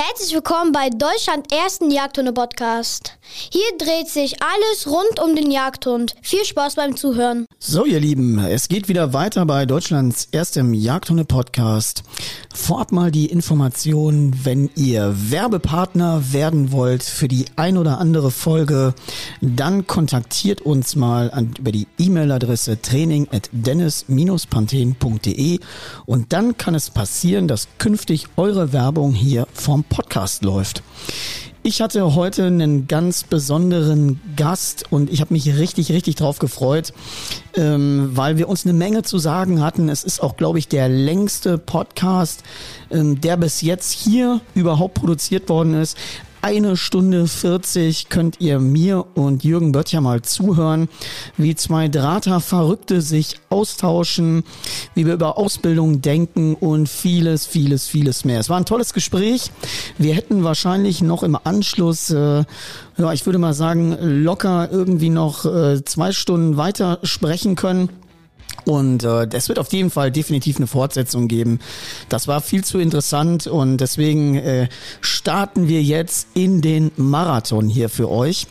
Herzlich willkommen bei Deutschland ersten Jagdhunde-Podcast. Hier dreht sich alles rund um den Jagdhund. Viel Spaß beim Zuhören. So, ihr Lieben, es geht wieder weiter bei Deutschlands erstem Jagdhunde-Podcast. Vorab mal die Information, wenn ihr Werbepartner werden wollt für die ein oder andere Folge, dann kontaktiert uns mal an, über die E-Mail-Adresse training at dennis-panthen.de und dann kann es passieren, dass künftig eure Werbung hier vom Podcast läuft. Ich hatte heute einen ganz besonderen Gast und ich habe mich richtig, richtig drauf gefreut, ähm, weil wir uns eine Menge zu sagen hatten. Es ist auch, glaube ich, der längste Podcast, ähm, der bis jetzt hier überhaupt produziert worden ist eine Stunde 40 könnt ihr mir und Jürgen Böttcher mal zuhören, wie zwei Drahter-Verrückte sich austauschen, wie wir über Ausbildung denken und vieles, vieles, vieles mehr. Es war ein tolles Gespräch. Wir hätten wahrscheinlich noch im Anschluss, äh, ja, ich würde mal sagen, locker irgendwie noch äh, zwei Stunden weiter sprechen können. Und äh, es wird auf jeden Fall definitiv eine Fortsetzung geben. Das war viel zu interessant und deswegen äh, starten wir jetzt in den Marathon hier für euch.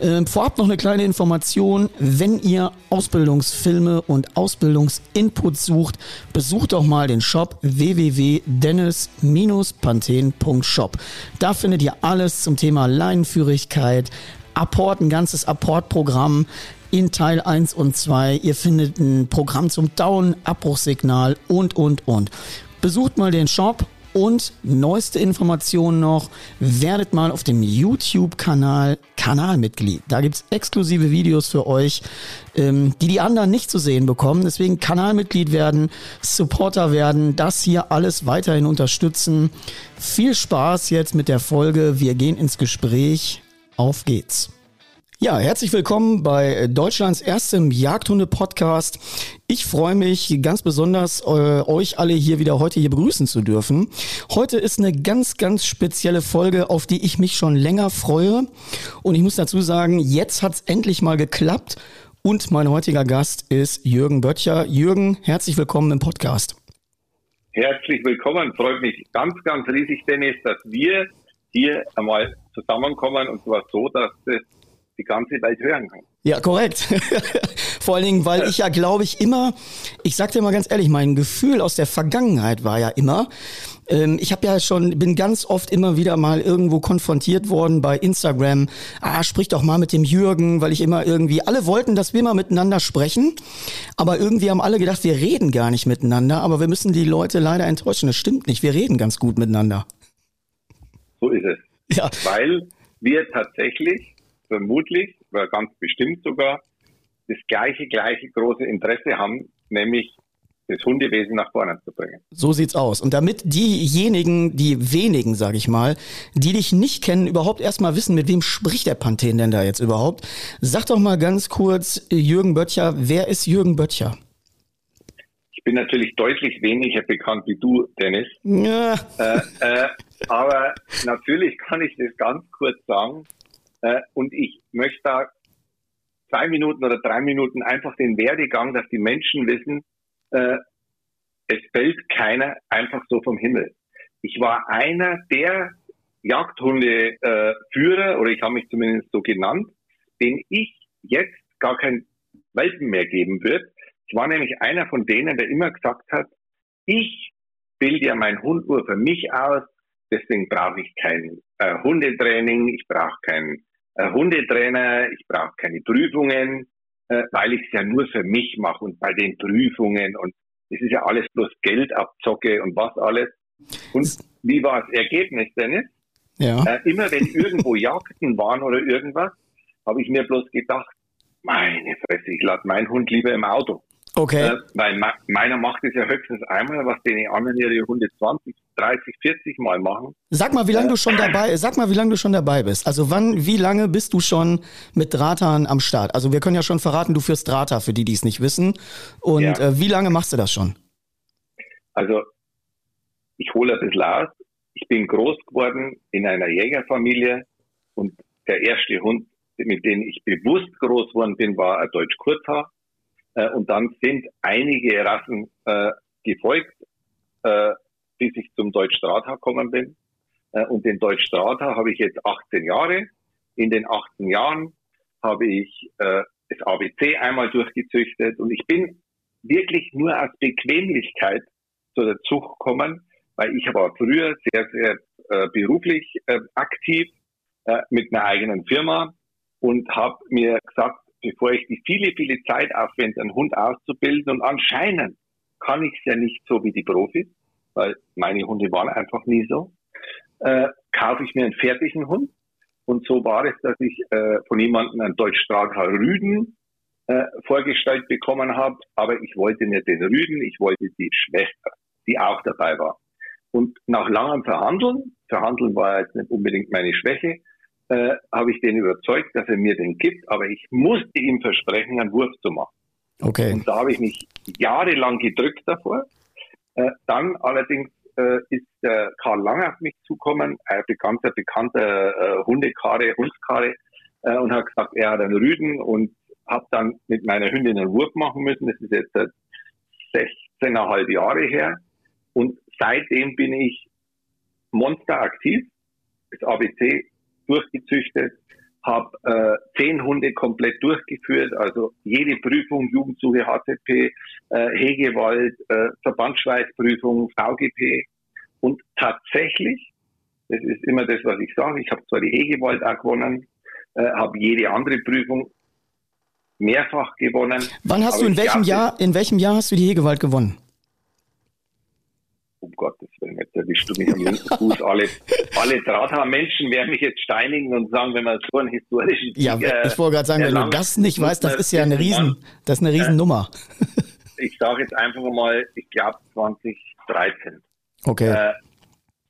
Äh, vorab noch eine kleine Information. Wenn ihr Ausbildungsfilme und Ausbildungsinput sucht, besucht doch mal den Shop www.dennis-panthen.shop. Da findet ihr alles zum Thema Leinenführigkeit, Apport, ein ganzes Apport-Programm in Teil 1 und 2. Ihr findet ein Programm zum Down, Abbruchsignal und, und, und. Besucht mal den Shop und neueste Informationen noch, werdet mal auf dem YouTube-Kanal Kanalmitglied. Da gibt's exklusive Videos für euch, ähm, die die anderen nicht zu sehen bekommen. Deswegen Kanalmitglied werden, Supporter werden, das hier alles weiterhin unterstützen. Viel Spaß jetzt mit der Folge. Wir gehen ins Gespräch. Auf geht's. Ja, herzlich willkommen bei Deutschlands erstem Jagdhunde-Podcast. Ich freue mich ganz besonders, äh, euch alle hier wieder heute hier begrüßen zu dürfen. Heute ist eine ganz, ganz spezielle Folge, auf die ich mich schon länger freue. Und ich muss dazu sagen, jetzt hat's endlich mal geklappt. Und mein heutiger Gast ist Jürgen Böttcher. Jürgen, herzlich willkommen im Podcast. Herzlich willkommen. Freut mich ganz, ganz riesig, Dennis, dass wir hier einmal zusammenkommen und zwar so, dass das die ganze Welt hören kann. Ja, korrekt. Vor allen Dingen, weil ich ja, glaube ich, immer, ich sag dir mal ganz ehrlich, mein Gefühl aus der Vergangenheit war ja immer, ähm, ich habe ja schon, bin ganz oft immer wieder mal irgendwo konfrontiert worden bei Instagram, ah, sprich doch mal mit dem Jürgen, weil ich immer irgendwie, alle wollten, dass wir mal miteinander sprechen, aber irgendwie haben alle gedacht, wir reden gar nicht miteinander, aber wir müssen die Leute leider enttäuschen, das stimmt nicht, wir reden ganz gut miteinander. So ist es. Ja. Weil wir tatsächlich vermutlich oder ganz bestimmt sogar das gleiche, gleiche große Interesse haben, nämlich das Hundewesen nach vorne zu bringen. So sieht's aus. Und damit diejenigen, die wenigen, sage ich mal, die dich nicht kennen, überhaupt erstmal wissen, mit wem spricht der Panthen denn da jetzt überhaupt, sag doch mal ganz kurz, Jürgen Böttcher, wer ist Jürgen Böttcher? Ich bin natürlich deutlich weniger bekannt wie du, Dennis. Ja. Äh, äh, aber natürlich kann ich das ganz kurz sagen. Äh, und ich möchte da zwei Minuten oder drei Minuten einfach den Werdegang, dass die Menschen wissen, äh, es fällt keiner einfach so vom Himmel. Ich war einer der Jagdhundeführer, äh, oder ich habe mich zumindest so genannt, den ich jetzt gar kein Welpen mehr geben wird. Ich war nämlich einer von denen, der immer gesagt hat, ich bilde ja meinen Hund nur für mich aus, deswegen brauche ich kein äh, Hundetraining, ich brauche kein äh, Hundetrainer, ich brauche keine Prüfungen, äh, weil ich es ja nur für mich mache und bei den Prüfungen und es ist ja alles bloß Geldabzocke und was alles. Und wie war das Ergebnis, Dennis? Ja. Äh, immer wenn irgendwo Jagden waren oder irgendwas, habe ich mir bloß gedacht, meine Fresse, ich lade meinen Hund lieber im Auto. Okay. Äh, weil meiner macht es ja höchstens einmal, was den anderen ihre Hunde 20, 30, 40 Mal machen. Sag mal, wie lange du schon dabei, sag mal, wie lange du schon dabei bist. Also wann, wie lange bist du schon mit Drahtern am Start? Also wir können ja schon verraten, du führst Drahter, für die, die es nicht wissen. Und ja. äh, wie lange machst du das schon? Also ich hole ein bisschen aus. Ich bin groß geworden in einer Jägerfamilie und der erste Hund, mit dem ich bewusst groß geworden bin, war ein Deutsch Kurzhaar. Äh, und dann sind einige Rassen äh, gefolgt, äh, bis ich zum Deutsch Drahthaar gekommen bin. Äh, und den Deutsch Strata habe ich jetzt 18 Jahre. In den 18 Jahren habe ich äh, das ABC einmal durchgezüchtet und ich bin wirklich nur aus Bequemlichkeit zu der Zucht gekommen, weil ich war früher sehr, sehr äh, beruflich äh, aktiv äh, mit einer eigenen Firma und habe mir gesagt, bevor ich die viele, viele Zeit aufwende, einen Hund auszubilden und anscheinend kann ich es ja nicht so wie die Profis, weil meine Hunde waren einfach nie so, äh, kaufe ich mir einen fertigen Hund. Und so war es, dass ich äh, von jemandem einen Deutschstraßer Rüden äh, vorgestellt bekommen habe, aber ich wollte nicht den Rüden, ich wollte die Schwester, die auch dabei war. Und nach langem Verhandeln, Verhandeln war jetzt nicht unbedingt meine Schwäche, äh, habe ich den überzeugt, dass er mir den gibt, aber ich musste ihm versprechen, einen Wurf zu machen. Okay. Und da habe ich mich jahrelang gedrückt davor. Äh, dann allerdings äh, ist der Karl Lang auf mich zukommen, ein bekannter, bekannter äh, Hundekare, Hundskare, äh, und hat gesagt, er hat einen Rüden und habe dann mit meiner Hündin einen Wurf machen müssen. Das ist jetzt 16,5 Jahre her. Und seitdem bin ich Monster aktiv. Das ABC durchgezüchtet, habe äh, zehn Hunde komplett durchgeführt, also jede Prüfung, Jugendsuche, HZP, äh, Hegewald, äh, Verbandsschweißprüfung, VGP und tatsächlich, das ist immer das, was ich sage, ich habe zwar die Hegewald auch gewonnen, äh, habe jede andere Prüfung mehrfach gewonnen. Wann hast du in welchem Jahr, in welchem Jahr hast du die Hegewald gewonnen? Um Gottes Willen, jetzt erwischst du mich am linken Fuß. Alle, alle Drahthaar-Menschen werden mich jetzt steinigen und sagen, wenn man so einen historischen Ja, Sieg, ich wollte gerade sagen, wenn du das nicht weißt, das ist ja eine Riesen, das ist eine Riesennummer. ich sage jetzt einfach mal, ich glaube 2013. Okay. Äh,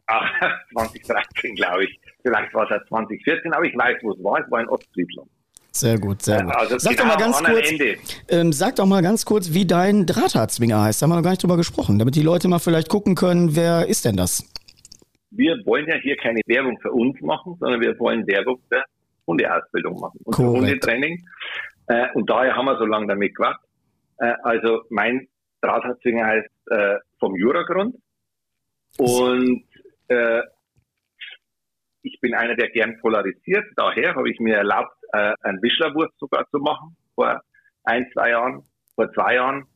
ach, 2013 glaube ich. Vielleicht war es ja 2014, aber ich weiß, wo es war. Es war in Ostfriedland. Sehr gut, sehr gut. Also sag, doch mal ganz kurz, ähm, sag doch mal ganz kurz, wie dein Drahtharzwinger heißt. Da haben wir noch gar nicht drüber gesprochen, damit die Leute mal vielleicht gucken können, wer ist denn das? Wir wollen ja hier keine Werbung für uns machen, sondern wir wollen Werbung für Hundeausbildung machen und für Hundetraining. Äh, und daher haben wir so lange damit gewartet. Äh, also mein Drahtharzwinger heißt äh, vom Juragrund. Und äh, ich bin einer, der gern polarisiert. Daher habe ich mir erlaubt, äh, einen Wischlerwurf sogar zu machen vor ein, zwei Jahren, vor zwei Jahren.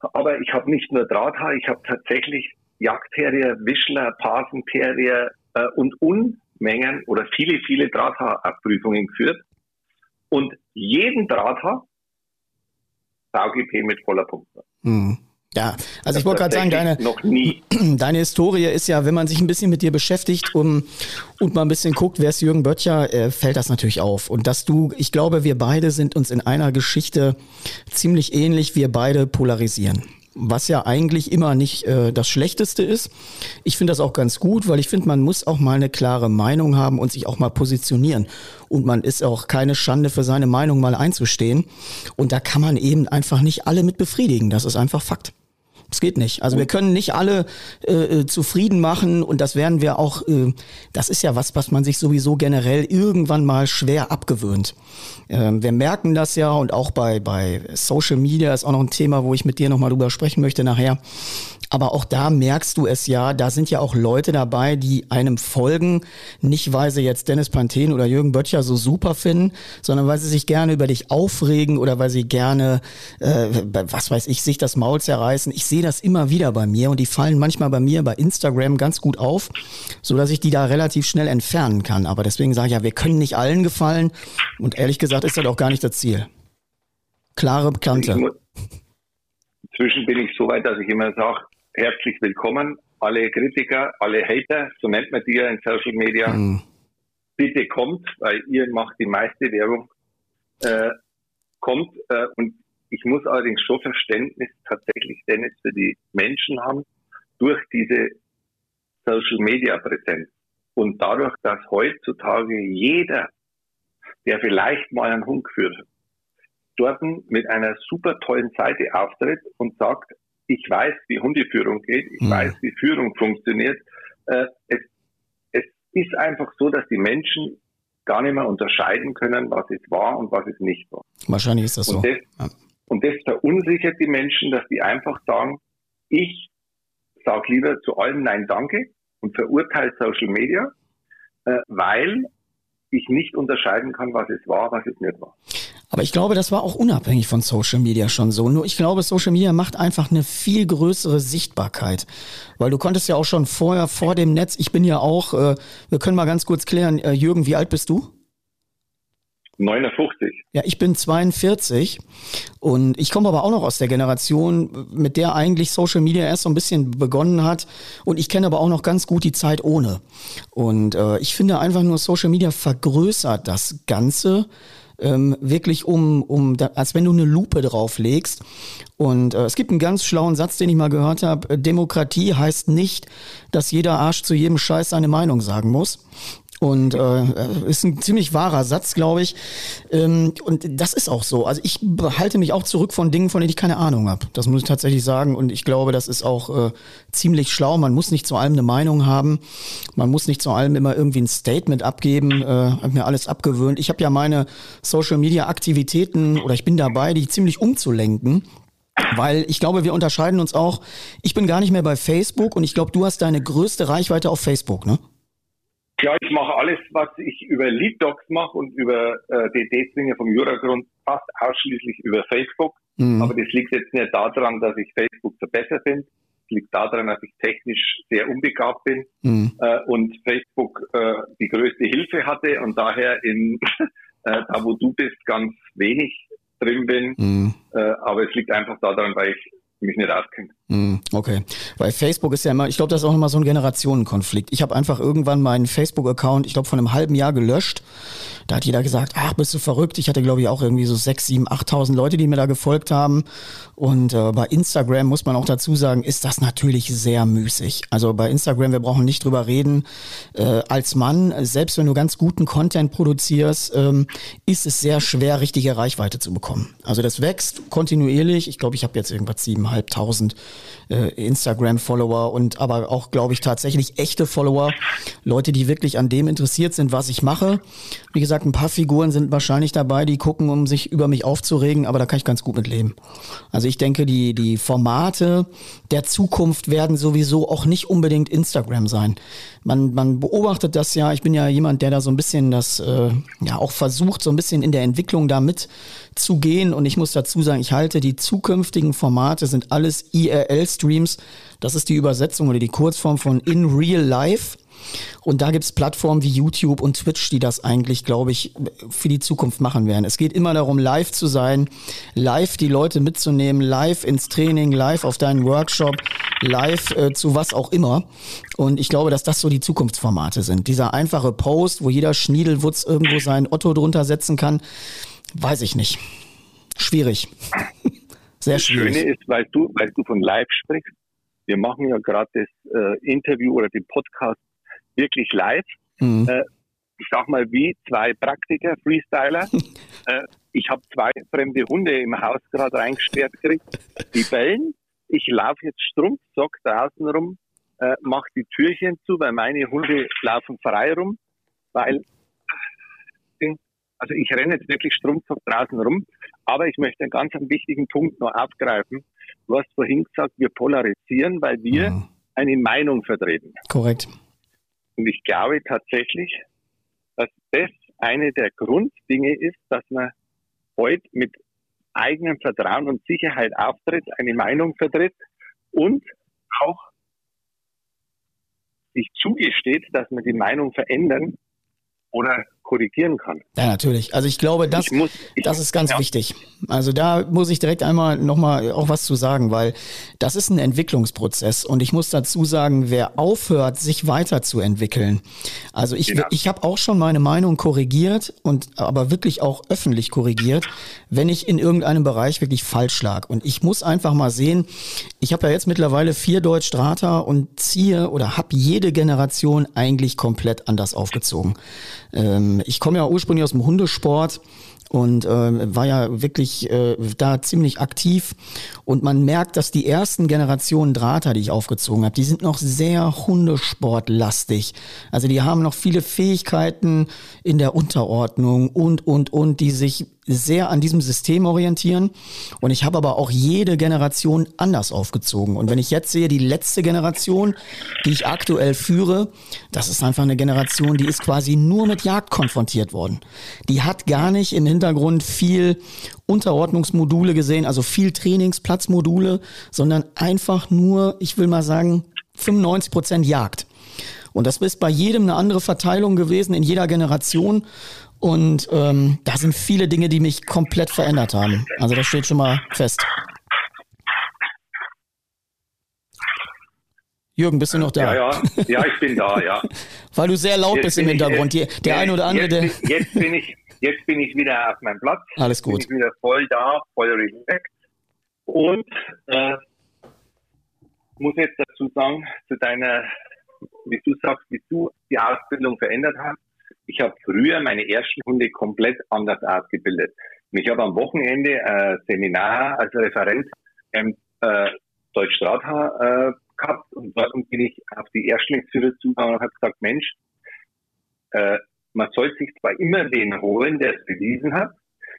Aber ich habe nicht nur Drahthaar, ich habe tatsächlich Jagdterrier, Wischler, Pasenterrier äh, und Unmengen oder viele, viele Drahthaarabprüfungen geführt. Und jeden Drahthaar VGP mit voller Punkte. Mhm. Ja, also ich wollte gerade sagen, deine, deine Historie ist ja, wenn man sich ein bisschen mit dir beschäftigt um, und mal ein bisschen guckt, wer ist Jürgen Böttcher, äh, fällt das natürlich auf. Und dass du, ich glaube, wir beide sind uns in einer Geschichte ziemlich ähnlich, wir beide polarisieren. Was ja eigentlich immer nicht äh, das Schlechteste ist. Ich finde das auch ganz gut, weil ich finde, man muss auch mal eine klare Meinung haben und sich auch mal positionieren. Und man ist auch keine Schande für seine Meinung mal einzustehen. Und da kann man eben einfach nicht alle mit befriedigen. Das ist einfach Fakt. Es geht nicht. Also wir können nicht alle äh, äh, zufrieden machen und das werden wir auch, äh, das ist ja was, was man sich sowieso generell irgendwann mal schwer abgewöhnt. Ähm, wir merken das ja und auch bei, bei Social Media ist auch noch ein Thema, wo ich mit dir nochmal drüber sprechen möchte nachher. Aber auch da merkst du es ja, da sind ja auch Leute dabei, die einem folgen, nicht weil sie jetzt Dennis Panthen oder Jürgen Böttcher so super finden, sondern weil sie sich gerne über dich aufregen oder weil sie gerne, äh, was weiß ich, sich das Maul zerreißen. Ich sehe das immer wieder bei mir und die fallen manchmal bei mir bei Instagram ganz gut auf, so dass ich die da relativ schnell entfernen kann. Aber deswegen sage ich ja, wir können nicht allen gefallen und ehrlich gesagt ist das auch gar nicht das Ziel. Klare Bekannte. Inzwischen bin ich so weit, dass ich immer sage, herzlich willkommen. Alle Kritiker, alle Hater, so nennt man die ja in Social Media. Mhm. Bitte kommt, weil ihr macht die meiste Werbung. Äh, kommt äh, und ich muss allerdings schon Verständnis tatsächlich, Dennis, für die Menschen haben durch diese Social Media Präsenz. Und dadurch, dass heutzutage jeder, der vielleicht mal einen Hund geführt hat, dort mit einer super tollen Seite auftritt und sagt, ich weiß, wie Hundeführung geht, ich mhm. weiß, wie Führung funktioniert. Äh, es, es ist einfach so, dass die Menschen gar nicht mehr unterscheiden können, was es war und was es nicht war. Wahrscheinlich ist das und so. Das, ja. Und das verunsichert die Menschen, dass die einfach sagen, ich sage lieber zu allem Nein, danke, und verurteile Social Media, äh, weil ich nicht unterscheiden kann, was es war, was es nicht war. Aber ich glaube, das war auch unabhängig von Social Media schon so. Nur ich glaube, Social Media macht einfach eine viel größere Sichtbarkeit. Weil du konntest ja auch schon vorher, vor dem Netz, ich bin ja auch, äh, wir können mal ganz kurz klären, äh, Jürgen, wie alt bist du? 59. Ja, ich bin 42 und ich komme aber auch noch aus der Generation, mit der eigentlich Social Media erst so ein bisschen begonnen hat und ich kenne aber auch noch ganz gut die Zeit ohne. Und äh, ich finde einfach nur Social Media vergrößert das Ganze ähm, wirklich um, um als wenn du eine Lupe drauflegst. Und äh, es gibt einen ganz schlauen Satz, den ich mal gehört habe. Demokratie heißt nicht, dass jeder Arsch zu jedem Scheiß seine Meinung sagen muss. Und äh, ist ein ziemlich wahrer Satz, glaube ich. Ähm, und das ist auch so. Also ich behalte mich auch zurück von Dingen, von denen ich keine Ahnung habe. Das muss ich tatsächlich sagen. Und ich glaube, das ist auch äh, ziemlich schlau. Man muss nicht zu allem eine Meinung haben. Man muss nicht zu allem immer irgendwie ein Statement abgeben. Äh, hab mir alles abgewöhnt. Ich habe ja meine Social-Media-Aktivitäten oder ich bin dabei, die ziemlich umzulenken. Weil ich glaube, wir unterscheiden uns auch. Ich bin gar nicht mehr bei Facebook und ich glaube, du hast deine größte Reichweite auf Facebook, ne? Ja, ich mache alles, was ich über Lead Docs mache und über äh, DD-Zwinge vom Juragrund fast ausschließlich über Facebook. Mhm. Aber das liegt jetzt nicht daran, dass ich Facebook so besser finde. Es liegt daran, dass ich technisch sehr unbegabt bin mhm. äh, und Facebook äh, die größte Hilfe hatte und daher in äh, da, wo du bist, ganz wenig drin bin. Mhm. Äh, aber es liegt einfach daran, weil ich mich nicht auskenne. Hm, okay. Weil Facebook ist ja immer, ich glaube, das ist auch immer so ein Generationenkonflikt. Ich habe einfach irgendwann meinen Facebook-Account, ich glaube, von einem halben Jahr gelöscht. Da hat jeder gesagt, ach, bist du verrückt. Ich hatte, glaube ich, auch irgendwie so sechs, sieben, achttausend Leute, die mir da gefolgt haben. Und äh, bei Instagram muss man auch dazu sagen, ist das natürlich sehr müßig. Also bei Instagram, wir brauchen nicht drüber reden. Äh, als Mann, selbst wenn du ganz guten Content produzierst, ähm, ist es sehr schwer, richtige Reichweite zu bekommen. Also das wächst kontinuierlich. Ich glaube, ich habe jetzt irgendwas siebeneinhalbtausend äh, Instagram-Follower und aber auch, glaube ich, tatsächlich echte Follower. Leute, die wirklich an dem interessiert sind, was ich mache. Wie gesagt, ein paar Figuren sind wahrscheinlich dabei, die gucken, um sich über mich aufzuregen, aber da kann ich ganz gut mit leben. Also ich denke, die, die Formate der Zukunft werden sowieso auch nicht unbedingt Instagram sein. Man, man beobachtet das ja, ich bin ja jemand, der da so ein bisschen das, äh, ja auch versucht, so ein bisschen in der Entwicklung da mitzugehen. Und ich muss dazu sagen, ich halte die zukünftigen Formate sind alles IRL-Streams. Das ist die Übersetzung oder die Kurzform von In Real Life. Und da gibt's Plattformen wie YouTube und Twitch, die das eigentlich, glaube ich, für die Zukunft machen werden. Es geht immer darum, live zu sein, live die Leute mitzunehmen, live ins Training, live auf deinen Workshop, live äh, zu was auch immer. Und ich glaube, dass das so die Zukunftsformate sind. Dieser einfache Post, wo jeder Schniedelwutz irgendwo sein Otto drunter setzen kann, weiß ich nicht. Schwierig. Sehr schwierig. Das Schöne ist, weil du, weil du von live sprichst, wir machen ja gerade das äh, Interview oder den Podcast wirklich live. Mhm. Äh, ich sag mal, wie zwei Praktiker, Freestyler. äh, ich habe zwei fremde Hunde im Haus gerade reingesperrt gekriegt. Die bellen. Ich laufe jetzt Strumpfsock draußen rum, äh, mache die Türchen zu, weil meine Hunde laufen frei rum, weil also ich renne jetzt wirklich Strumpfsock draußen rum, aber ich möchte einen ganz wichtigen Punkt noch aufgreifen. Du hast vorhin gesagt, wir polarisieren, weil wir mhm. eine Meinung vertreten. Korrekt. Und ich glaube tatsächlich, dass das eine der Grunddinge ist, dass man heute mit eigenem Vertrauen und Sicherheit auftritt, eine Meinung vertritt und auch sich zugesteht, dass man die Meinung verändern oder korrigieren kann. Ja, natürlich. Also ich glaube, das, ich muss, ich, das ist ganz ja. wichtig. Also da muss ich direkt einmal nochmal auch was zu sagen, weil das ist ein Entwicklungsprozess und ich muss dazu sagen, wer aufhört, sich weiterzuentwickeln. Also ich, genau. ich habe auch schon meine Meinung korrigiert und aber wirklich auch öffentlich korrigiert, wenn ich in irgendeinem Bereich wirklich falsch lag. Und ich muss einfach mal sehen, ich habe ja jetzt mittlerweile vier Deutsch-Strata und ziehe oder habe jede Generation eigentlich komplett anders aufgezogen. Ähm, ich komme ja ursprünglich aus dem Hundesport und äh, war ja wirklich äh, da ziemlich aktiv. Und man merkt, dass die ersten Generationen Drahter, die ich aufgezogen habe, die sind noch sehr hundesportlastig. Also die haben noch viele Fähigkeiten in der Unterordnung und, und, und, die sich sehr an diesem System orientieren. Und ich habe aber auch jede Generation anders aufgezogen. Und wenn ich jetzt sehe, die letzte Generation, die ich aktuell führe, das ist einfach eine Generation, die ist quasi nur mit Jagd konfrontiert worden. Die hat gar nicht im Hintergrund viel Unterordnungsmodule gesehen, also viel Trainingsplatzmodule, sondern einfach nur, ich will mal sagen, 95 Prozent Jagd. Und das ist bei jedem eine andere Verteilung gewesen, in jeder Generation. Und ähm, da sind viele Dinge, die mich komplett verändert haben. Also das steht schon mal fest. Jürgen, bist du noch da? Ja, ja, ja ich bin da, ja. Weil du sehr laut jetzt bist im Hintergrund. Jetzt, der eine oder andere, jetzt, der. Jetzt bin, ich, jetzt bin ich wieder auf meinem Platz. Alles gut. Bin ich wieder voll da, voll relaxed. Und äh, muss jetzt dazu sagen, zu deiner wie du sagst, wie du die Ausbildung verändert hast. Ich habe früher meine ersten Hunde komplett anders ausgebildet. Und ich habe am Wochenende ein Seminar als Referent im äh, Deutschstrathaar äh, gehabt und dort bin ich auf die Erstlingsführer zugegangen und habe gesagt, Mensch, äh, man soll sich zwar immer den holen, der es bewiesen hat,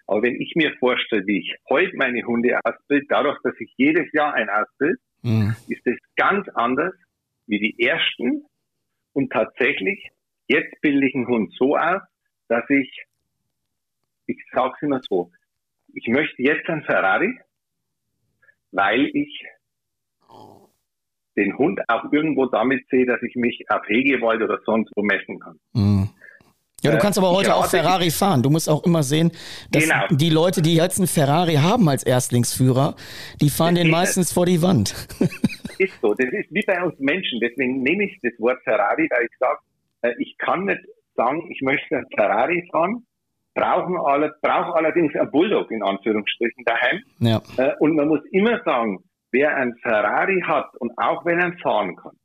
aber wenn ich mir vorstelle, wie ich heute meine Hunde ausbilde, dadurch, dass ich jedes Jahr ein ausbilde, mhm. ist das ganz anders, wie die ersten. Und tatsächlich, jetzt bilde ich einen Hund so aus, dass ich, ich sage es immer so, ich möchte jetzt einen Ferrari, weil ich den Hund auch irgendwo damit sehe, dass ich mich auf Hegewald oder sonst wo messen kann. Mhm. Ja, du kannst aber heute auch Ferrari fahren. Du musst auch immer sehen, dass genau. die Leute, die jetzt einen Ferrari haben als Erstlingsführer, die fahren den meistens vor die Wand. Ist so. Das ist wie bei uns Menschen. Deswegen nehme ich das Wort Ferrari, weil ich sage, äh, ich kann nicht sagen, ich möchte einen Ferrari fahren, brauchen alle, brauche allerdings einen Bulldog in Anführungsstrichen daheim. Ja. Äh, und man muss immer sagen, wer einen Ferrari hat und auch wenn er fahren kann,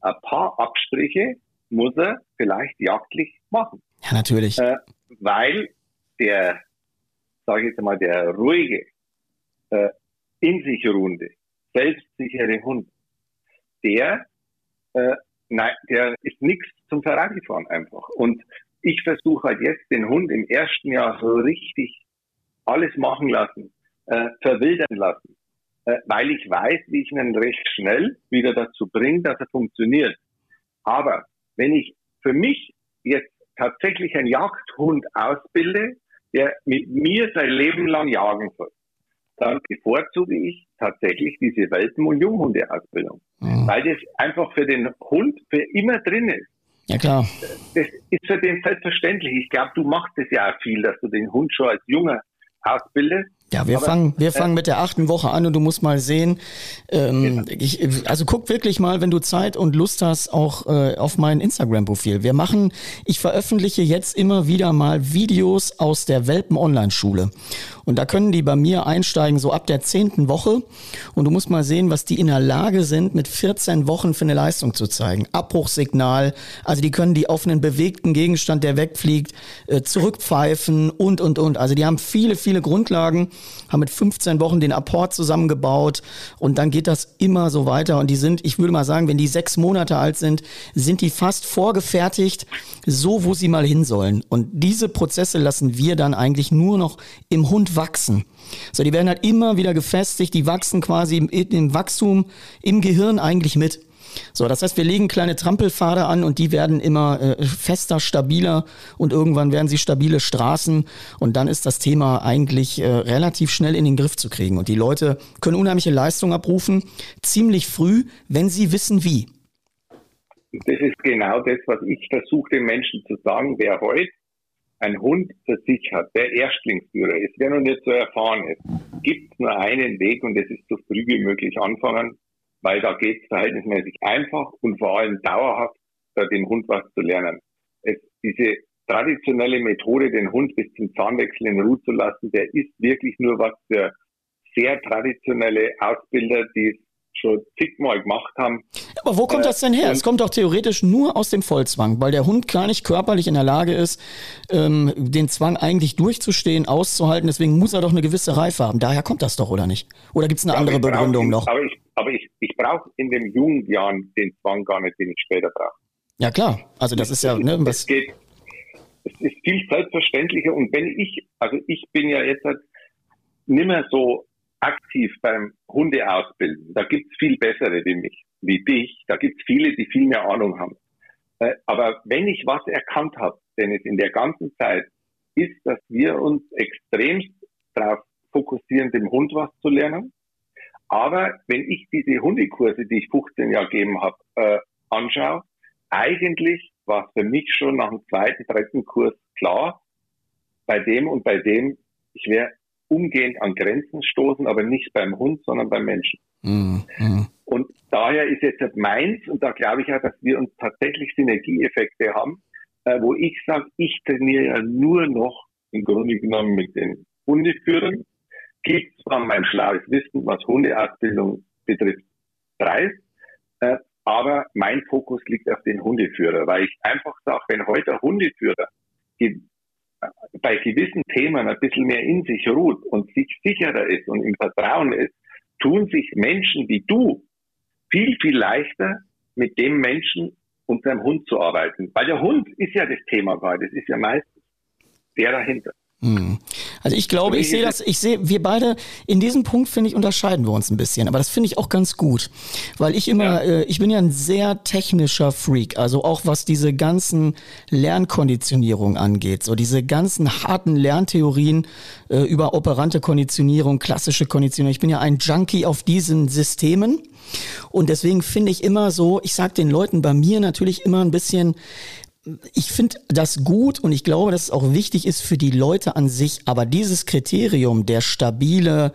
ein paar Abstriche muss er vielleicht jagdlich machen. Ja, natürlich. Äh, weil der, sage ich jetzt mal, der ruhige, äh, in sich ruhende, selbstsichere Hund, der, äh, nein, der ist nichts zum Ferrari-Fahren einfach. Und ich versuche halt jetzt den Hund im ersten Jahr so richtig alles machen lassen, äh, verwildern lassen, äh, weil ich weiß, wie ich ihn recht schnell wieder dazu bringe, dass er funktioniert. Aber wenn ich für mich jetzt tatsächlich einen Jagdhund ausbilde, der mit mir sein Leben lang jagen soll, dann bevorzuge ich tatsächlich diese Welpen- und Junghundeausbildung. Weil das einfach für den Hund für immer drin ist. Ja, klar. Das ist für den selbstverständlich. Ich glaube, du machst es ja auch viel, dass du den Hund schon als Junge ausbildest. Ja, wir Aber, fangen, wir äh, fangen mit der achten Woche an und du musst mal sehen, ähm, ja. ich, also guck wirklich mal, wenn du Zeit und Lust hast, auch äh, auf mein Instagram-Profil. Wir machen, ich veröffentliche jetzt immer wieder mal Videos aus der Welpen-Online-Schule. Und da können die bei mir einsteigen, so ab der zehnten Woche. Und du musst mal sehen, was die in der Lage sind, mit 14 Wochen für eine Leistung zu zeigen. Abbruchssignal, also die können die auf einen bewegten Gegenstand, der wegfliegt, äh, zurückpfeifen und, und, und. Also die haben viele, viele Grundlagen haben mit 15 Wochen den Apport zusammengebaut und dann geht das immer so weiter und die sind, ich würde mal sagen, wenn die sechs Monate alt sind, sind die fast vorgefertigt, so wo sie mal hin sollen. Und diese Prozesse lassen wir dann eigentlich nur noch im Hund wachsen. So, die werden halt immer wieder gefestigt, die wachsen quasi im, im Wachstum im Gehirn eigentlich mit. So, das heißt, wir legen kleine Trampelpfade an und die werden immer äh, fester, stabiler und irgendwann werden sie stabile Straßen und dann ist das Thema eigentlich äh, relativ schnell in den Griff zu kriegen. Und die Leute können unheimliche Leistung abrufen, ziemlich früh, wenn sie wissen wie. Das ist genau das, was ich versuche den Menschen zu sagen, wer heute ein Hund für sich hat, der Erstlingsführer ist, wer noch nicht so erfahren ist, gibt nur einen Weg und das ist so früh wie möglich anfangen weil da geht es verhältnismäßig einfach und vor allem dauerhaft, dem Hund was zu lernen. Es, diese traditionelle Methode, den Hund bis zum Zahnwechsel in Ruhe zu lassen, der ist wirklich nur was für sehr traditionelle Ausbilder, die es schon zigmal gemacht haben. Aber wo kommt das denn her? es kommt doch theoretisch nur aus dem Vollzwang, weil der Hund gar nicht körperlich in der Lage ist, ähm, den Zwang eigentlich durchzustehen, auszuhalten. Deswegen muss er doch eine gewisse Reife haben. Daher kommt das doch, oder nicht? Oder gibt es eine andere Begründung noch? Aber ich, aber ich, ich brauche in den jungen Jahren den Zwang gar nicht, den ich später brauche. Ja klar, also das ist ja... Ne, was es, geht, es ist viel selbstverständlicher. Und wenn ich, also ich bin ja jetzt halt nicht mehr so aktiv beim Hundeausbilden. Da gibt's viel bessere wie mich, wie dich. Da gibt's viele, die viel mehr Ahnung haben. Äh, aber wenn ich was erkannt habe, denn es in der ganzen Zeit, ist, dass wir uns extremst darauf fokussieren, dem Hund was zu lernen. Aber wenn ich diese Hundekurse, die ich 15 Jahre gegeben habe, äh, anschaue, eigentlich war es für mich schon nach dem zweiten, dritten Kurs klar, bei dem und bei dem, ich werde umgehend an Grenzen stoßen, aber nicht beim Hund, sondern beim Menschen. Mhm. Und daher ist jetzt meins, und da glaube ich ja, dass wir uns tatsächlich Synergieeffekte haben, äh, wo ich sage, ich trainiere ja nur noch im Grunde genommen mit den Hundeführern, gibt zwar mein schlaues Wissen, was Hundeausbildung betrifft, preis, äh, aber mein Fokus liegt auf den Hundeführer, weil ich einfach sage, wenn heute ein Hundeführer bei gewissen Themen ein bisschen mehr in sich ruht und sich sicherer ist und im Vertrauen ist, tun sich Menschen wie du viel, viel leichter mit dem Menschen und seinem Hund zu arbeiten. Weil der Hund ist ja das Thema gerade, das ist ja meistens der dahinter. Hm. Also ich glaube, ich sehe das, ich sehe, wir beide in diesem Punkt, finde ich, unterscheiden wir uns ein bisschen. Aber das finde ich auch ganz gut. Weil ich immer, ja. äh, ich bin ja ein sehr technischer Freak. Also auch was diese ganzen Lernkonditionierung angeht. So diese ganzen harten Lerntheorien äh, über operante Konditionierung, klassische Konditionierung. Ich bin ja ein Junkie auf diesen Systemen. Und deswegen finde ich immer so, ich sage den Leuten bei mir natürlich immer ein bisschen, ich finde das gut und ich glaube, dass es auch wichtig ist für die Leute an sich. Aber dieses Kriterium, der stabile,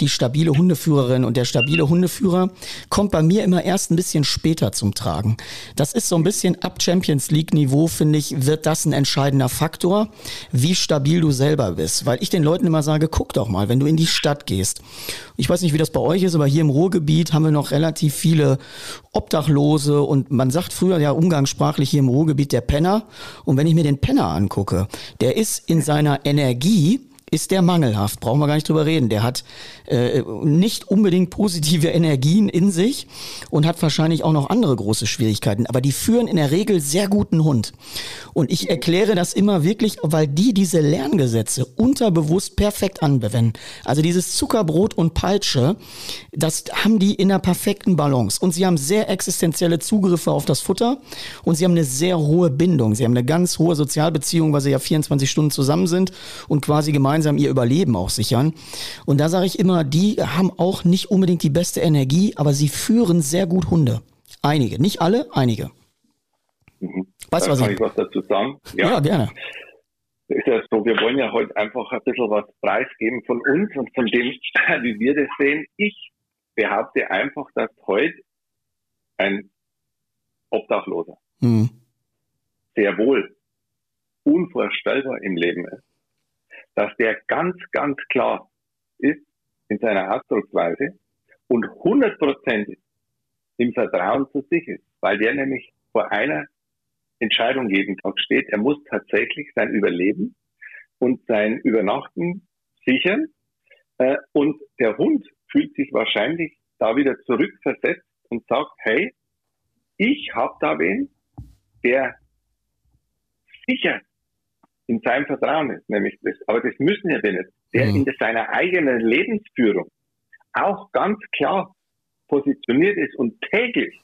die stabile Hundeführerin und der stabile Hundeführer, kommt bei mir immer erst ein bisschen später zum Tragen. Das ist so ein bisschen ab Champions League Niveau, finde ich, wird das ein entscheidender Faktor, wie stabil du selber bist. Weil ich den Leuten immer sage, guck doch mal, wenn du in die Stadt gehst. Ich weiß nicht, wie das bei euch ist, aber hier im Ruhrgebiet haben wir noch relativ viele Obdachlose und man sagt früher ja umgangssprachlich hier im Ruhrgebiet der Penner. Und wenn ich mir den Penner angucke, der ist in seiner Energie ist der mangelhaft, brauchen wir gar nicht drüber reden. Der hat äh, nicht unbedingt positive Energien in sich und hat wahrscheinlich auch noch andere große Schwierigkeiten. Aber die führen in der Regel sehr guten Hund. Und ich erkläre das immer wirklich, weil die diese Lerngesetze unterbewusst perfekt anwenden. Also dieses Zuckerbrot und Peitsche, das haben die in einer perfekten Balance. Und sie haben sehr existenzielle Zugriffe auf das Futter und sie haben eine sehr hohe Bindung. Sie haben eine ganz hohe Sozialbeziehung, weil sie ja 24 Stunden zusammen sind und quasi gemeinsam gemeinsam ihr Überleben auch sichern. Und da sage ich immer, die haben auch nicht unbedingt die beste Energie, aber sie führen sehr gut Hunde. Einige, nicht alle, einige. Mhm. Weißt du, was kann ich, was dazu sagen? Ja, ja gerne. Ist ja so, wir wollen ja heute einfach ein bisschen was preisgeben von uns und von dem, wie wir das sehen. Ich behaupte einfach, dass heute ein Obdachloser mhm. sehr wohl unvorstellbar im Leben ist dass der ganz, ganz klar ist in seiner Ausdrucksweise und hundertprozentig im Vertrauen zu sich ist, weil der nämlich vor einer Entscheidung jeden Tag steht. Er muss tatsächlich sein Überleben und sein Übernachten sichern. Äh, und der Hund fühlt sich wahrscheinlich da wieder zurückversetzt und sagt, hey, ich habe da wen, der sicher in seinem Vertrauen ist, nämlich das. Aber das müssen ja wir nicht. Der mhm. in seiner eigenen Lebensführung auch ganz klar positioniert ist und täglich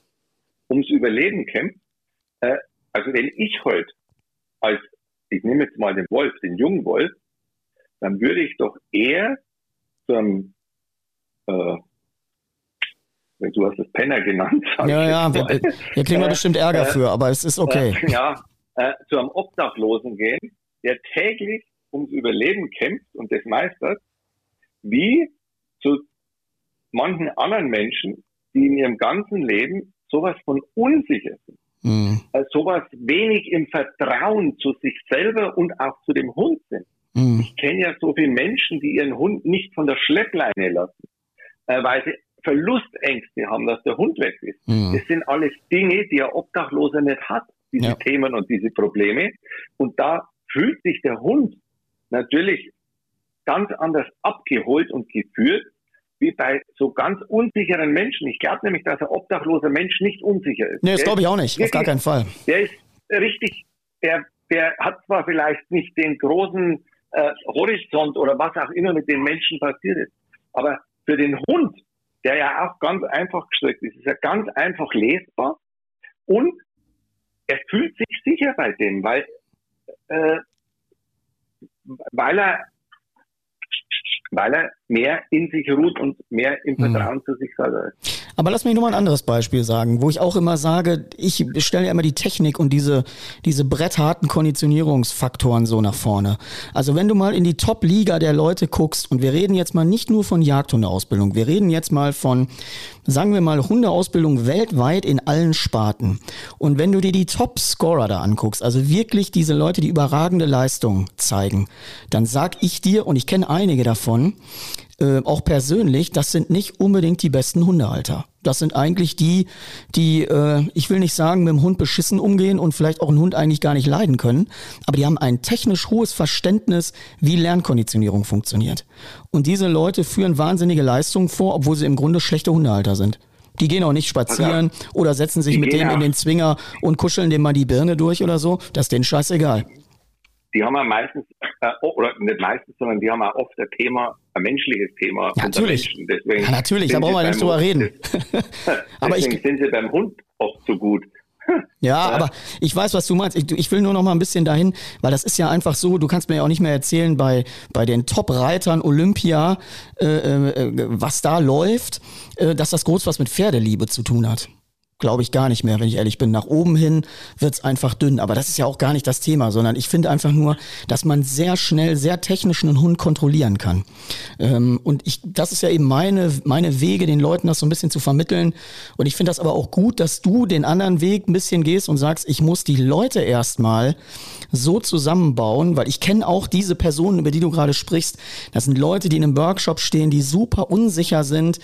ums Überleben kämpft. Äh, also wenn ich heute als, ich nehme jetzt mal den Wolf, den jungen Wolf, dann würde ich doch eher zum, äh, du hast das Penner genannt. Ja, ja, wir, wir kriegen wir bestimmt Ärger äh, für, aber es ist okay. Äh, ja, äh, zu einem Obdachlosen gehen, der täglich ums Überleben kämpft und das meistert, wie zu manchen anderen Menschen, die in ihrem ganzen Leben sowas von unsicher sind. Mhm. Also sowas wenig im Vertrauen zu sich selber und auch zu dem Hund sind. Mhm. Ich kenne ja so viele Menschen, die ihren Hund nicht von der Schleppleine lassen, äh, weil sie Verlustängste haben, dass der Hund weg ist. Mhm. Das sind alles Dinge, die ein Obdachloser nicht hat, diese ja. Themen und diese Probleme. Und da fühlt sich der Hund natürlich ganz anders abgeholt und geführt, wie bei so ganz unsicheren Menschen. Ich glaube nämlich, dass ein obdachloser Mensch nicht unsicher ist. Nee, das glaube ich auch nicht, auf gar keinen Fall. Der ist richtig, der der hat zwar vielleicht nicht den großen äh, Horizont oder was auch immer mit den Menschen passiert ist, aber für den Hund, der ja auch ganz einfach gestrickt ist, ist er ganz einfach lesbar und er fühlt sich sicher bei dem, weil, äh, weil er weil er mehr in sich ruht und mehr im hm. Vertrauen mhm. zu sich selber ist. Aber lass mich nur mal ein anderes Beispiel sagen, wo ich auch immer sage, ich stelle ja immer die Technik und diese, diese brettharten Konditionierungsfaktoren so nach vorne. Also wenn du mal in die Top-Liga der Leute guckst, und wir reden jetzt mal nicht nur von Jagdhundeausbildung, wir reden jetzt mal von, sagen wir mal, Hundeausbildung weltweit in allen Sparten. Und wenn du dir die Top-Scorer da anguckst, also wirklich diese Leute, die überragende Leistung zeigen, dann sag ich dir, und ich kenne einige davon, äh, auch persönlich, das sind nicht unbedingt die besten Hundehalter. Das sind eigentlich die, die, äh, ich will nicht sagen, mit dem Hund beschissen umgehen und vielleicht auch einen Hund eigentlich gar nicht leiden können, aber die haben ein technisch hohes Verständnis, wie Lernkonditionierung funktioniert. Und diese Leute führen wahnsinnige Leistungen vor, obwohl sie im Grunde schlechte Hundehalter sind. Die gehen auch nicht spazieren oder setzen sich die mit dem in den Zwinger und kuscheln dem mal die Birne durch oder so. Das ist denen scheißegal die haben ja meistens, äh, oder nicht meistens, sondern die haben ja oft ein Thema, ein menschliches Thema. Ja, natürlich. Deswegen ja, natürlich, da brauchen wir nicht drüber reden. aber ich sind sie beim Hund oft so gut. Ja, ja, aber ich weiß, was du meinst. Ich, ich, will nur noch mal ein bisschen dahin, weil das ist ja einfach so, du kannst mir ja auch nicht mehr erzählen, bei, bei den Top-Reitern Olympia, äh, äh, was da läuft, äh, dass das groß was mit Pferdeliebe zu tun hat glaube ich gar nicht mehr, wenn ich ehrlich bin. Nach oben hin wird's einfach dünn. Aber das ist ja auch gar nicht das Thema, sondern ich finde einfach nur, dass man sehr schnell, sehr technisch einen Hund kontrollieren kann. Ähm, und ich, das ist ja eben meine, meine Wege, den Leuten das so ein bisschen zu vermitteln. Und ich finde das aber auch gut, dass du den anderen Weg ein bisschen gehst und sagst, ich muss die Leute erstmal so zusammenbauen, weil ich kenne auch diese Personen, über die du gerade sprichst. Das sind Leute, die in einem Workshop stehen, die super unsicher sind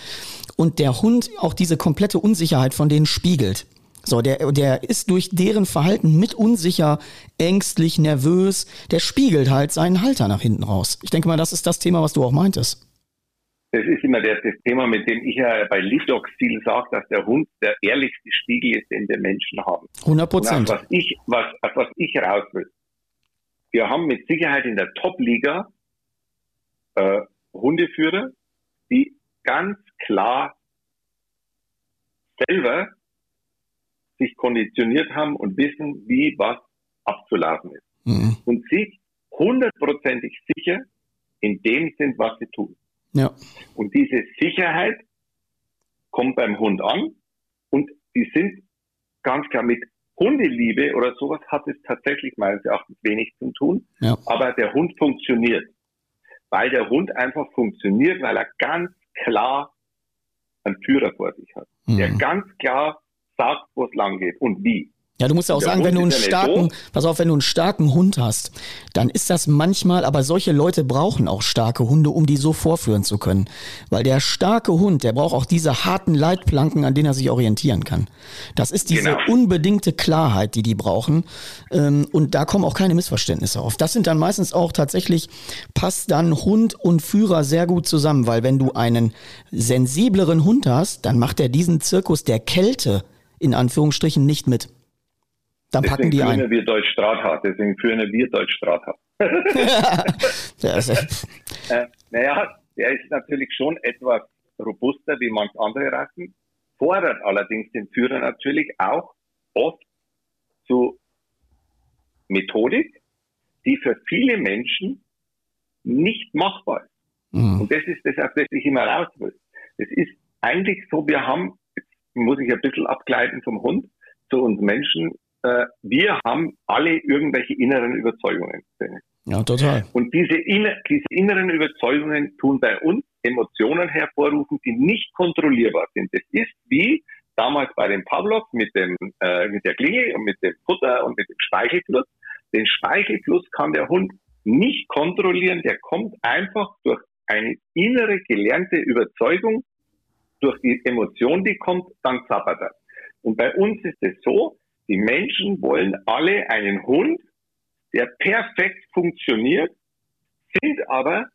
und der Hund auch diese komplette Unsicherheit von denen spiegelt. So, der, der ist durch deren Verhalten mit unsicher, ängstlich, nervös. Der spiegelt halt seinen Halter nach hinten raus. Ich denke mal, das ist das Thema, was du auch meintest. Das ist immer das, das Thema, mit dem ich ja bei Lidox viel sage, dass der Hund der ehrlichste Spiegel ist, den wir Menschen haben. 100 Prozent. Was ich, was, was ich raus will. Wir haben mit Sicherheit in der Top-Liga äh, Hundeführer, die ganz klar selber sich konditioniert haben und wissen, wie was abzulaufen ist. Mhm. Und sich hundertprozentig sicher in dem sind, was sie tun. Ja. Und diese Sicherheit kommt beim Hund an und die sind ganz klar mit Hundeliebe oder sowas hat es tatsächlich meines Erachtens wenig zu tun. Ja. Aber der Hund funktioniert. Weil der Hund einfach funktioniert, weil er ganz klar einen Führer vor sich hat, mhm. der ganz klar sagt, wo es lang geht und wie. Ja, du musst ja auch sagen, wenn du einen starken, pass auf, wenn du einen starken Hund hast, dann ist das manchmal, aber solche Leute brauchen auch starke Hunde, um die so vorführen zu können. Weil der starke Hund, der braucht auch diese harten Leitplanken, an denen er sich orientieren kann. Das ist diese genau. unbedingte Klarheit, die die brauchen. Ähm, und da kommen auch keine Missverständnisse auf. Das sind dann meistens auch tatsächlich, passt dann Hund und Führer sehr gut zusammen, weil wenn du einen sensibleren Hund hast, dann macht er diesen Zirkus der Kälte in Anführungsstrichen nicht mit. Dann packen die ein. wir Deutsch Drahthaar, deswegen führen wir Deutsch äh, naja, der ist natürlich schon etwas robuster wie manche andere Rassen, fordert allerdings den Führer natürlich auch oft zu Methodik, die für viele Menschen nicht machbar ist. Mhm. Und das ist das, auf das ich immer raus will. Es ist eigentlich so, wir haben, jetzt muss ich ein bisschen abgleiten vom Hund, zu uns Menschen, äh, wir haben alle irgendwelche inneren Überzeugungen. Ja, total. Und diese, inner, diese inneren Überzeugungen tun bei uns Emotionen hervorrufen, die nicht kontrollierbar sind. Das ist wie damals bei dem Pavlov mit dem äh, mit der Klinge und mit dem Futter und mit dem Speichelfluss. Den Speichelfluss kann der Hund nicht kontrollieren. Der kommt einfach durch eine innere gelernte Überzeugung, durch die Emotion, die kommt, dann zappert er. Und bei uns ist es so, die Menschen wollen alle einen Hund, der perfekt funktioniert, sind aber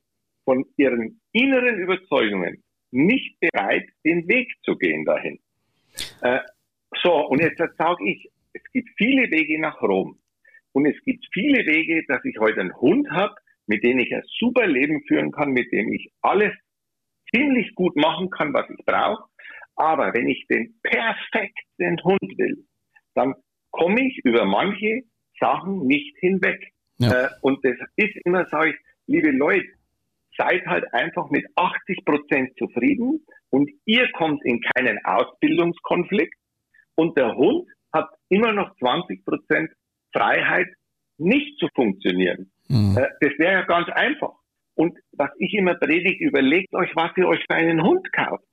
von ihren inneren Überzeugungen nicht bereit, den Weg zu gehen dahin. Äh, so, und jetzt sage ich, es gibt viele Wege nach Rom. Und es gibt viele Wege, dass ich heute einen Hund habe, mit dem ich ein super Leben führen kann, mit dem ich alles ziemlich gut machen kann, was ich brauche. Aber wenn ich den perfekten Hund will, dann komme ich über manche Sachen nicht hinweg. Ja. Äh, und das ist immer, sage ich, liebe Leute, seid halt einfach mit 80 Prozent zufrieden und ihr kommt in keinen Ausbildungskonflikt und der Hund hat immer noch 20 Prozent Freiheit, nicht zu funktionieren. Mhm. Äh, das wäre ja ganz einfach. Und was ich immer predige, überlegt euch, was ihr euch für einen Hund kauft.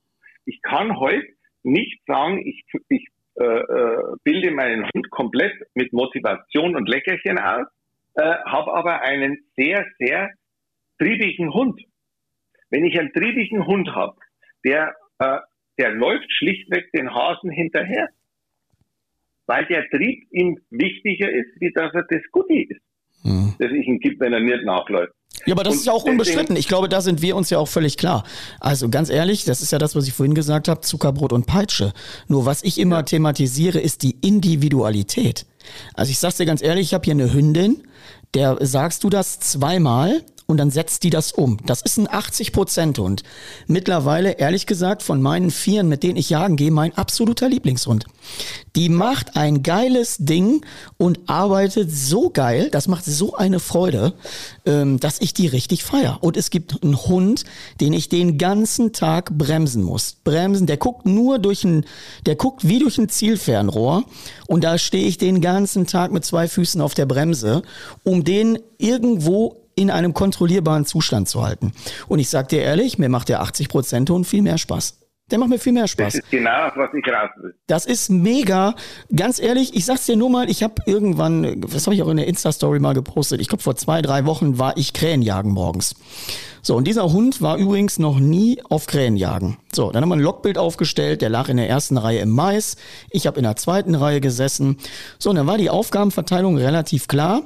Ich kann heute nicht sagen, ich, ich äh, äh, bilde meinen Hund komplett mit Motivation und Leckerchen aus, äh, habe aber einen sehr, sehr triebigen Hund. Wenn ich einen triebigen Hund habe, der, äh, der läuft schlichtweg den Hasen hinterher, weil der Trieb ihm wichtiger ist, wie dass er das Goodie ist, mhm. das ich ihm gibt, wenn er nicht nachläuft. Ja, aber das und ist ja auch unbestritten. Ich glaube, da sind wir uns ja auch völlig klar. Also ganz ehrlich, das ist ja das, was ich vorhin gesagt habe, Zuckerbrot und Peitsche. Nur was ich immer ja. thematisiere, ist die Individualität. Also ich sag's dir ganz ehrlich, ich habe hier eine Hündin, der sagst du das zweimal und dann setzt die das um. Das ist ein 80-Prozent-Hund. Mittlerweile, ehrlich gesagt, von meinen Vieren, mit denen ich jagen gehe, mein absoluter Lieblingshund. Die macht ein geiles Ding und arbeitet so geil, das macht so eine Freude, ähm, dass ich die richtig feier. Und es gibt einen Hund, den ich den ganzen Tag bremsen muss. Bremsen, der guckt nur durch ein, der guckt wie durch ein Zielfernrohr und da stehe ich den ganzen Tag mit zwei Füßen auf der Bremse, um den irgendwo in einem kontrollierbaren Zustand zu halten. Und ich sag dir ehrlich, mir macht der 80% Ton viel mehr Spaß. Der macht mir viel mehr Spaß. Das ist genau, was ich raus will. Das ist mega. Ganz ehrlich, ich sag's dir nur mal, ich habe irgendwann, was habe ich auch in der Insta-Story mal gepostet, ich glaube vor zwei, drei Wochen war ich Krähenjagen morgens. So, und dieser Hund war übrigens noch nie auf Krähenjagen. So, dann haben wir ein Logbild aufgestellt, der lag in der ersten Reihe im Mais, ich habe in der zweiten Reihe gesessen. So, und dann war die Aufgabenverteilung relativ klar.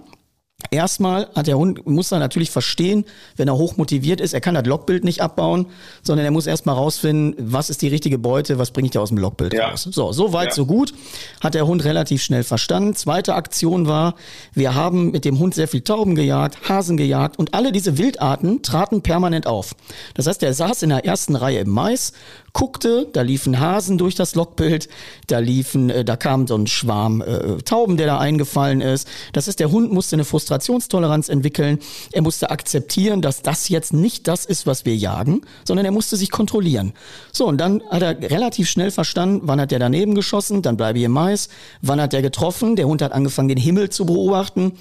Erstmal hat der Hund, muss er natürlich verstehen, wenn er hoch motiviert ist, er kann das Logbild nicht abbauen, sondern er muss erstmal rausfinden, was ist die richtige Beute, was bringe ich da aus dem Logbild ja. raus. So, so weit, ja. so gut. Hat der Hund relativ schnell verstanden. Zweite Aktion war, wir haben mit dem Hund sehr viel Tauben gejagt, Hasen gejagt und alle diese Wildarten traten permanent auf. Das heißt, er saß in der ersten Reihe im Mais, guckte, da liefen Hasen durch das Logbild, da liefen, äh, da kam so ein Schwarm äh, Tauben, der da eingefallen ist. Das heißt, der Hund musste eine Frustrationstoleranz entwickeln. Er musste akzeptieren, dass das jetzt nicht das ist, was wir jagen, sondern er musste sich kontrollieren. So, und dann hat er relativ schnell verstanden, wann hat der daneben geschossen, dann bleibe ich im Mais, wann hat der getroffen, der Hund hat angefangen, den Himmel zu beobachten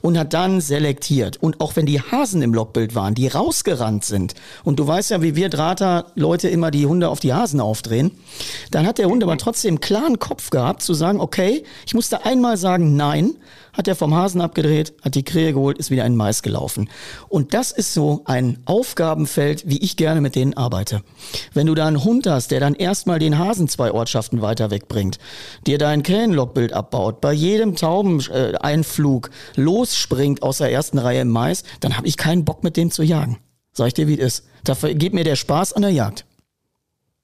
und hat dann selektiert. Und auch wenn die Hasen im Logbild waren, die rausgerannt sind, und du weißt ja, wie wir Drater Leute immer die Hunde auf auf die Hasen aufdrehen. Dann hat der Hund aber trotzdem einen klaren Kopf gehabt, zu sagen, okay, ich musste einmal sagen Nein, hat er vom Hasen abgedreht, hat die Krähe geholt, ist wieder in Mais gelaufen. Und das ist so ein Aufgabenfeld, wie ich gerne mit denen arbeite. Wenn du da einen Hund hast, der dann erstmal den Hasen zwei Ortschaften weiter wegbringt, dir dein Krähenlogbild abbaut, bei jedem Taubeneinflug losspringt aus der ersten Reihe im Mais, dann habe ich keinen Bock mit dem zu jagen. Sag ich dir, wie es ist. Da geht mir der Spaß an der Jagd.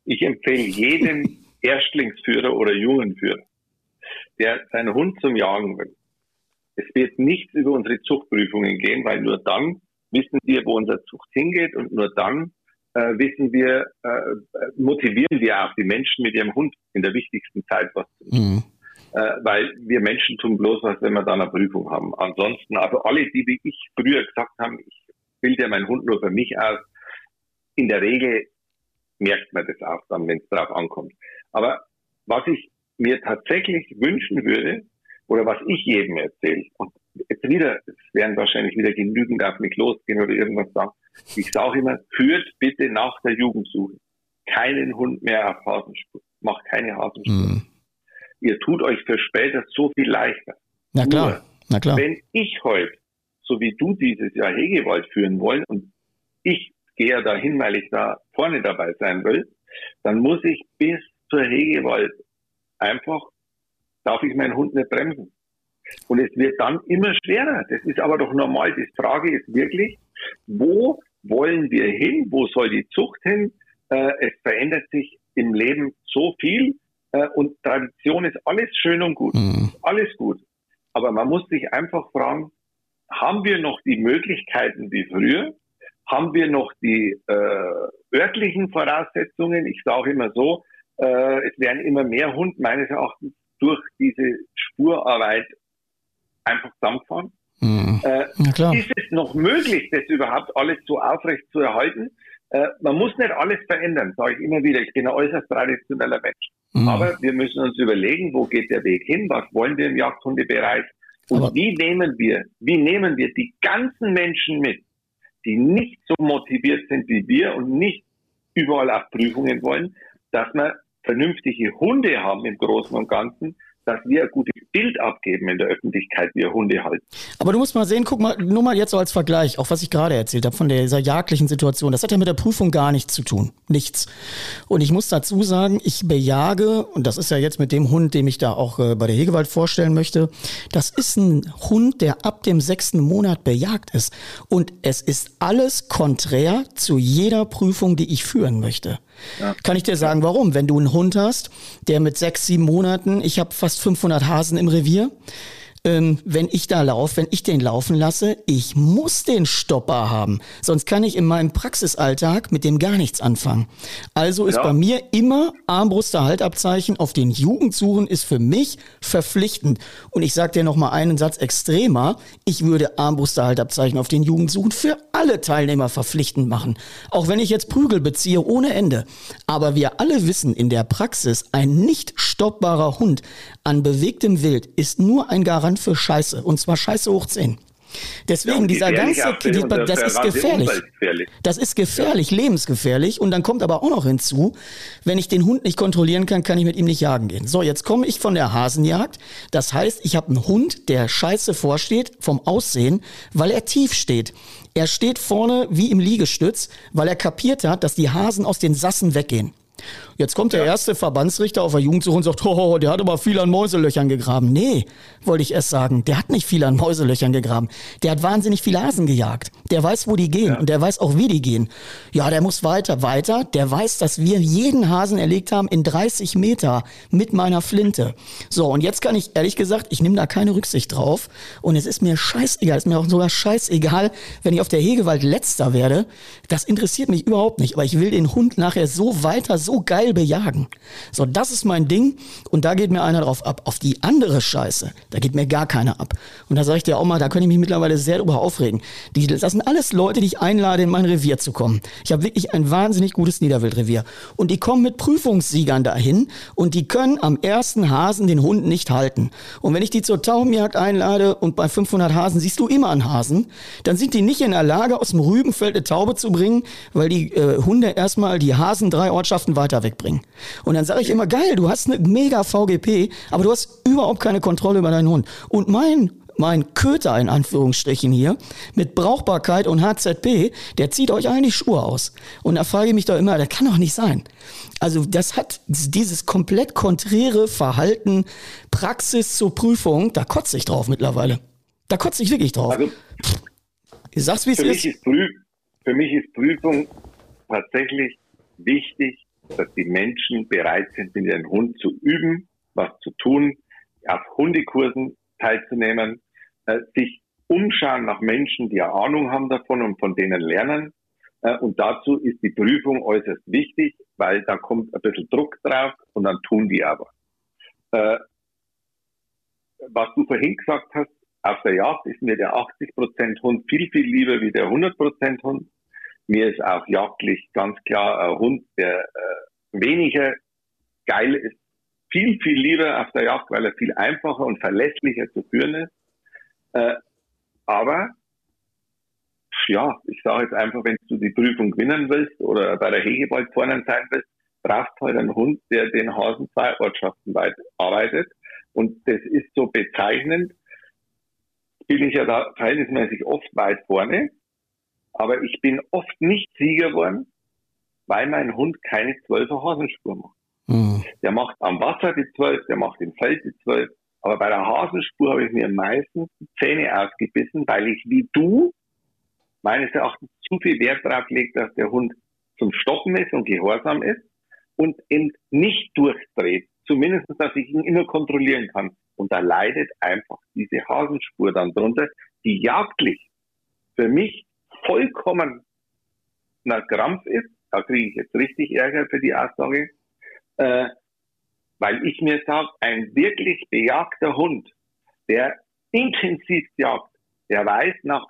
Ich empfehle jedem Erstlingsführer oder Jungenführer, der seinen Hund zum Jagen will. Es wird nichts über unsere Zuchtprüfungen gehen, weil nur dann wissen wir, wo unser Zucht hingeht und nur dann äh, wissen wir, äh, motivieren wir auch die Menschen mit ihrem Hund in der wichtigsten Zeit was zu tun. Mhm. Äh, weil wir Menschen tun bloß was, wenn wir dann eine Prüfung haben. Ansonsten, also alle, die wie ich früher gesagt haben, ich bilde meinen Hund nur für mich aus, in der Regel merkt man das auch dann, wenn es darauf ankommt. Aber was ich mir tatsächlich wünschen würde, oder was ich jedem erzähle, und jetzt wieder, es werden wahrscheinlich wieder genügend auf mich losgehen oder irgendwas sagen, ich sage immer, führt bitte nach der Jugendsuche keinen Hund mehr auf Hasenspur. Macht keine Hasenspur. Mhm. Ihr tut euch für später so viel leichter. Na klar, Nur, na klar. Wenn ich heute, so wie du dieses Jahr Hegewald führen wollen und ich gehe ja dahin, weil ich da vorne dabei sein will, dann muss ich bis zur Hegewald einfach, darf ich meinen Hund nicht bremsen. Und es wird dann immer schwerer. Das ist aber doch normal. Die Frage ist wirklich, wo wollen wir hin? Wo soll die Zucht hin? Äh, es verändert sich im Leben so viel äh, und Tradition ist alles schön und gut. Mhm. Alles gut. aber man muss sich einfach fragen, haben wir noch die Möglichkeiten wie früher? Haben wir noch die äh, örtlichen Voraussetzungen? Ich sage immer so, äh, es werden immer mehr Hund meines Erachtens durch diese Spurarbeit einfach zusammengefahren. Mhm. Äh, ist es noch möglich, das überhaupt alles so aufrecht zu erhalten? Äh, man muss nicht alles verändern, sage ich immer wieder. Ich bin ein äußerst traditioneller Mensch. Mhm. Aber wir müssen uns überlegen, wo geht der Weg hin? Was wollen wir im Jagdhundebereich? Und Aber wie nehmen wir, wie nehmen wir die ganzen Menschen mit, die nicht so motiviert sind wie wir und nicht überall auf Prüfungen wollen, dass wir vernünftige Hunde haben im Großen und Ganzen, dass wir ein gutes Bild abgeben in der Öffentlichkeit, wie Hunde halten. Aber du musst mal sehen, guck mal, nur mal jetzt so als Vergleich, auch was ich gerade erzählt habe von dieser jagdlichen Situation, das hat ja mit der Prüfung gar nichts zu tun. Nichts. Und ich muss dazu sagen, ich bejage, und das ist ja jetzt mit dem Hund, dem ich da auch äh, bei der Hegewald vorstellen möchte, das ist ein Hund, der ab dem sechsten Monat bejagt ist. Und es ist alles konträr zu jeder Prüfung, die ich führen möchte. Ja. Kann ich dir sagen, warum? Wenn du einen Hund hast, der mit sechs, sieben Monaten, ich habe fast 500 Hasen im Revier, ähm, wenn ich da laufe, wenn ich den laufen lasse, ich muss den Stopper haben. Sonst kann ich in meinem Praxisalltag mit dem gar nichts anfangen. Also ist ja. bei mir immer Armbruster Haltabzeichen auf den Jugendsuchen ist für mich verpflichtend. Und ich sage dir noch mal einen Satz extremer. Ich würde Armbruster Haltabzeichen auf den Jugendsuchen für alle Teilnehmer verpflichtend machen. Auch wenn ich jetzt Prügel beziehe ohne Ende. Aber wir alle wissen in der Praxis, ein nicht stoppbarer Hund an bewegtem Wild ist nur ein Garant Garant für Scheiße. Und zwar Scheiße hoch 10. Deswegen ja, dieser ganze, die, das, das ist gefährlich. Das ist gefährlich, ja. lebensgefährlich. Und dann kommt aber auch noch hinzu, wenn ich den Hund nicht kontrollieren kann, kann ich mit ihm nicht jagen gehen. So, jetzt komme ich von der Hasenjagd. Das heißt, ich habe einen Hund, der scheiße vorsteht vom Aussehen, weil er tief steht. Er steht vorne wie im Liegestütz, weil er kapiert hat, dass die Hasen aus den Sassen weggehen. Jetzt kommt der erste Verbandsrichter auf der Jugendsuche und sagt, oh, der hat aber viel an Mäuselöchern gegraben. Nee, wollte ich erst sagen, der hat nicht viel an Mäuselöchern gegraben. Der hat wahnsinnig viel Hasen gejagt. Der weiß, wo die gehen ja. und der weiß auch, wie die gehen. Ja, der muss weiter, weiter. Der weiß, dass wir jeden Hasen erlegt haben in 30 Meter mit meiner Flinte. So, und jetzt kann ich, ehrlich gesagt, ich nehme da keine Rücksicht drauf. Und es ist mir scheißegal, ist mir auch sogar scheißegal, wenn ich auf der Hegewald letzter werde. Das interessiert mich überhaupt nicht. Aber ich will den Hund nachher so weiter, so geil geil bejagen. So, das ist mein Ding und da geht mir einer drauf ab. Auf die andere Scheiße, da geht mir gar keiner ab. Und da sage ich dir auch mal, da könnte ich mich mittlerweile sehr drüber aufregen. Die, das sind alles Leute, die ich einlade, in mein Revier zu kommen. Ich habe wirklich ein wahnsinnig gutes Niederwildrevier. Und die kommen mit Prüfungssiegern dahin und die können am ersten Hasen den Hund nicht halten. Und wenn ich die zur Taubenjagd einlade und bei 500 Hasen siehst du immer einen Hasen, dann sind die nicht in der Lage, aus dem Rübenfeld eine Taube zu bringen, weil die äh, Hunde erstmal die Hasen drei Ortschaften weiter weg wegbringen. Und dann sage ich immer, geil, du hast eine mega VGP, aber du hast überhaupt keine Kontrolle über deinen Hund. Und mein mein Köter in Anführungsstrichen hier mit Brauchbarkeit und HZP, der zieht euch eigentlich Schuhe aus. Und da frage ich mich doch immer, das kann doch nicht sein. Also das hat dieses komplett konträre Verhalten, Praxis zur Prüfung, da kotze ich drauf mittlerweile. Da kotze ich wirklich drauf. Also, ich sag's, wie es ist. ist für mich ist Prüfung tatsächlich wichtig, dass die Menschen bereit sind, mit ihrem Hund zu üben, was zu tun, auf Hundekursen teilzunehmen, äh, sich umschauen nach Menschen, die eine Ahnung haben davon und von denen lernen. Äh, und dazu ist die Prüfung äußerst wichtig, weil da kommt ein bisschen Druck drauf und dann tun die aber. Äh, was du vorhin gesagt hast, auf der Jagd ist mir der 80% Hund viel, viel lieber wie der 100% Hund. Mir ist auch jagdlich ganz klar ein Hund, der äh, weniger geil ist, viel, viel lieber auf der Jagd, weil er viel einfacher und verlässlicher zu führen ist. Äh, aber ja, ich sage jetzt einfach, wenn du die Prüfung gewinnen willst oder bei der Hegewald vorne sein willst, brauchst du halt einen Hund, der den Hasen zwei Ortschaften weit arbeitet. Und das ist so bezeichnend. Bin ich ja da verhältnismäßig oft weit vorne. Aber ich bin oft nicht Sieger geworden, weil mein Hund keine zwölfer Hasenspur macht. Mhm. Der macht am Wasser die zwölf, der macht im Feld die zwölf. Aber bei der Hasenspur habe ich mir meistens die Zähne ausgebissen, weil ich wie du meines Erachtens zu viel Wert darauf lege, dass der Hund zum Stoppen ist und gehorsam ist und eben nicht durchdreht. Zumindest, dass ich ihn immer kontrollieren kann. Und da leidet einfach diese Hasenspur dann drunter, die jagdlich für mich vollkommen na Krampf ist. Da kriege ich jetzt richtig Ärger für die Aussage. Äh, weil ich mir sage, ein wirklich bejagter Hund, der intensiv jagt, der weiß nach,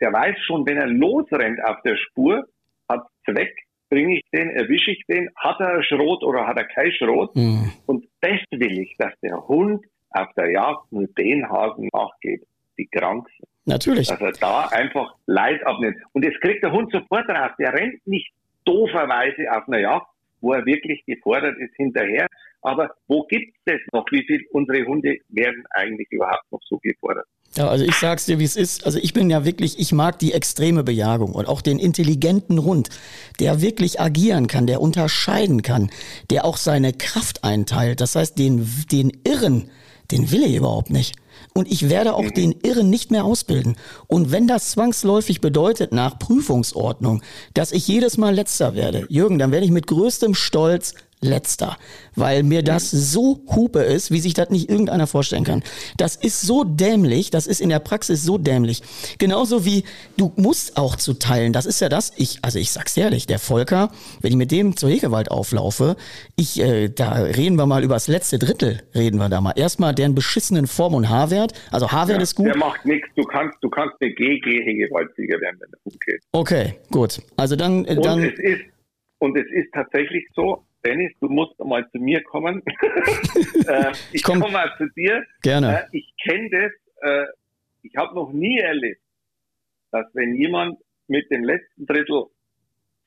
der weiß schon, wenn er losrennt auf der Spur, hat Zweck, bringe ich den, erwische ich den, hat er Schrot oder hat er kein Schrot? Mhm. Und das will ich, dass der Hund auf der Jagd nur den Hasen nachgeht, die krank sind. Natürlich. Er da einfach Leid abnimmt. Und das kriegt der Hund sofort raus. Der rennt nicht dooferweise auf einer Jagd, wo er wirklich gefordert ist hinterher. Aber wo gibt es das noch? Wie viele unsere Hunde werden eigentlich überhaupt noch so gefordert? Ja, also ich sag's dir, wie es ist. Also ich bin ja wirklich, ich mag die extreme Bejagung und auch den intelligenten Hund, der wirklich agieren kann, der unterscheiden kann, der auch seine Kraft einteilt. Das heißt, den, den Irren, den will er überhaupt nicht. Und ich werde auch den Irren nicht mehr ausbilden. Und wenn das zwangsläufig bedeutet, nach Prüfungsordnung, dass ich jedes Mal letzter werde, Jürgen, dann werde ich mit größtem Stolz letzter, weil mir das so Hupe ist, wie sich das nicht irgendeiner vorstellen kann. Das ist so dämlich, das ist in der Praxis so dämlich. Genauso wie du musst auch zu teilen, das ist ja das, ich, also ich sag's ehrlich, der Volker, wenn ich mit dem zur Hegewald auflaufe, ich, äh, da reden wir mal über das letzte Drittel, reden wir da mal. Erstmal deren beschissenen Form- und Haarwert, also Haarwert ja, ist gut. Der macht nichts, du kannst, du kannst eine GG-Hegewaldsieger werden, wenn der Hund geht. Okay, gut. Also dann, äh, dann. Und es ist, und es ist tatsächlich so, Dennis, du musst mal zu mir kommen. äh, ich komme komm mal zu dir. Gerne. Äh, ich kenne das. Äh, ich habe noch nie erlebt, dass wenn jemand mit dem letzten Drittel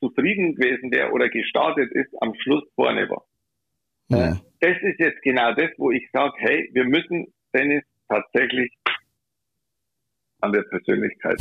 zufrieden gewesen wäre oder gestartet ist, am Schluss vorne war. Ja. das ist jetzt genau das, wo ich sage, hey, wir müssen Dennis tatsächlich an der Persönlichkeit.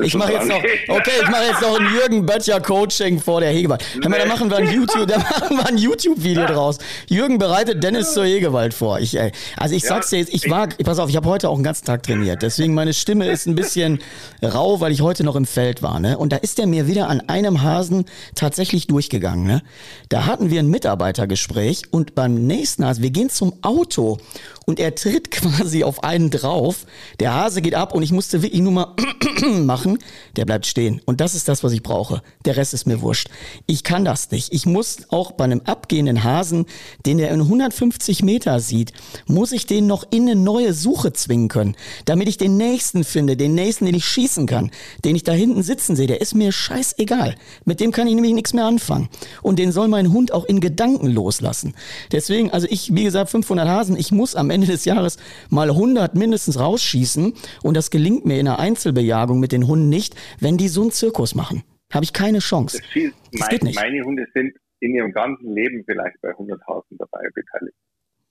ich mache jetzt noch, okay, ich mache jetzt noch ein Jürgen Böttcher Coaching vor der Hegewald. Nee. da machen wir ein YouTube, da machen wir ein YouTube-Video draus. Jürgen bereitet Dennis zur Hegewald vor. Ich, ey, also ich ja, sag's dir jetzt, ich war, pass auf, ich habe heute auch einen ganzen Tag trainiert. Deswegen meine Stimme ist ein bisschen rau, weil ich heute noch im Feld war. Ne? Und da ist er mir wieder an einem Hasen tatsächlich durchgegangen. Ne? Da hatten wir ein Mitarbeitergespräch und beim nächsten Hasen, wir gehen zum Auto und er tritt quasi auf einen drauf. Der Hase geht ab und ich musste wirklich nur mal machen. Der bleibt stehen. Und das ist das, was ich brauche. Der Rest ist mir wurscht. Ich kann das nicht. Ich muss auch bei einem abgehenden Hasen, den er in 150 Meter sieht, muss ich den noch in eine neue Suche zwingen können, damit ich den nächsten finde, den nächsten, den ich schießen kann, den ich da hinten sitzen sehe. Der ist mir scheißegal. Mit dem kann ich nämlich nichts mehr anfangen. Und den soll mein Hund auch in Gedanken loslassen. Deswegen, also ich, wie gesagt, 500 Hasen, ich muss am Ende des Jahres mal 100 mindestens rausschießen und das gelingt mir in einer Einzelbejagung mit den Hunden nicht, wenn die so einen Zirkus machen. Habe ich keine Chance. Das, viel, das mein, geht nicht. Meine Hunde sind in ihrem ganzen Leben vielleicht bei 100.000 dabei beteiligt.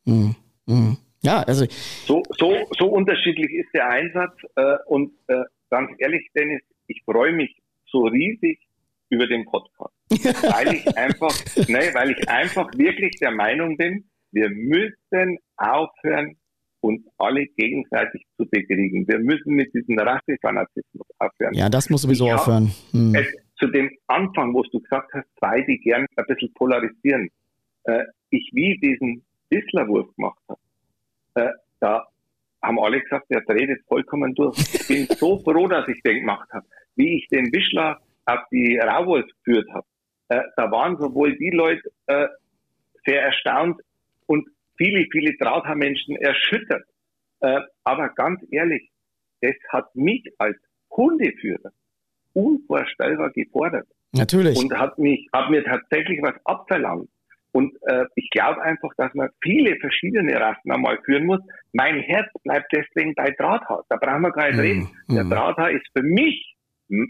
Mm, mm. Ja, also so, so, so unterschiedlich ist der Einsatz äh, und äh, ganz ehrlich, Dennis, ich freue mich so riesig über den Podcast, weil ich einfach, ne, weil ich einfach wirklich der Meinung bin, wir müssen aufhören, uns alle gegenseitig zu bekriegen. Wir müssen mit diesem Rassefanatismus aufhören. Ja, das muss sowieso ich aufhören. Hm. zu dem Anfang, wo du gesagt hast, zwei, die gern ein bisschen polarisieren. Äh, ich wie diesen Whistlerwurf gemacht habe, äh, da haben alle gesagt, der dreht jetzt vollkommen durch. Ich bin so froh, dass ich den gemacht habe. Wie ich den Wischler auf die Rauwolf geführt habe, äh, da waren sowohl die Leute äh, sehr erstaunt und viele, viele Drahthaarmenschen erschüttert. Äh, aber ganz ehrlich, das hat mich als Hundeführer unvorstellbar gefordert. Natürlich. Und hat mich, hat mir tatsächlich was abverlangt. Und äh, ich glaube einfach, dass man viele verschiedene Rassen einmal führen muss. Mein Herz bleibt deswegen bei Drahthaar. Da brauchen wir gar nicht mm, reden. Der mm. Drahthaar ist für mich,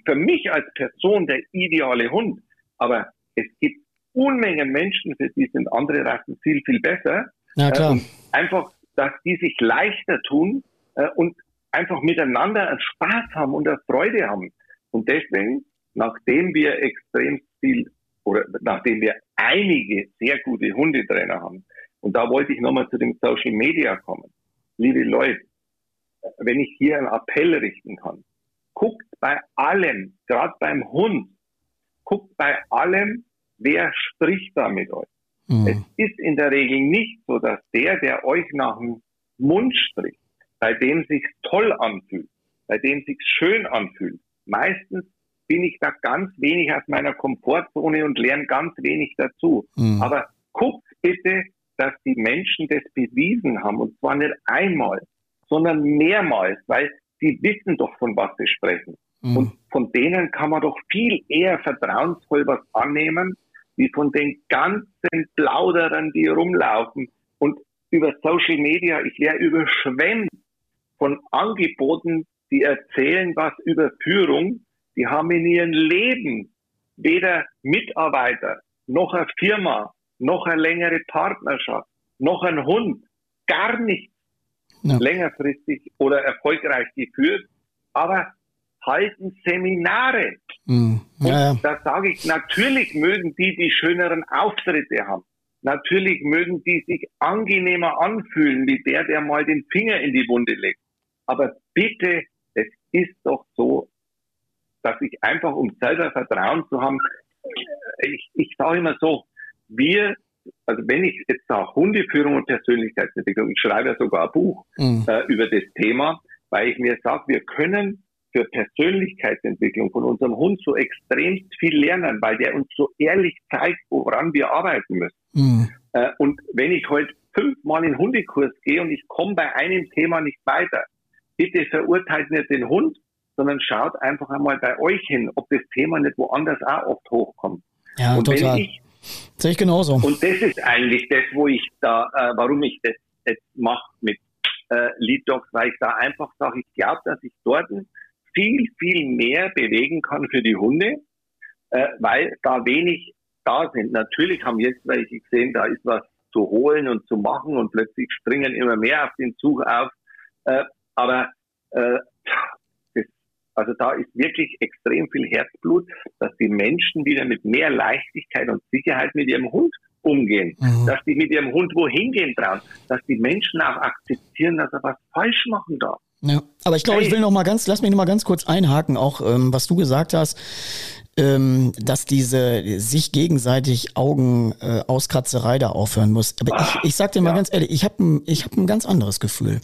für mich als Person der ideale Hund. Aber es gibt Unmengen Menschen, für die sind andere Rassen viel, viel besser. Ja, klar. Äh, einfach, dass die sich leichter tun äh, und einfach miteinander einen Spaß haben und eine Freude haben. Und deswegen, nachdem wir extrem viel oder nachdem wir einige sehr gute Hundetrainer haben, und da wollte ich nochmal zu dem Social Media kommen. Liebe Leute, wenn ich hier einen Appell richten kann, guckt bei allem, gerade beim Hund, guckt bei allem, wer spricht da mit euch. Mhm. Es ist in der Regel nicht so, dass der, der euch nach dem Mund spricht, bei dem sich toll anfühlt, bei dem sich schön anfühlt. Meistens bin ich da ganz wenig aus meiner Komfortzone und lerne ganz wenig dazu. Mhm. Aber guckt bitte, dass die Menschen das bewiesen haben und zwar nicht einmal, sondern mehrmals, weil sie wissen doch, von was sie sprechen. Mhm. Und von denen kann man doch viel eher vertrauensvoll was annehmen, wie von den ganzen Plauderern, die rumlaufen und über Social Media. Ich wäre überschwemmt von Angeboten, die erzählen was über Führung. Die haben in ihrem Leben weder Mitarbeiter, noch eine Firma, noch eine längere Partnerschaft, noch ein Hund, gar nichts ja. längerfristig oder erfolgreich geführt. Aber halten Seminare. Mhm. Ja, ja. Da sage ich, natürlich mögen die die schöneren Auftritte haben. Natürlich mögen die sich angenehmer anfühlen, wie der, der mal den Finger in die Wunde legt. Aber bitte, es ist doch so, dass ich einfach, um selber Vertrauen zu haben, ich, ich sage immer so, wir, also wenn ich jetzt sage Hundeführung und Persönlichkeitsentwicklung, ich schreibe ja sogar ein Buch mhm. äh, über das Thema, weil ich mir sage, wir können für Persönlichkeitsentwicklung von unserem Hund so extrem viel lernen, weil der uns so ehrlich zeigt, woran wir arbeiten müssen. Mhm. Äh, und wenn ich heute fünfmal in Hundekurs gehe und ich komme bei einem Thema nicht weiter, bitte verurteilt nicht den Hund, sondern schaut einfach einmal bei euch hin, ob das Thema nicht woanders auch oft hochkommt. Ja, und total. Ich, Sehe ich genauso. Und das ist eigentlich das, wo ich da, äh, warum ich das jetzt mache mit äh, Lead Dogs, weil ich da einfach sage, ich glaube, dass ich dort viel, viel mehr bewegen kann für die Hunde, äh, weil da wenig da sind. Natürlich haben jetzt welche gesehen, da ist was zu holen und zu machen und plötzlich springen immer mehr auf den Zug auf. Äh, aber äh, das, also da ist wirklich extrem viel Herzblut, dass die Menschen wieder mit mehr Leichtigkeit und Sicherheit mit ihrem Hund umgehen, mhm. dass die mit ihrem Hund wohin gehen trauen, dass die Menschen auch akzeptieren, dass er was falsch machen darf. Ja, aber ich glaube, ich will noch mal ganz, lass mich noch mal ganz kurz einhaken, auch ähm, was du gesagt hast, ähm, dass diese sich gegenseitig Augen äh, Auskratzerei da aufhören muss. Aber ich, ich sag dir mal ja. ganz ehrlich, ich habe ein, ich hab ein ganz anderes Gefühl.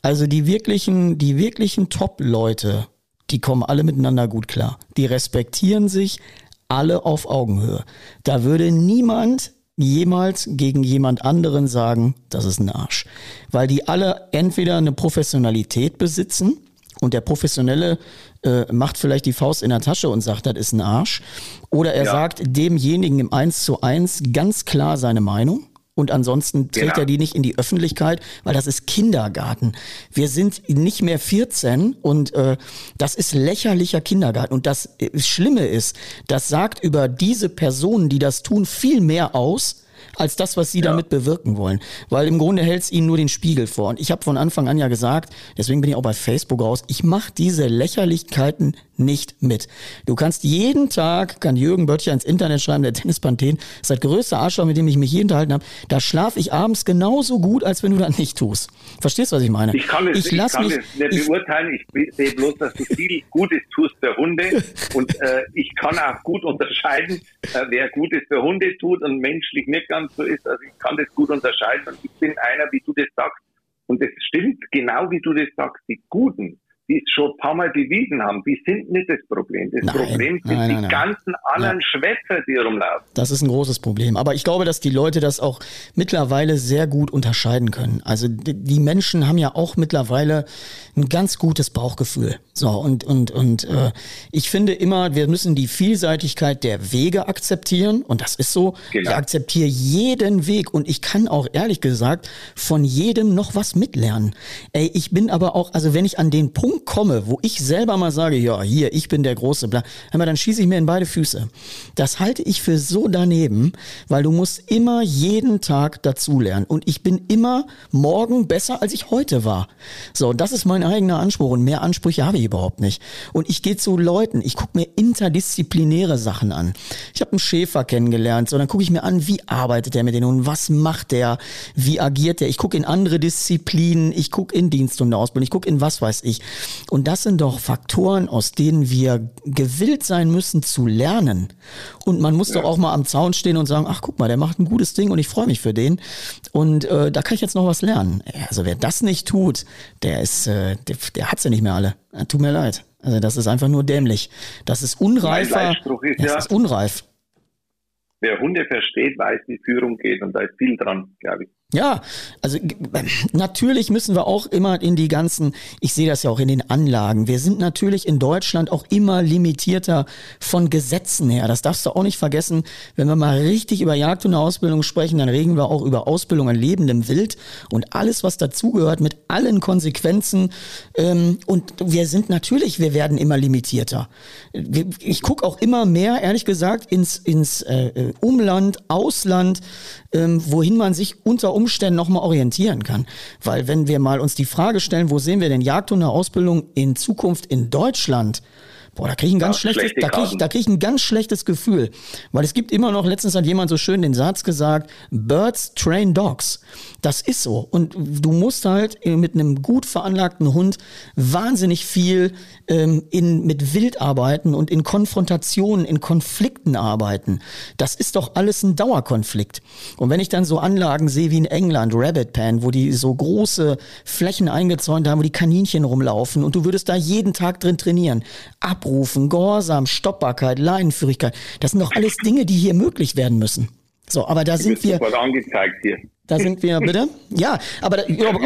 Also die wirklichen, die wirklichen Top-Leute, die kommen alle miteinander gut klar. Die respektieren sich alle auf Augenhöhe. Da würde niemand jemals gegen jemand anderen sagen, das ist ein Arsch. Weil die alle entweder eine Professionalität besitzen und der Professionelle äh, macht vielleicht die Faust in der Tasche und sagt, das ist ein Arsch. Oder er ja. sagt demjenigen im Eins zu eins ganz klar seine Meinung und ansonsten trägt genau. er die nicht in die Öffentlichkeit, weil das ist Kindergarten. Wir sind nicht mehr 14 und äh, das ist lächerlicher Kindergarten. Und das äh, Schlimme ist, das sagt über diese Personen, die das tun, viel mehr aus, als das, was sie ja. damit bewirken wollen. Weil im Grunde hält es ihnen nur den Spiegel vor. Und ich habe von Anfang an ja gesagt, deswegen bin ich auch bei Facebook raus, ich mache diese Lächerlichkeiten nicht mit. Du kannst jeden Tag, kann Jürgen Böttcher ins Internet schreiben, der Dennis Panthen ist der größte Arschloch, mit dem ich mich jeden unterhalten habe. Da schlafe ich abends genauso gut, als wenn du das nicht tust. Verstehst du, was ich meine? Ich kann es, ich ich kann mich, es nicht ich, beurteilen. Ich sehe bloß, dass du viel Gutes tust für Hunde. und äh, ich kann auch gut unterscheiden, äh, wer Gutes für Hunde tut und menschlich nicht ganz so ist. Also ich kann das gut unterscheiden. Und ich bin einer, wie du das sagst. Und es stimmt genau, wie du das sagst. Die Guten, die es schon ein paar Mal bewiesen haben, die sind nicht das Problem. Das nein, Problem sind nein, nein, die ganzen anderen Schwätzer, die rumlaufen. Das ist ein großes Problem. Aber ich glaube, dass die Leute das auch mittlerweile sehr gut unterscheiden können. Also die Menschen haben ja auch mittlerweile ein ganz gutes Bauchgefühl. So, und, und, und äh, ich finde immer, wir müssen die Vielseitigkeit der Wege akzeptieren. Und das ist so. Genau. Ich akzeptiere jeden Weg und ich kann auch ehrlich gesagt von jedem noch was mitlernen. Ey, ich bin aber auch, also wenn ich an den Punkt Punkt komme, wo ich selber mal sage, ja, hier, ich bin der große Bla, dann schieße ich mir in beide Füße. Das halte ich für so daneben, weil du musst immer jeden Tag dazulernen. Und ich bin immer morgen besser, als ich heute war. So, das ist mein eigener Anspruch und mehr Ansprüche habe ich überhaupt nicht. Und ich gehe zu Leuten, ich gucke mir interdisziplinäre Sachen an. Ich habe einen Schäfer kennengelernt, so dann gucke ich mir an, wie arbeitet der mit den Hunden, was macht der, wie agiert der. Ich gucke in andere Disziplinen, ich gucke in Dienst und Ausbildung, ich gucke in was weiß ich. Und das sind doch Faktoren, aus denen wir gewillt sein müssen zu lernen. Und man muss ja. doch auch mal am Zaun stehen und sagen, ach guck mal, der macht ein gutes Ding und ich freue mich für den. Und äh, da kann ich jetzt noch was lernen. Also wer das nicht tut, der ist, äh, der, der hat's ja nicht mehr alle. Tut mir leid. Also das ist einfach nur dämlich. Das ist unreifer. Ist das ja, ist unreif. Wer Hunde versteht, weiß, wie Führung geht und da ist viel dran, glaube ich. Ja, also natürlich müssen wir auch immer in die ganzen, ich sehe das ja auch in den Anlagen, wir sind natürlich in Deutschland auch immer limitierter von Gesetzen her. Das darfst du auch nicht vergessen. Wenn wir mal richtig über Jagd und Ausbildung sprechen, dann reden wir auch über Ausbildung an lebendem Wild und alles, was dazugehört, mit allen Konsequenzen. Ähm, und wir sind natürlich, wir werden immer limitierter. Ich gucke auch immer mehr, ehrlich gesagt, ins, ins äh, äh Umland, Ausland, ähm, wohin man sich unter Umständen nochmal orientieren kann. Weil wenn wir mal uns die Frage stellen, wo sehen wir denn Jagdhundeausbildung in Zukunft in Deutschland? Boah, da kriege ich ein ganz ja, schlechtes, da kriege ich, da krieg ich ein ganz schlechtes Gefühl. Weil es gibt immer noch, letztens hat jemand so schön den Satz gesagt, Birds train dogs. Das ist so. Und du musst halt mit einem gut veranlagten Hund wahnsinnig viel ähm, in, mit Wild arbeiten und in Konfrontationen, in Konflikten arbeiten. Das ist doch alles ein Dauerkonflikt. Und wenn ich dann so Anlagen sehe wie in England, Rabbit Pan, wo die so große Flächen eingezäunt haben, wo die Kaninchen rumlaufen und du würdest da jeden Tag drin trainieren. Abrufen, Gehorsam, Stoppbarkeit, Leinenführigkeit. Das sind doch alles Dinge, die hier möglich werden müssen. So, aber da sind wir. angezeigt hier. Da sind wir, bitte? Ja, aber, ja, aber,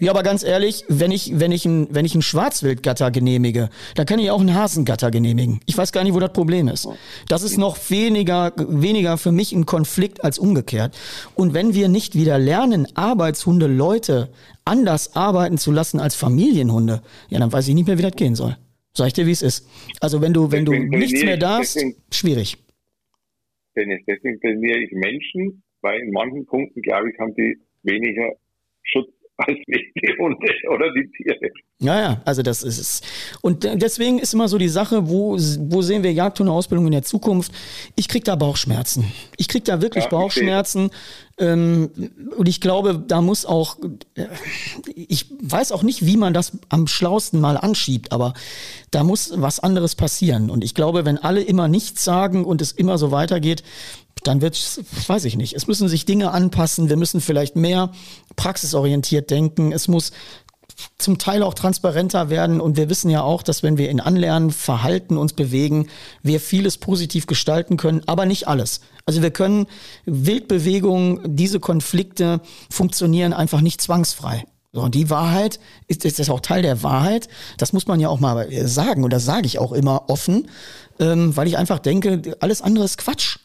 ja, aber ganz ehrlich, wenn ich, wenn ich ein, wenn ich einen Schwarzwildgatter genehmige, dann kann ich auch einen Hasengatter genehmigen. Ich weiß gar nicht, wo das Problem ist. Das ist noch weniger, weniger für mich ein Konflikt als umgekehrt. Und wenn wir nicht wieder lernen, Arbeitshunde Leute anders arbeiten zu lassen als Familienhunde, ja, dann weiß ich nicht mehr, wie das gehen soll. Sag ich dir, wie es ist. Also wenn du, wenn du nichts mehr darfst, schwierig. Dennis, deswegen trainiere ich Menschen, weil in manchen Punkten, glaube ich, haben die weniger Schutz als die Hunde oder die Tiere. Ja, ja, also das ist es. Und deswegen ist immer so die Sache, wo, wo sehen wir Jagdhundeausbildung in der Zukunft? Ich krieg da Bauchschmerzen. Ich krieg da wirklich ja, Bauchschmerzen. Ähm, und ich glaube, da muss auch, ich weiß auch nicht, wie man das am schlausten mal anschiebt, aber da muss was anderes passieren. Und ich glaube, wenn alle immer nichts sagen und es immer so weitergeht, dann wird weiß ich nicht, es müssen sich Dinge anpassen, wir müssen vielleicht mehr praxisorientiert denken, es muss zum Teil auch transparenter werden und wir wissen ja auch, dass wenn wir in Anlernen, Verhalten uns bewegen, wir vieles positiv gestalten können, aber nicht alles. Also wir können Wildbewegungen, diese Konflikte funktionieren einfach nicht zwangsfrei. So, und die Wahrheit ist, ist das auch Teil der Wahrheit. Das muss man ja auch mal sagen und das sage ich auch immer offen, ähm, weil ich einfach denke, alles andere ist Quatsch.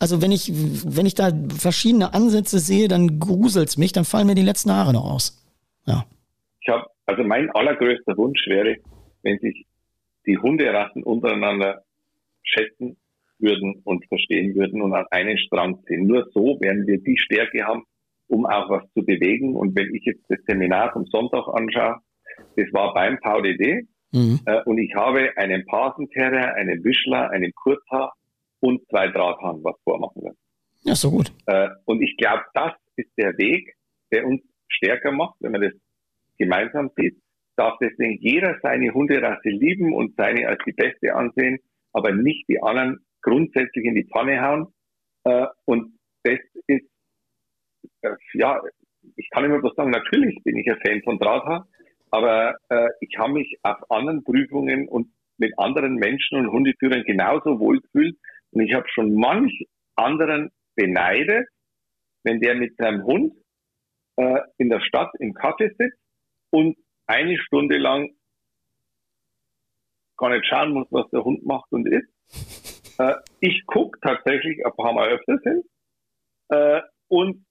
Also wenn ich, wenn ich da verschiedene Ansätze sehe, dann gruselt's mich, dann fallen mir die letzten Haare noch aus. Ja. Ich habe, also mein allergrößter Wunsch wäre, wenn sich die Hunderassen untereinander schätzen würden und verstehen würden und an einen Strang ziehen. Nur so werden wir die Stärke haben, um auch was zu bewegen. Und wenn ich jetzt das Seminar vom Sonntag anschaue, das war beim VDD mhm. äh, und ich habe einen Pasenterrier, einen Wischler, einen Kurzhaar und zwei Drahthahn was vormachen werden. Ja, so gut. Äh, und ich glaube, das ist der Weg, der uns stärker macht, wenn man das gemeinsam sieht. Darf deswegen jeder seine Hunderasse lieben und seine als die beste ansehen, aber nicht die anderen grundsätzlich in die Pfanne hauen. Äh, und das ist, äh, ja, ich kann immer bloß sagen, natürlich bin ich ein Fan von Drahthaar, aber äh, ich habe mich auf anderen Prüfungen und mit anderen Menschen und Hundeführern genauso wohlgefühlt, und ich habe schon manch anderen beneidet, wenn der mit seinem Hund äh, in der Stadt im Kaffee sitzt und eine Stunde lang gar nicht schauen muss, was der Hund macht und isst. Äh, ich gucke tatsächlich ein paar Mal öfters hin äh, und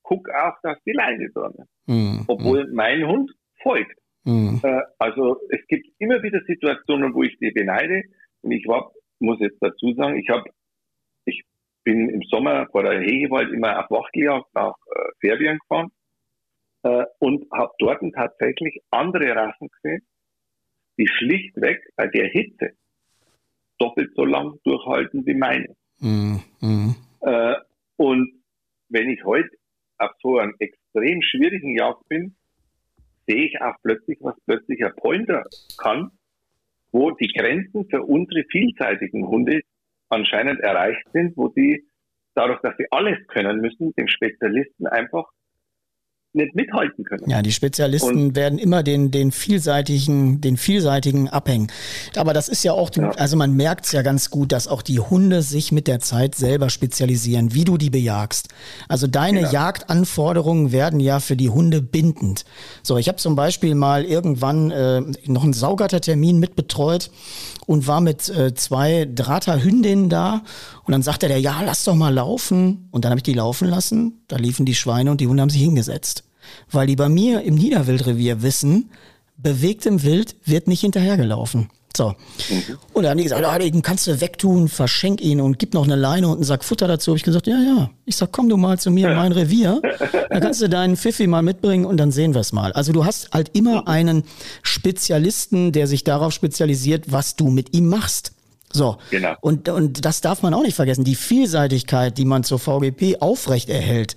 gucke auch, dass die Leine dran ist. Mhm. Obwohl mein Hund folgt. Mhm. Äh, also es gibt immer wieder Situationen, wo ich die beneide. Und ich war muss jetzt dazu sagen, ich habe, ich bin im Sommer vor der Hegewald immer auf Wachgeljagd nach äh, Serbien gefahren äh, und habe dort tatsächlich andere Rassen gesehen, die schlichtweg bei der Hitze doppelt so lang durchhalten wie meine. Mhm. Äh, und wenn ich heute auf so einem extrem schwierigen Jagd bin, sehe ich auch plötzlich, was plötzlich ein Pointer kann, wo die Grenzen für unsere vielseitigen Hunde anscheinend erreicht sind, wo die dadurch, dass sie alles können müssen, den Spezialisten einfach nicht mithalten können. Ja, die Spezialisten und werden immer den, den vielseitigen, den vielseitigen abhängen. Aber das ist ja auch, ja. also man merkt es ja ganz gut, dass auch die Hunde sich mit der Zeit selber spezialisieren, wie du die bejagst. Also deine genau. Jagdanforderungen werden ja für die Hunde bindend. So, ich habe zum Beispiel mal irgendwann äh, noch einen Saugattertermin mitbetreut und war mit äh, zwei Drahter-Hündinnen da und dann sagte der, ja, lass doch mal laufen. Und dann habe ich die laufen lassen, da liefen die Schweine und die Hunde haben sich hingesetzt weil die bei mir im Niederwildrevier wissen, bewegtem Wild wird nicht hinterhergelaufen. So. Und dann haben die gesagt, oh, den kannst du wegtun, verschenk ihn und gib noch eine Leine und einen Sack Futter dazu. Hab ich gesagt, ja, ja. Ich sag, komm du mal zu mir in mein Revier. Dann kannst du deinen Pfiffi mal mitbringen und dann sehen wir es mal. Also du hast halt immer einen Spezialisten, der sich darauf spezialisiert, was du mit ihm machst. So. Genau. Und, und das darf man auch nicht vergessen. Die Vielseitigkeit, die man zur VGP aufrecht erhält,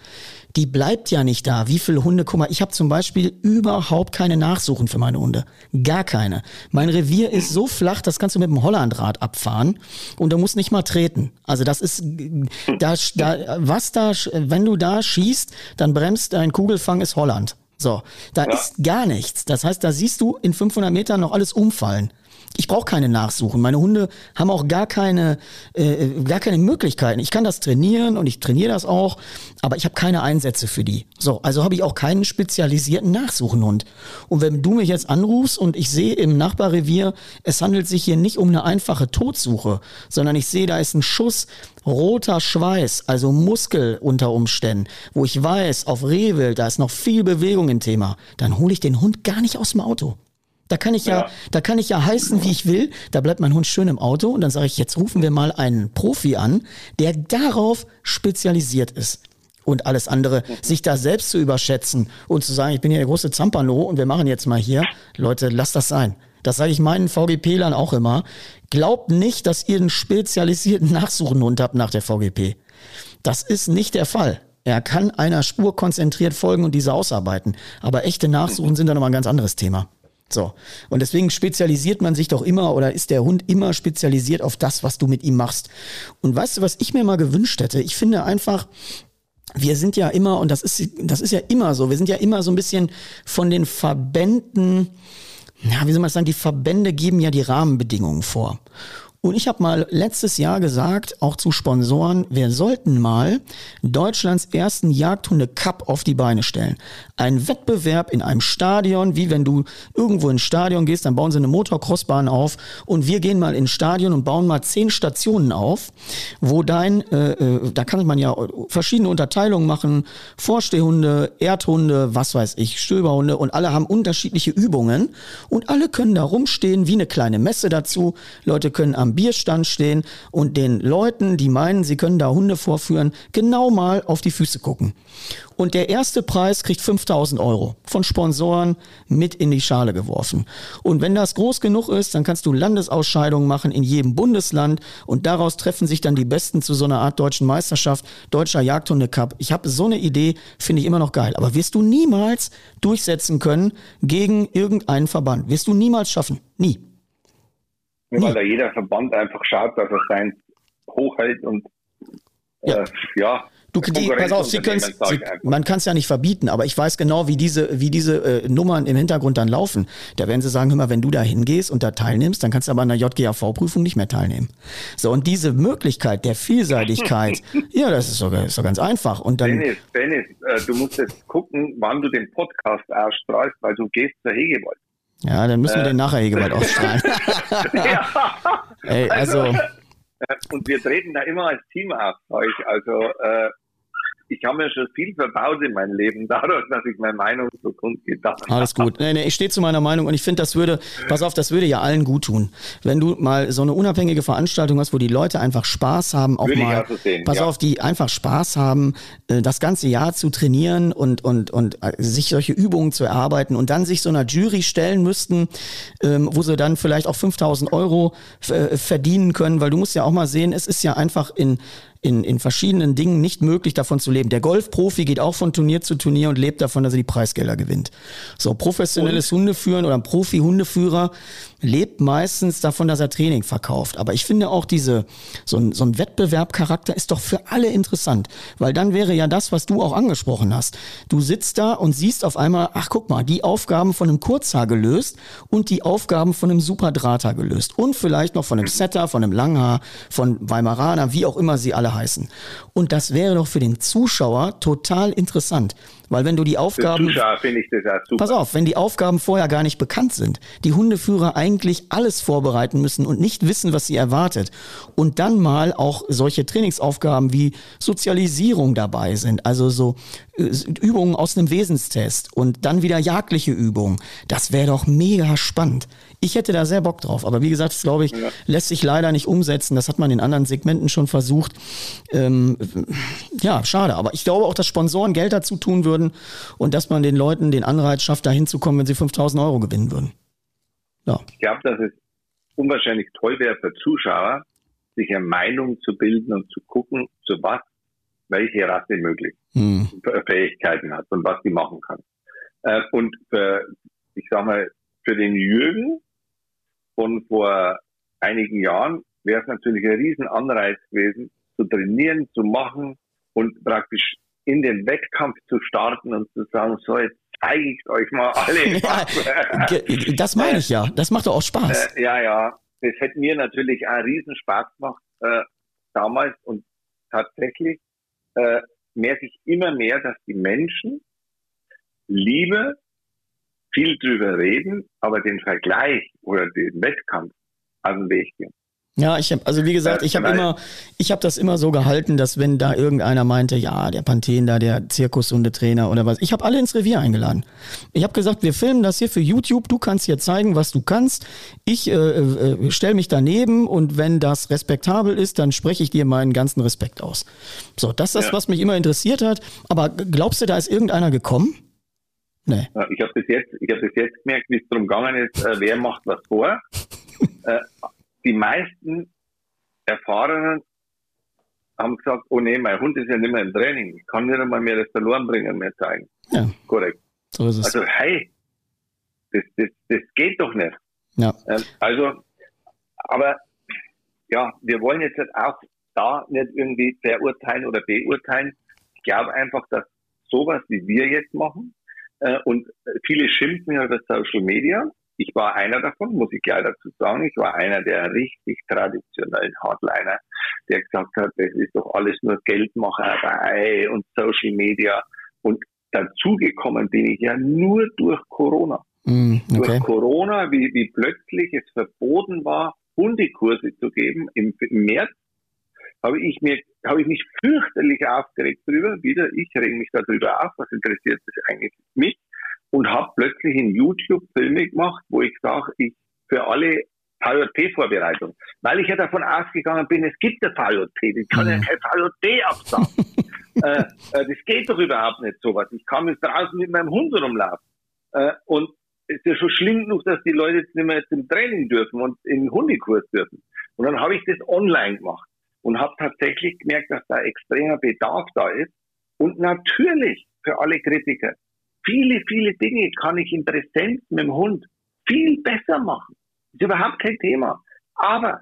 die bleibt ja nicht da. Wie viele Hunde, guck mal, ich habe zum Beispiel überhaupt keine Nachsuchen für meine Hunde. Gar keine. Mein Revier ist so flach, das kannst du mit dem Hollandrad abfahren und du musst nicht mal treten. Also das ist, da, da, was da, wenn du da schießt, dann bremst dein Kugelfang ist Holland. So, da ja. ist gar nichts. Das heißt, da siehst du in 500 Metern noch alles umfallen. Ich brauche keine Nachsuchen. Meine Hunde haben auch gar keine, äh, gar keine Möglichkeiten. Ich kann das trainieren und ich trainiere das auch, aber ich habe keine Einsätze für die. So, also habe ich auch keinen spezialisierten Nachsuchenhund. Und wenn du mich jetzt anrufst und ich sehe im Nachbarrevier, es handelt sich hier nicht um eine einfache Todsuche, sondern ich sehe, da ist ein Schuss roter Schweiß, also Muskel unter Umständen, wo ich weiß, auf Rehwild, da ist noch viel Bewegung im Thema, dann hole ich den Hund gar nicht aus dem Auto. Da kann ich ja, ja, da kann ich ja heißen, wie ich will. Da bleibt mein Hund schön im Auto und dann sage ich, jetzt rufen wir mal einen Profi an, der darauf spezialisiert ist. Und alles andere, mhm. sich da selbst zu überschätzen und zu sagen, ich bin hier der große Zampano und wir machen jetzt mal hier. Leute, lasst das sein. Das sage ich meinen VGP-Lern auch immer. Glaubt nicht, dass ihr einen spezialisierten Nachsuchenhund habt nach der VGP. Das ist nicht der Fall. Er kann einer Spur konzentriert folgen und diese ausarbeiten. Aber echte Nachsuchen sind dann nochmal ein ganz anderes Thema. So. Und deswegen spezialisiert man sich doch immer oder ist der Hund immer spezialisiert auf das, was du mit ihm machst. Und weißt du, was ich mir mal gewünscht hätte? Ich finde einfach, wir sind ja immer, und das ist, das ist ja immer so, wir sind ja immer so ein bisschen von den Verbänden, ja, wie soll man sagen, die Verbände geben ja die Rahmenbedingungen vor. Und ich habe mal letztes Jahr gesagt, auch zu Sponsoren, wir sollten mal Deutschlands ersten Jagdhunde-Cup auf die Beine stellen. Ein Wettbewerb in einem Stadion, wie wenn du irgendwo ins Stadion gehst, dann bauen sie eine Motocrossbahn auf und wir gehen mal ins Stadion und bauen mal zehn Stationen auf, wo dein, äh, äh, da kann man ja verschiedene Unterteilungen machen, Vorstehhunde, Erdhunde, was weiß ich, Stöberhunde und alle haben unterschiedliche Übungen und alle können da rumstehen wie eine kleine Messe dazu. Leute können am am Bierstand stehen und den Leuten, die meinen, sie können da Hunde vorführen, genau mal auf die Füße gucken. Und der erste Preis kriegt 5000 Euro von Sponsoren mit in die Schale geworfen. Und wenn das groß genug ist, dann kannst du Landesausscheidungen machen in jedem Bundesland und daraus treffen sich dann die Besten zu so einer Art deutschen Meisterschaft, deutscher Jagdhunde-Cup. Ich habe so eine Idee, finde ich immer noch geil. Aber wirst du niemals durchsetzen können gegen irgendeinen Verband. Wirst du niemals schaffen. Nie. Weil hm. da jeder Verband einfach schaut, dass er sein hochhält und ja. Äh, ja Du, die, pass auf, sie können, man kann es ja nicht verbieten, aber ich weiß genau, wie diese, wie diese äh, Nummern im Hintergrund dann laufen. Da werden sie sagen, hör mal, wenn du da hingehst und da teilnimmst, dann kannst du aber an der JGAV-Prüfung nicht mehr teilnehmen. So, und diese Möglichkeit der Vielseitigkeit, ja, das ist sogar ist doch ganz einfach. Und dann, Dennis, Dennis, äh, du musst jetzt gucken, wann du den Podcast ausstrahlst, weil du gehst zur Hegewald. Ja, dann müssen wir den nachher hier gewalt ausstrahlen. ja. Ey, also, also. Und wir treten da immer als Team auf euch. Also äh, ich habe mir schon viel verbaut in meinem Leben, dadurch, dass ich meine Meinung so kundgetan habe. Alles gut. Nee, nee, ich stehe zu meiner Meinung und ich finde, das würde, pass auf, das würde ja allen gut tun. Wenn du mal so eine unabhängige Veranstaltung hast, wo die Leute einfach Spaß haben, auch würde mal, sehen, pass ja. auf, die einfach Spaß haben, äh, das ganze Jahr zu trainieren und, und, und äh, sich solche Übungen zu erarbeiten und dann sich so einer Jury stellen müssten, ähm, wo sie dann vielleicht auch 5000 Euro äh, verdienen können, weil du musst ja auch mal sehen, es ist ja einfach in, in, in verschiedenen Dingen nicht möglich, davon zu leben. Der Golfprofi geht auch von Turnier zu Turnier und lebt davon, dass er die Preisgelder gewinnt. So, professionelles Hundeführen oder ein Profi-Hundeführer lebt meistens davon, dass er Training verkauft. Aber ich finde auch diese, so ein, so ein Wettbewerbcharakter ist doch für alle interessant. Weil dann wäre ja das, was du auch angesprochen hast. Du sitzt da und siehst auf einmal, ach guck mal, die Aufgaben von einem Kurzhaar gelöst und die Aufgaben von einem Superdrahter gelöst. Und vielleicht noch von einem Setter, von einem Langhaar, von Weimaraner, wie auch immer sie alle heißen. Und das wäre doch für den Zuschauer total interessant. Weil wenn du die Aufgaben. Für Zuschauer finde ich das auch super. Pass auf, wenn die Aufgaben vorher gar nicht bekannt sind, die Hundeführer eigentlich alles vorbereiten müssen und nicht wissen, was sie erwartet. Und dann mal auch solche Trainingsaufgaben wie Sozialisierung dabei sind, also so äh, Übungen aus einem Wesenstest und dann wieder jagdliche Übungen. Das wäre doch mega spannend. Ich hätte da sehr Bock drauf. Aber wie gesagt, das glaube ich, ja. lässt sich leider nicht umsetzen. Das hat man in anderen Segmenten schon versucht. Ähm, ja, schade. Aber ich glaube auch, dass Sponsoren Geld dazu tun würden und dass man den Leuten den Anreiz schafft, da hinzukommen, wenn sie 5000 Euro gewinnen würden. Ja. Ich glaube, dass es unwahrscheinlich toll wäre für Zuschauer, sich eine Meinung zu bilden und zu gucken, zu was welche Rasse möglich hm. Fähigkeiten hat und was die machen kann. Äh, und für, ich sag mal, für den Jürgen von vor einigen Jahren wäre es natürlich ein Riesenanreiz gewesen, zu trainieren, zu machen und praktisch in den Wettkampf zu starten und zu sagen, so jetzt zeige ich euch mal alle. Ja, das meine ich ja. Das macht doch auch Spaß. Äh, ja, ja. Das hätte mir natürlich auch riesen Spaß gemacht äh, damals und tatsächlich äh, merke ich immer mehr, dass die Menschen Liebe viel drüber reden, aber den Vergleich oder den Wettkampf aus dem Weg gehen. Ja, ich habe, also wie gesagt, ich habe immer, ich habe das immer so gehalten, dass wenn da irgendeiner meinte, ja, der Panthen da, der Zirkushundetrainer oder was, ich habe alle ins Revier eingeladen. Ich habe gesagt, wir filmen das hier für YouTube, du kannst hier zeigen, was du kannst. Ich äh, äh, stelle mich daneben und wenn das respektabel ist, dann spreche ich dir meinen ganzen Respekt aus. So, das ist das, ja. was mich immer interessiert hat. Aber glaubst du, da ist irgendeiner gekommen? Nee. Ich habe bis jetzt, ich habe bis jetzt gemerkt, wie es darum gegangen ist, äh, wer macht was vor. äh, die meisten Erfahrenen haben gesagt, oh nee, mein Hund ist ja nicht mehr im Training. Ich kann nicht einmal mehr das Verlorenbringen mehr zeigen. Ja. Korrekt. So ist es. Also, hey, das, das, das geht doch nicht. Ja. Ähm, also, aber ja, wir wollen jetzt halt auch da nicht irgendwie verurteilen oder beurteilen. Ich glaube einfach, dass sowas, wie wir jetzt machen, äh, und viele schimpfen ja über Social Media. Ich war einer davon, muss ich gleich dazu sagen. Ich war einer der richtig traditionellen Hardliner, der gesagt hat, das ist doch alles nur Geldmacherei und Social Media. Und dazugekommen bin ich ja nur durch Corona. Mm, okay. Durch Corona, wie, wie plötzlich es verboten war, Hundekurse zu geben im, im März habe ich mir, habe ich mich fürchterlich aufgeregt drüber. Wieder, ich rege mich darüber auf, was interessiert sich eigentlich mich? Und habe plötzlich in YouTube Filme gemacht, wo ich sage, ich für alle VJP-Vorbereitung. Weil ich ja davon ausgegangen bin, es gibt eine VJP, ich kann ja mhm. kein VJP absagen. äh, äh, das geht doch überhaupt nicht sowas. Ich kann jetzt draußen mit meinem Hund rumlaufen. Äh, und es ist ja schon schlimm genug, dass die Leute jetzt nicht mehr zum Training dürfen und in den Hundekurs dürfen. Und dann habe ich das online gemacht und habe tatsächlich gemerkt, dass da extremer Bedarf da ist. Und natürlich für alle Kritiker, viele, viele Dinge kann ich in Präsenz mit dem Hund viel besser machen. Ist überhaupt kein Thema. Aber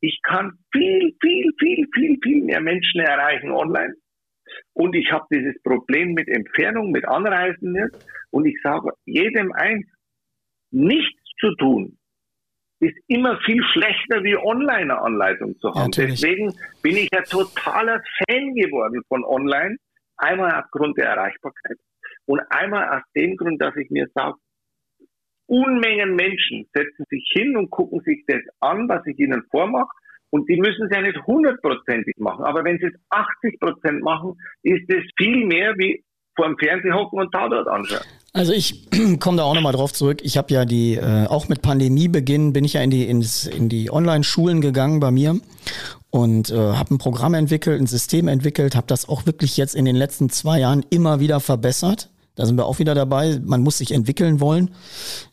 ich kann viel, viel, viel, viel, viel mehr Menschen erreichen online. Und ich habe dieses Problem mit Entfernung, mit Anreisen nicht. Und ich sage jedem eins, nichts zu tun, ist immer viel schlechter wie Online-Anleitung zu haben. Ja, Deswegen bin ich ja totaler Fan geworden von Online. Einmal aufgrund der Erreichbarkeit und einmal aus dem Grund, dass ich mir sage, Unmengen Menschen setzen sich hin und gucken sich das an, was ich ihnen vormache. Und die müssen es ja nicht hundertprozentig machen. Aber wenn sie es 80 Prozent machen, ist es viel mehr wie vor dem Fernseher hocken und Tatort anschauen. Also ich komme da auch nochmal drauf zurück. Ich habe ja die, äh, auch mit Pandemiebeginn bin ich ja in die, ins, in die Online-Schulen gegangen bei mir und äh, habe ein Programm entwickelt, ein System entwickelt, habe das auch wirklich jetzt in den letzten zwei Jahren immer wieder verbessert Da sind wir auch wieder dabei. Man muss sich entwickeln wollen.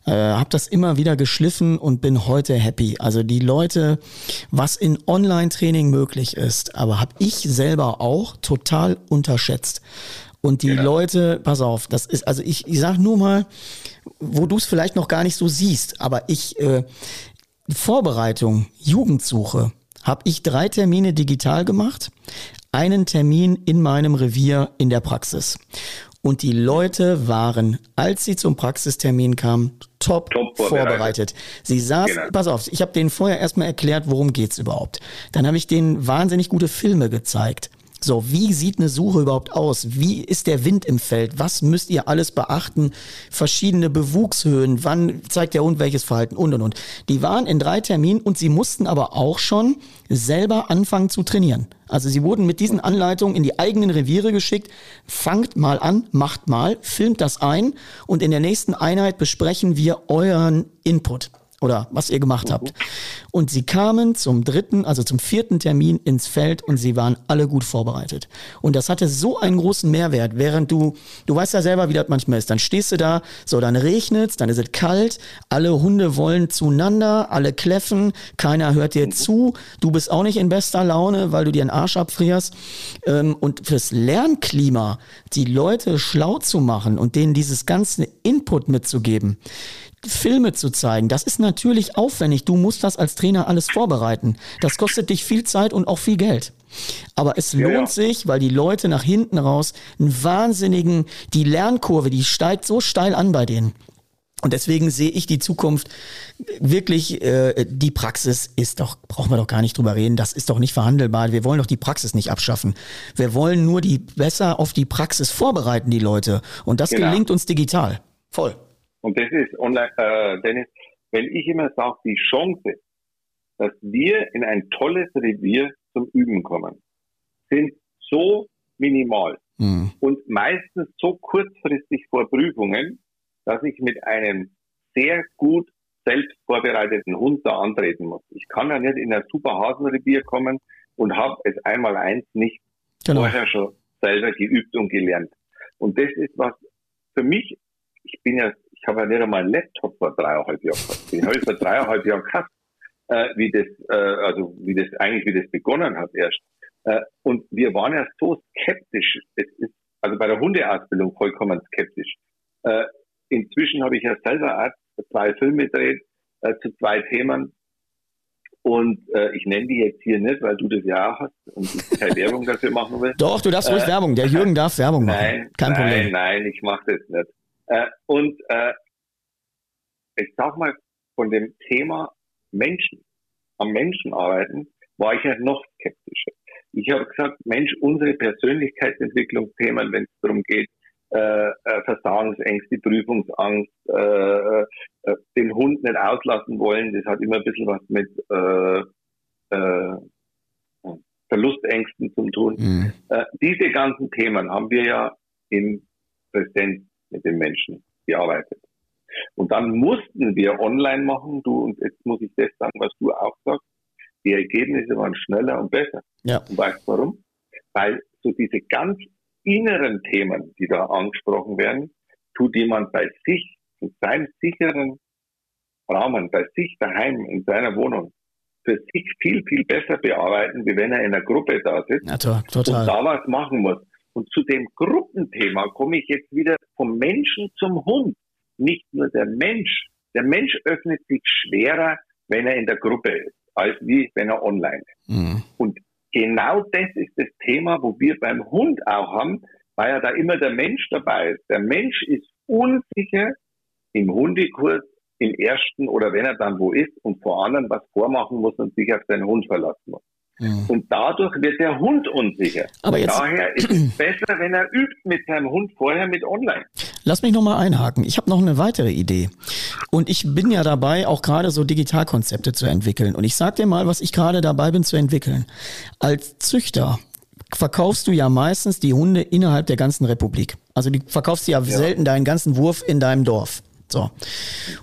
Äh, habe das immer wieder geschliffen und bin heute happy. Also die Leute, was in Online-Training möglich ist, aber habe ich selber auch total unterschätzt. Und die genau. Leute, pass auf, das ist, also ich, ich sag nur mal, wo du es vielleicht noch gar nicht so siehst, aber ich, äh, Vorbereitung, Jugendsuche, habe ich drei Termine digital gemacht, einen Termin in meinem Revier in der Praxis. Und die Leute waren, als sie zum Praxistermin kamen, top, top vorbereitet. Sie saßen, genau. pass auf, ich habe denen vorher erstmal erklärt, worum geht's überhaupt. Dann habe ich denen wahnsinnig gute Filme gezeigt. So, wie sieht eine Suche überhaupt aus? Wie ist der Wind im Feld? Was müsst ihr alles beachten? Verschiedene Bewuchshöhen, wann zeigt der Hund welches Verhalten und und und. Die waren in drei Terminen und sie mussten aber auch schon selber anfangen zu trainieren. Also sie wurden mit diesen Anleitungen in die eigenen Reviere geschickt. Fangt mal an, macht mal, filmt das ein und in der nächsten Einheit besprechen wir euren Input oder was ihr gemacht habt. Und sie kamen zum dritten, also zum vierten Termin ins Feld und sie waren alle gut vorbereitet. Und das hatte so einen großen Mehrwert, während du, du weißt ja selber, wie das manchmal ist. Dann stehst du da, so dann regnet's, dann ist es kalt, alle Hunde wollen zueinander, alle kläffen, keiner hört dir zu, du bist auch nicht in bester Laune, weil du dir einen Arsch abfrierst. Ähm, und fürs Lernklima, die Leute schlau zu machen und denen dieses ganze Input mitzugeben, Filme zu zeigen, das ist natürlich aufwendig. Du musst das als Trainer alles vorbereiten. Das kostet dich viel Zeit und auch viel Geld. Aber es lohnt ja, ja. sich, weil die Leute nach hinten raus einen wahnsinnigen, die Lernkurve, die steigt so steil an bei denen. Und deswegen sehe ich die Zukunft wirklich, äh, die Praxis ist doch, brauchen wir doch gar nicht drüber reden, das ist doch nicht verhandelbar. Wir wollen doch die Praxis nicht abschaffen. Wir wollen nur die besser auf die Praxis vorbereiten, die Leute. Und das genau. gelingt uns digital. Voll. Und das ist online, äh, Dennis, wenn ich immer sage, die Chance, dass wir in ein tolles Revier zum Üben kommen, sind so minimal mhm. und meistens so kurzfristig vor Prüfungen, dass ich mit einem sehr gut selbst vorbereiteten Hund da antreten muss. Ich kann ja nicht in ein super Hasenrevier kommen und habe es einmal eins nicht genau. vorher schon selber geübt und gelernt. Und das ist was für mich, ich bin ja ich habe ja nicht einmal einen Laptop vor dreieinhalb Jahren gehabt. Den habe ich vor dreieinhalb Jahren gehabt, äh, wie das, äh, also wie das eigentlich, wie das begonnen hat erst. Äh, und wir waren ja so skeptisch. Es ist also bei der Hundeausbildung vollkommen skeptisch. Äh, inzwischen habe ich ja selber auch zwei Filme gedreht äh, zu zwei Themen. Und äh, ich nenne die jetzt hier nicht, weil du das ja auch hast und ich keine Werbung dafür machen will. Doch, du darfst ruhig äh, Werbung. Der Jürgen darf Werbung machen. Nein, Kein nein, Problem. Nein, ich mache das nicht. Äh, und äh, ich sag mal, von dem Thema Menschen, am Menschen arbeiten, war ich ja noch skeptischer. Ich habe gesagt, Mensch, unsere Persönlichkeitsentwicklungsthemen, wenn es darum geht, äh, äh, Versagensängste, Prüfungsangst, äh, äh, den Hund nicht auslassen wollen, das hat immer ein bisschen was mit äh, äh, Verlustängsten zu tun. Mhm. Äh, diese ganzen Themen haben wir ja in Präsenz mit den Menschen gearbeitet. Und dann mussten wir online machen, du, und jetzt muss ich das sagen, was du auch sagst, die Ergebnisse waren schneller und besser. Ja. Und weißt du warum? Weil so diese ganz inneren Themen, die da angesprochen werden, tut jemand bei sich, in seinem sicheren Rahmen, bei sich daheim, in seiner Wohnung, für sich viel, viel besser bearbeiten, wie wenn er in einer Gruppe da sitzt ja, total. und da was machen muss. Und zu dem Gruppenthema komme ich jetzt wieder vom Menschen zum Hund. Nicht nur der Mensch. Der Mensch öffnet sich schwerer, wenn er in der Gruppe ist, als wie wenn er online ist. Mhm. Und genau das ist das Thema, wo wir beim Hund auch haben, weil ja da immer der Mensch dabei ist. Der Mensch ist unsicher im Hundekurs, im ersten oder wenn er dann wo ist und vor anderen was vormachen muss und sich auf seinen Hund verlassen muss. Mhm. Und dadurch wird der Hund unsicher. Aber jetzt, daher ist es besser, wenn er übt mit seinem Hund vorher mit online. Lass mich nochmal einhaken. Ich habe noch eine weitere Idee. Und ich bin ja dabei, auch gerade so Digitalkonzepte zu entwickeln. Und ich sag dir mal, was ich gerade dabei bin zu entwickeln. Als Züchter verkaufst du ja meistens die Hunde innerhalb der ganzen Republik. Also die verkaufst du ja, ja. selten deinen ganzen Wurf in deinem Dorf. So.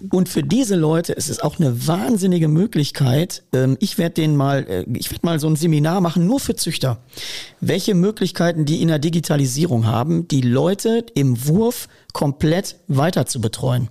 Und für diese Leute ist es auch eine wahnsinnige Möglichkeit. Ähm, ich werde denen mal, äh, ich werde mal so ein Seminar machen, nur für Züchter. Welche Möglichkeiten die in der Digitalisierung haben, die Leute im Wurf komplett weiter zu betreuen.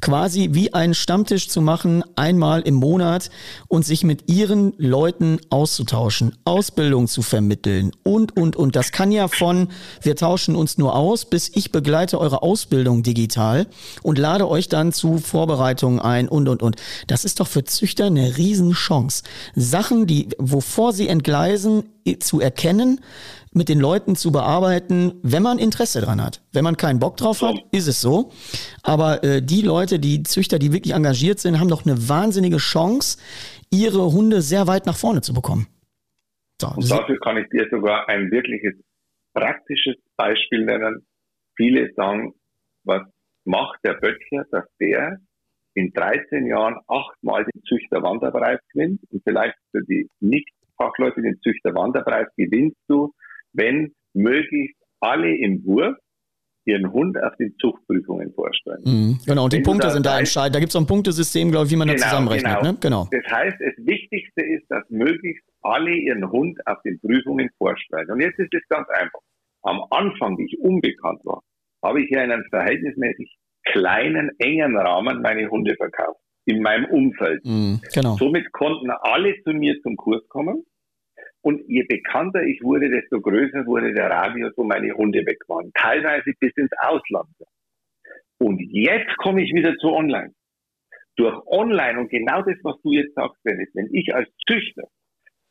Quasi wie einen Stammtisch zu machen, einmal im Monat und sich mit ihren Leuten auszutauschen, Ausbildung zu vermitteln und, und, und. Das kann ja von, wir tauschen uns nur aus, bis ich begleite eure Ausbildung digital und lade euch dann zu Vorbereitungen ein und, und, und. Das ist doch für Züchter eine Riesenchance. Sachen, die, wovor sie entgleisen, zu erkennen, mit den Leuten zu bearbeiten, wenn man Interesse dran hat. Wenn man keinen Bock drauf hat, ist es so. Aber äh, die Leute, die Züchter, die wirklich engagiert sind, haben doch eine wahnsinnige Chance, ihre Hunde sehr weit nach vorne zu bekommen. So, Und dafür kann ich dir sogar ein wirkliches praktisches Beispiel nennen. Viele sagen, was macht der Böttcher, dass der in 13 Jahren achtmal den Züchter Wanderpreis gewinnt und vielleicht für die Nicht-Fachleute den Züchter Wanderpreis gewinnst du, wenn möglichst alle im Wurf ihren Hund auf den Zuchtprüfungen vorstellen. Mhm, genau, und die wenn Punkte sind da entscheidend. Da gibt es so ein Punktesystem, glaube ich, wie man genau, da zusammenrechnet. Genau. Ne? genau. Das heißt, das Wichtigste ist, dass möglichst alle ihren Hund auf den Prüfungen vorstellen. Und jetzt ist es ganz einfach. Am Anfang, wie ich unbekannt war, habe ich ja in einem verhältnismäßig kleinen, engen Rahmen meine Hunde verkauft. In meinem Umfeld. Mhm, genau. Somit konnten alle zu mir zum Kurs kommen. Und je bekannter ich wurde, desto größer wurde der Radius, wo meine Hunde weg waren. Teilweise bis ins Ausland. Und jetzt komme ich wieder zu Online. Durch Online und genau das, was du jetzt sagst, Dennis, wenn ich als Züchter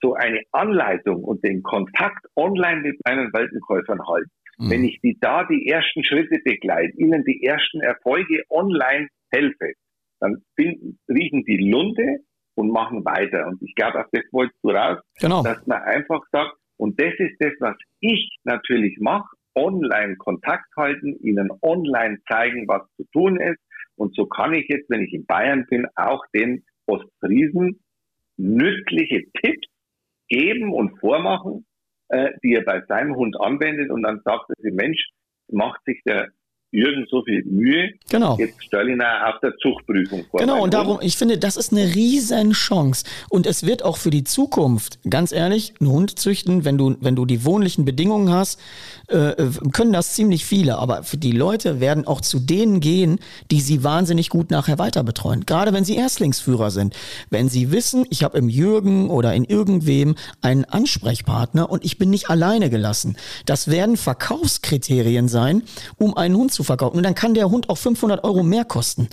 so eine Anleitung und den Kontakt online mit meinen Weltenkäufern halte, mhm. wenn ich die da die ersten Schritte begleite, ihnen die ersten Erfolge online helfe, dann finden, riechen die Lunde und machen weiter. Und ich glaube, auf das wolltest du raus, genau. dass man einfach sagt, und das ist das, was ich natürlich mache, online Kontakt halten, ihnen online zeigen, was zu tun ist. Und so kann ich jetzt, wenn ich in Bayern bin, auch den Ostfriesen nützliche Tipps geben und vormachen, äh, die er bei seinem Hund anwendet und dann sagt er, Mensch, macht sich der Jürgen so viel Mühe. Genau. Jetzt stelle ich ihn auf der Zuchtprüfung vor. Genau, und darum, ich finde, das ist eine riesen Chance. Und es wird auch für die Zukunft, ganz ehrlich, einen Hund züchten, wenn du, wenn du die wohnlichen Bedingungen hast, äh, können das ziemlich viele. Aber für die Leute werden auch zu denen gehen, die sie wahnsinnig gut nachher weiter betreuen. Gerade wenn sie Erstlingsführer sind. Wenn sie wissen, ich habe im Jürgen oder in irgendwem einen Ansprechpartner und ich bin nicht alleine gelassen. Das werden Verkaufskriterien sein, um einen Hund zu verkaufen. Und dann kann der Hund auch 500 Euro mehr kosten.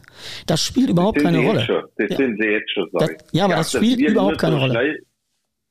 Das spielt überhaupt keine Rolle. Schon. Das ja. sind sie jetzt schon, das, Ja, aber ja, das spielt überhaupt keine so Rolle. Schnell,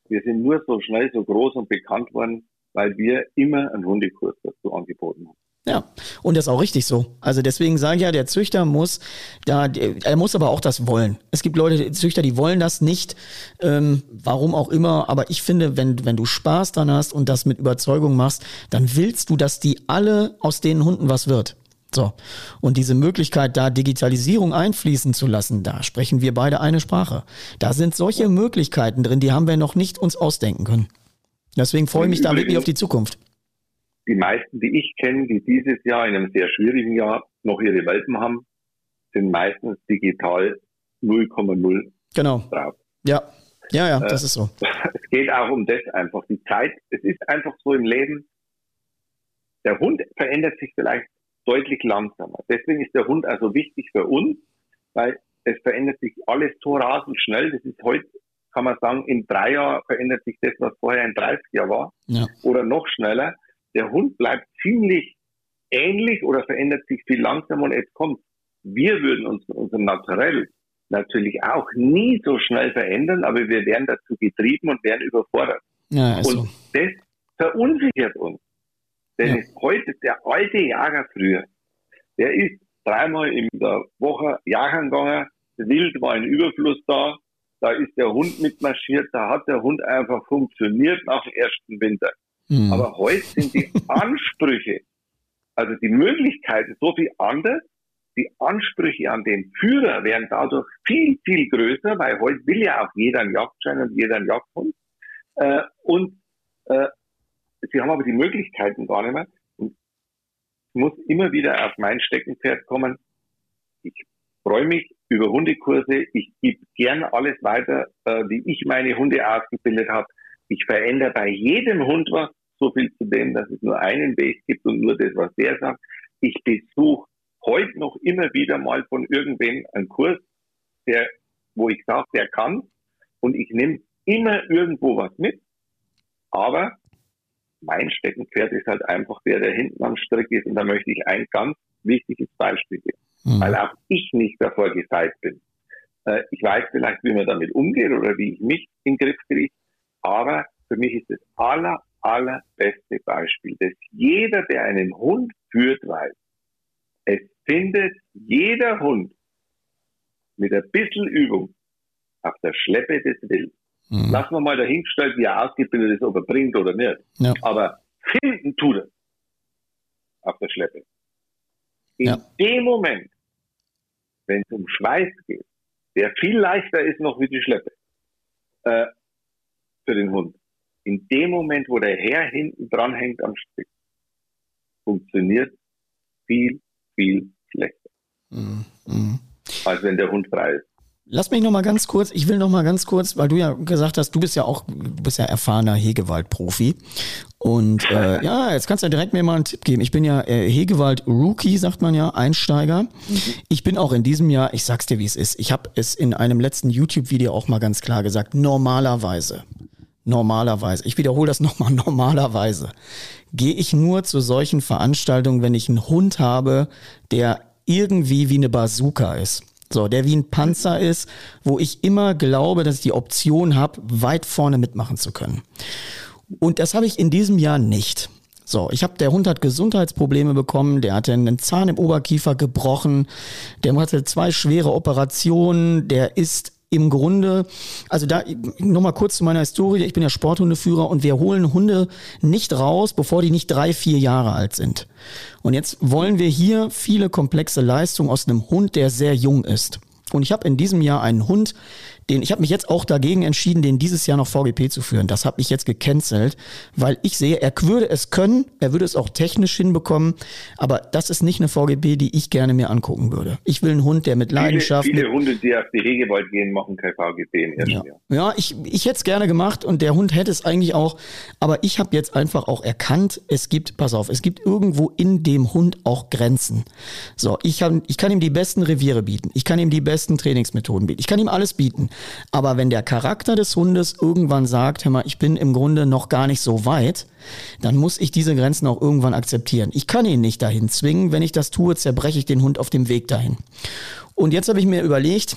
wir sind nur so schnell so groß und bekannt worden, weil wir immer einen Hundekurs dazu angeboten haben. Ja, und das ist auch richtig so. Also deswegen sage ich ja, der Züchter muss da, er muss aber auch das wollen. Es gibt Leute, Züchter, die wollen das nicht, ähm, warum auch immer. Aber ich finde, wenn, wenn du Spaß dran hast und das mit Überzeugung machst, dann willst du, dass die alle aus den Hunden was wird. So. Und diese Möglichkeit, da Digitalisierung einfließen zu lassen, da sprechen wir beide eine Sprache. Da sind solche Möglichkeiten drin, die haben wir noch nicht uns ausdenken können. Deswegen freue ich mich da wirklich auf die Zukunft. Die meisten, die ich kenne, die dieses Jahr in einem sehr schwierigen Jahr noch ihre Welpen haben, sind meistens digital 0,0 genau. drauf. Ja, ja, ja, das äh, ist so. Es geht auch um das einfach. Die Zeit, es ist einfach so im Leben. Der Hund verändert sich vielleicht deutlich langsamer. Deswegen ist der Hund also wichtig für uns, weil es verändert sich alles so rasend schnell. Das ist heute, kann man sagen, in drei Jahren verändert sich das, was vorher in 30 Jahren war. Ja. Oder noch schneller. Der Hund bleibt ziemlich ähnlich oder verändert sich viel langsamer und jetzt kommt. Wir würden uns mit unserem Naturell natürlich auch nie so schnell verändern, aber wir werden dazu getrieben und werden überfordert. Ja, und so. das verunsichert uns. Denn ja. heute, der alte Jager früher, der ist dreimal in der Woche jagen gegangen, Wild war ein Überfluss da, da ist der Hund mitmarschiert, da hat der Hund einfach funktioniert nach dem ersten Winter. Mhm. Aber heute sind die Ansprüche, also die Möglichkeiten so viel anders, die Ansprüche an den Führer werden dadurch viel, viel größer, weil heute will ja auch jeder einen Jagdschein und jeder einen Jagdhund. Äh, und äh, sie haben aber die Möglichkeiten gar nicht mehr. Und ich muss immer wieder auf mein Steckenpferd kommen. Ich freue mich über Hundekurse. Ich gebe gern alles weiter, äh, wie ich meine Hunde ausgebildet habe. Ich verändere bei jedem Hund was. So viel zu dem, dass es nur einen Weg gibt und nur das, was der sagt. Ich besuche heute noch immer wieder mal von irgendwem einen Kurs, der, wo ich sage, der kann und ich nehme immer irgendwo was mit, aber mein Steckenpferd ist halt einfach der, der hinten am Strick ist und da möchte ich ein ganz wichtiges Beispiel geben, mhm. weil auch ich nicht davor gefeit bin. Äh, ich weiß vielleicht, wie man damit umgeht oder wie ich mich in den Griff kriege, aber für mich ist das aller, allerbeste Beispiel, dass jeder, der einen Hund führt, weiß, es findet jeder Hund mit ein bisschen Übung auf der Schleppe des Wills. Mhm. Lassen wir mal dahingestellt, wie er ausgebildet ist, ob er bringt oder nicht. Ja. Aber finden tut er auf der Schleppe. In ja. dem Moment, wenn es um Schweiß geht, der viel leichter ist noch wie die Schleppe äh, für den Hund. In dem Moment, wo der Herr hinten dran hängt am Strick, funktioniert viel, viel schlechter. Mhm. Mhm. Als wenn der Hund frei ist. Lass mich noch mal ganz kurz, ich will noch mal ganz kurz, weil du ja gesagt hast, du bist ja auch, du bist ja erfahrener Hegewald-Profi. Und äh, ja, jetzt kannst du ja direkt mir mal einen Tipp geben. Ich bin ja äh, Hegewald-Rookie, sagt man ja, Einsteiger. Mhm. Ich bin auch in diesem Jahr, ich sag's dir, wie es ist. Ich habe es in einem letzten YouTube-Video auch mal ganz klar gesagt, normalerweise, normalerweise, ich wiederhole das nochmal, normalerweise, gehe ich nur zu solchen Veranstaltungen, wenn ich einen Hund habe, der irgendwie wie eine Bazooka ist. So, der wie ein Panzer ist, wo ich immer glaube, dass ich die Option habe, weit vorne mitmachen zu können. Und das habe ich in diesem Jahr nicht. So, ich habe, der Hund hat Gesundheitsprobleme bekommen, der hatte einen Zahn im Oberkiefer gebrochen, der hatte zwei schwere Operationen, der ist im Grunde, also da nochmal kurz zu meiner Historie, ich bin ja Sporthundeführer und wir holen Hunde nicht raus, bevor die nicht drei, vier Jahre alt sind. Und jetzt wollen wir hier viele komplexe Leistungen aus einem Hund, der sehr jung ist. Und ich habe in diesem Jahr einen Hund, den ich habe mich jetzt auch dagegen entschieden, den dieses Jahr noch VGP zu führen. Das habe ich jetzt gecancelt, weil ich sehe, er würde es können, er würde es auch technisch hinbekommen, aber das ist nicht eine VGP, die ich gerne mir angucken würde. Ich will einen Hund, der mit Leidenschaft. Viele, viele Hunde, die auf die Hegewald gehen, machen kein VGP im ersten ja. Jahr. Ja, ich, ich hätte es gerne gemacht und der Hund hätte es eigentlich auch, aber ich habe jetzt einfach auch erkannt, es gibt, pass auf, es gibt irgendwo in dem Hund auch Grenzen. So, ich kann, ich kann ihm die besten Reviere bieten, ich kann ihm die besten Trainingsmethoden bieten, ich kann ihm alles bieten. Aber wenn der Charakter des Hundes irgendwann sagt, hör mal, ich bin im Grunde noch gar nicht so weit, dann muss ich diese Grenzen auch irgendwann akzeptieren. Ich kann ihn nicht dahin zwingen. Wenn ich das tue, zerbreche ich den Hund auf dem Weg dahin. Und jetzt habe ich mir überlegt,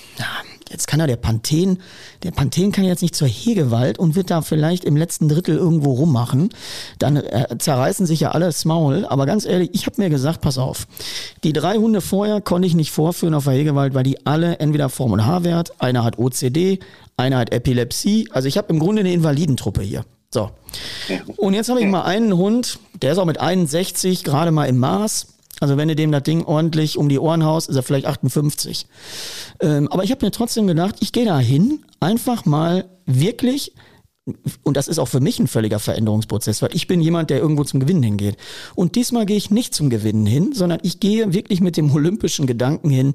jetzt kann er der Panthen, der Panthen kann jetzt nicht zur Hegewald und wird da vielleicht im letzten Drittel irgendwo rummachen. Dann äh, zerreißen sich ja alle das Maul. Aber ganz ehrlich, ich habe mir gesagt, pass auf, die drei Hunde vorher konnte ich nicht vorführen auf der Hegewald, weil die alle entweder Form- und H-Wert, einer hat OCD, einer hat Epilepsie. Also ich habe im Grunde eine Invalidentruppe hier. So. Und jetzt habe ich mal einen Hund, der ist auch mit 61 gerade mal im Maß. Also wenn du dem das Ding ordentlich um die Ohren haust, ist er vielleicht 58. Ähm, aber ich habe mir trotzdem gedacht, ich gehe da hin, einfach mal wirklich, und das ist auch für mich ein völliger Veränderungsprozess, weil ich bin jemand, der irgendwo zum Gewinnen hingeht. Und diesmal gehe ich nicht zum Gewinnen hin, sondern ich gehe wirklich mit dem olympischen Gedanken hin,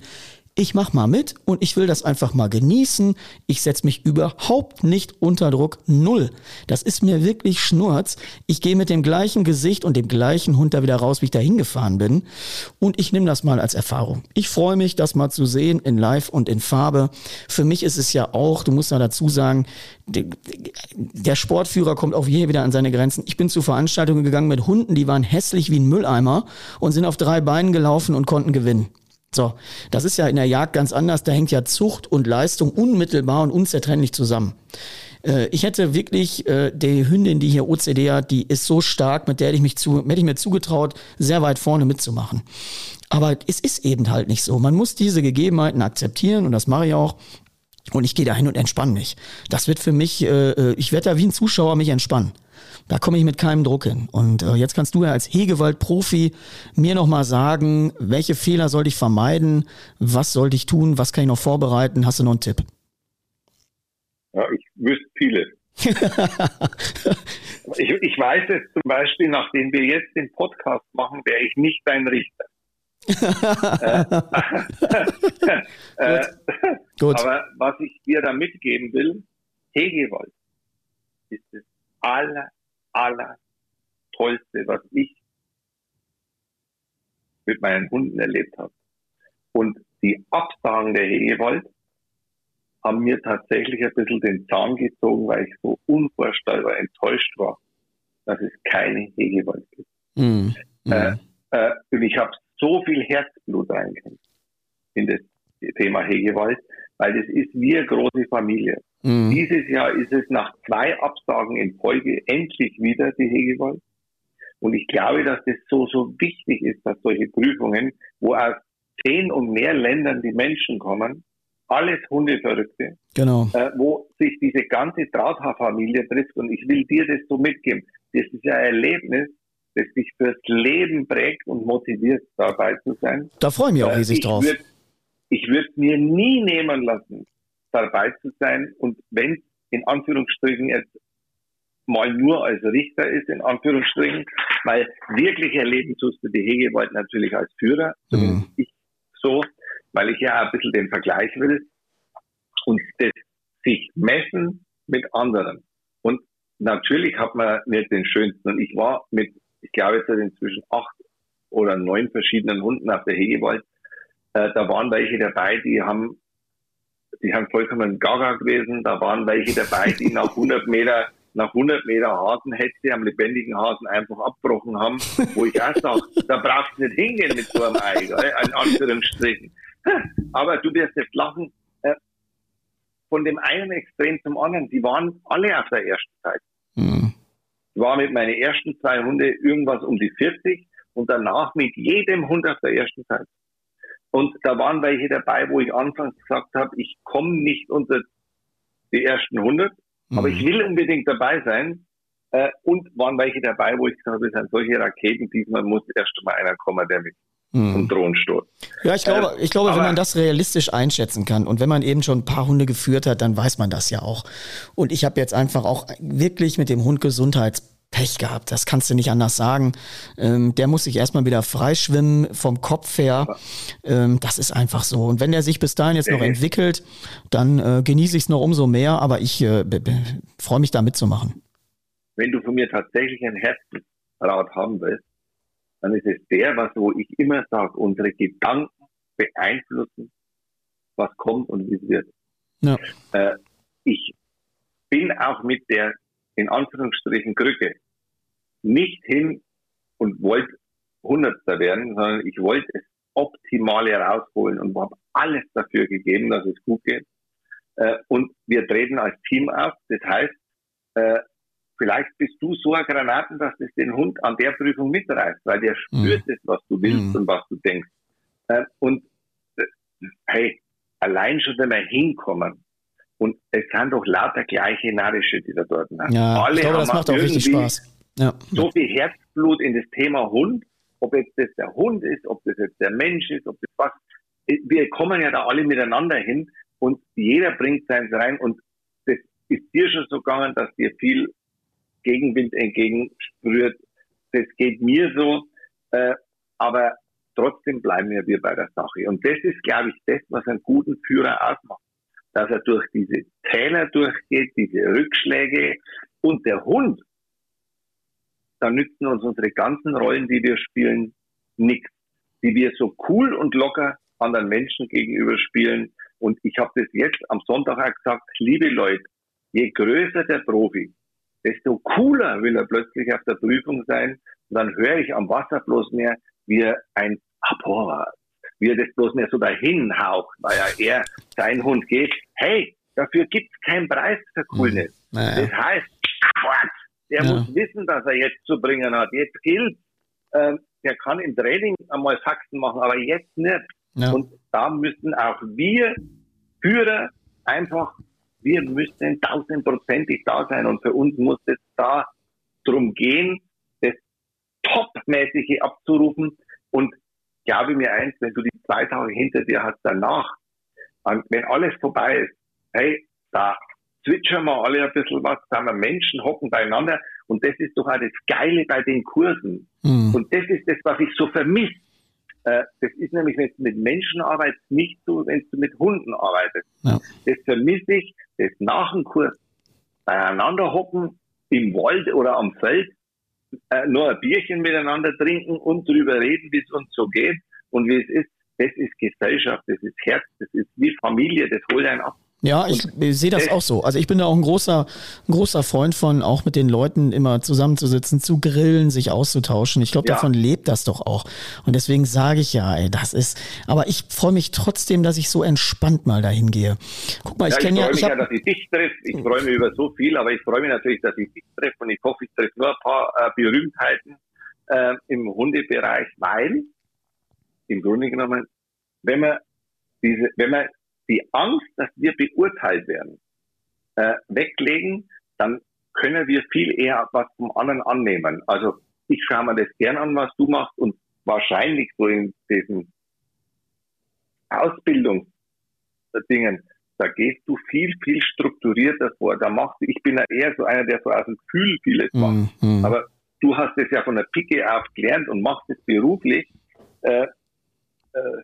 ich mach mal mit und ich will das einfach mal genießen. Ich setze mich überhaupt nicht unter Druck. Null. Das ist mir wirklich Schnurz. Ich gehe mit dem gleichen Gesicht und dem gleichen Hund da wieder raus, wie ich da hingefahren bin. Und ich nehme das mal als Erfahrung. Ich freue mich, das mal zu sehen in Live und in Farbe. Für mich ist es ja auch, du musst da dazu sagen, der Sportführer kommt auch hier wieder an seine Grenzen. Ich bin zu Veranstaltungen gegangen mit Hunden, die waren hässlich wie ein Mülleimer und sind auf drei Beinen gelaufen und konnten gewinnen. So, das ist ja in der Jagd ganz anders. Da hängt ja Zucht und Leistung unmittelbar und unzertrennlich zusammen. Äh, ich hätte wirklich äh, die Hündin, die hier OCD hat, die ist so stark, mit der hätte ich mich zu, hätte ich mir zugetraut, sehr weit vorne mitzumachen. Aber es ist eben halt nicht so. Man muss diese Gegebenheiten akzeptieren und das mache ich auch. Und ich gehe dahin und entspanne mich. Das wird für mich, äh, äh ich werde da wie ein Zuschauer mich entspannen. Da komme ich mit keinem Druck hin. Und äh, jetzt kannst du ja als Hegewald-Profi mir nochmal sagen, welche Fehler sollte ich vermeiden, was sollte ich tun, was kann ich noch vorbereiten? Hast du noch einen Tipp? Ja, ich wüsste viele. ich, ich weiß es zum Beispiel, nachdem wir jetzt den Podcast machen, wäre ich nicht dein Richter. äh, Gut. Aber was ich dir da mitgeben will, Hegewald ist das aller, aller Tollste, was ich mit meinen Hunden erlebt habe. Und die Absagen der Hegewald haben mir tatsächlich ein bisschen den Zahn gezogen, weil ich so unvorstellbar enttäuscht war, dass es keine Hegewald gibt. Mm. Äh, äh, und ich habe so viel Herzblut reingehängt in das Thema Hegewald, weil das ist wie eine große Familie. Mm. Dieses Jahr ist es nach zwei Absagen in Folge endlich wieder die Hegewald. Und ich glaube, dass das so, so wichtig ist, dass solche Prüfungen, wo aus zehn und mehr Ländern die Menschen kommen, alles Hundeverrückte, genau. äh, wo sich diese ganze Drahthaarfamilie trifft. Und ich will dir das so mitgeben. Das ist ein Erlebnis, das dich fürs Leben prägt und motiviert, dabei zu sein. Da freue ich mich auch äh, riesig ich drauf. Würd, ich würde mir nie nehmen lassen, dabei zu sein. Und wenn in Anführungsstrichen jetzt mal nur als Richter ist, in Anführungsstrichen, weil wirklich erleben tust du die Hegewald natürlich als Führer, mhm. ich so, weil ich ja ein bisschen den Vergleich will und das sich messen mit anderen. Und natürlich hat man nicht den schönsten. Und ich war mit, ich glaube jetzt inzwischen acht oder neun verschiedenen Hunden auf der Hegewald. Äh, da waren welche dabei, die haben, die haben vollkommen gaga gewesen. Da waren welche dabei, die nach 100 Meter nach 100 Meter Hasenhetze am lebendigen Hasen einfach abgebrochen haben, wo ich auch sage, da brauchst du nicht hingehen mit so einem Ei, in Anführungsstrichen. Aber du wirst jetzt lachen, äh, von dem einen Extrem zum anderen, die waren alle auf der ersten Zeit. Mhm. Ich war mit meinen ersten zwei Hunde irgendwas um die 40 und danach mit jedem Hund auf der ersten Zeit. Und da waren welche dabei, wo ich anfangs gesagt habe, ich komme nicht unter die ersten 100, mhm. aber ich will unbedingt dabei sein. Äh, und waren welche dabei, wo ich gesagt habe, das sind solche Raketen, diesmal muss erst mal einer kommen, der mich hm. und Drohnensturz. Ja, ich glaube, ich glaube, wenn man das realistisch einschätzen kann und wenn man eben schon ein paar Hunde geführt hat, dann weiß man das ja auch. Und ich habe jetzt einfach auch wirklich mit dem Hund Gesundheitspech gehabt. Das kannst du nicht anders sagen. Ähm, der muss sich erstmal wieder freischwimmen vom Kopf her. Ähm, das ist einfach so. Und wenn der sich bis dahin jetzt noch entwickelt, dann äh, genieße ich es noch umso mehr. Aber ich äh, freue mich da mitzumachen. Wenn du von mir tatsächlich ein Herzensrat haben willst, dann ist es der, was wo ich immer sage, unsere Gedanken beeinflussen, was kommt und wie es wird. Ja. Äh, ich bin auch mit der, in Anführungsstrichen, Krücke nicht hin und wollte Hundertster werden, sondern ich wollte es Optimale rausholen und habe alles dafür gegeben, dass es gut geht. Äh, und wir treten als Team auf. Das heißt, äh, vielleicht bist du so ein Granaten, dass das den Hund an der Prüfung mitreißt, weil der spürt mhm. es, was du willst mhm. und was du denkst. Äh, und hey, allein schon, wenn wir hinkommen, und es sind doch lauter gleiche Narische, die da dort sind. Ja, Alle ich glaube, das macht auch richtig Spaß. Ja. So viel Herzblut in das Thema Hund, ob jetzt das der Hund ist, ob das jetzt der Mensch ist, ob das was. Wir kommen ja da alle miteinander hin und jeder bringt seins rein und das ist dir schon so gegangen, dass dir viel Gegenwind entgegensprüht. Das geht mir so, äh, aber trotzdem bleiben wir bei der Sache. Und das ist, glaube ich, das, was einen guten Führer ausmacht. Dass er durch diese Täler durchgeht, diese Rückschläge und der Hund, da nützen uns unsere ganzen Rollen, die wir spielen, nichts. Die wir so cool und locker anderen Menschen gegenüber spielen. Und ich habe das jetzt am Sonntag auch gesagt, liebe Leute, je größer der Profi, desto cooler will er plötzlich auf der Prüfung sein. Und dann höre ich am Wasser bloß mehr, wie er ein Apora, wie er das bloß mehr so dahin haucht, weil ja er sein Hund geht. Hey, dafür gibt's keinen Preis für Coolness. Mhm. Naja. Das heißt, Quatsch, der ja. muss wissen, dass er jetzt zu bringen hat. Jetzt gilt, äh, der kann im Training einmal Faxen machen, aber jetzt nicht. Ja. Und da müssen auch wir Führer einfach wir müssen tausendprozentig da sein und für uns muss es da drum gehen, das Topmäßige abzurufen und glaube mir eins, wenn du die zwei Tage hinter dir hast danach, wenn alles vorbei ist, hey, da zwitschern wir alle ein bisschen was, da haben wir Menschen, hocken beieinander und das ist doch auch das Geile bei den Kursen. Mhm. Und das ist das, was ich so vermisse. Äh, das ist nämlich, wenn du mit Menschen arbeitest, nicht so, wenn du mit Hunden arbeitest. Ja. Das vermisse ich, das nach dem Kurs beieinander hocken, im Wald oder am Feld, äh, nur ein Bierchen miteinander trinken und drüber reden, wie es uns so geht und wie es ist. das ist Gesellschaft, das ist Herz, das ist wie Familie, das holt einen ab. Ja, ich, ich sehe das auch so. Also ich bin da auch ein großer, ein großer Freund von, auch mit den Leuten immer zusammenzusitzen, zu grillen, sich auszutauschen. Ich glaube, ja. davon lebt das doch auch. Und deswegen sage ich ja, ey, das ist. Aber ich freue mich trotzdem, dass ich so entspannt mal dahin gehe. Guck mal, ich kenne ja. Ich freue mich ja, dass ich dich treffe. Ich freue mich über so viel, aber ich freue mich natürlich, dass ich dich treffe und ich hoffe, ich treffe nur ein paar äh, Berühmtheiten äh, im Hundebereich, weil im Grunde genommen, wenn man diese, wenn man die Angst, dass wir beurteilt werden, äh, weglegen, dann können wir viel eher was vom anderen annehmen. Also ich schaue mir das gern an, was du machst und wahrscheinlich so in diesen Ausbildungsdingen, da gehst du viel, viel strukturierter vor. Da machst du, ich bin ja eher so einer, der so aus dem Gefühl vieles macht. Mhm. Aber du hast es ja von der Picke auf gelernt und machst es beruflich. Äh, äh,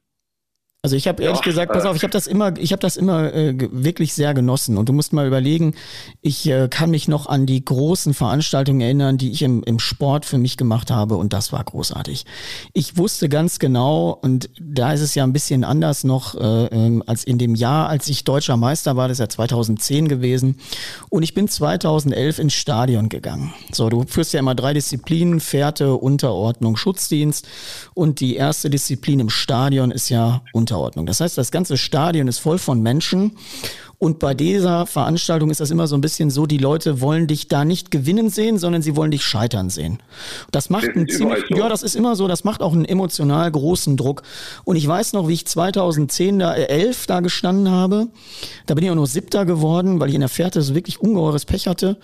also ich habe ehrlich ja, gesagt, pass äh, auf, ich habe das immer, ich habe das immer äh, wirklich sehr genossen. Und du musst mal überlegen, ich äh, kann mich noch an die großen Veranstaltungen erinnern, die ich im, im Sport für mich gemacht habe, und das war großartig. Ich wusste ganz genau, und da ist es ja ein bisschen anders noch äh, ähm, als in dem Jahr, als ich deutscher Meister war, das ist ja 2010 gewesen. Und ich bin 2011 ins Stadion gegangen. So, du führst ja immer drei Disziplinen: Fährte, Unterordnung, Schutzdienst. Und die erste Disziplin im Stadion ist ja Unterordnung. Unterordnung. Das heißt, das ganze Stadion ist voll von Menschen und bei dieser Veranstaltung ist das immer so ein bisschen so, die Leute wollen dich da nicht gewinnen sehen, sondern sie wollen dich scheitern sehen. Das macht das einen ziemlich, so. ja, das ist immer so, das macht auch einen emotional großen Druck. Und ich weiß noch, wie ich 2010 da, äh, 11 da gestanden habe. Da bin ich auch nur Siebter geworden, weil ich in der Fährte so wirklich ungeheures Pech hatte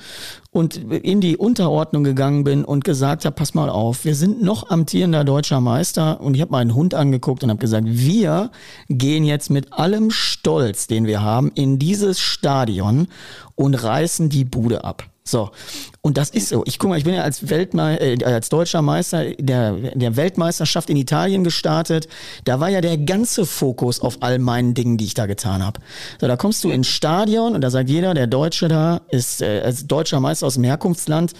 und in die Unterordnung gegangen bin und gesagt habe, pass mal auf, wir sind noch amtierender deutscher Meister und ich habe meinen Hund angeguckt und habe gesagt, wir gehen jetzt mit allem Stolz, den wir haben, in dieses Stadion und reißen die Bude ab. So. Und das ist so. Ich guck mal, ich bin ja als Weltme äh, als deutscher Meister der, der Weltmeisterschaft in Italien gestartet. Da war ja der ganze Fokus auf all meinen Dingen, die ich da getan habe. So, da kommst du ins Stadion und da sagt jeder, der Deutsche da ist äh, als deutscher Meister aus dem Herkunftsland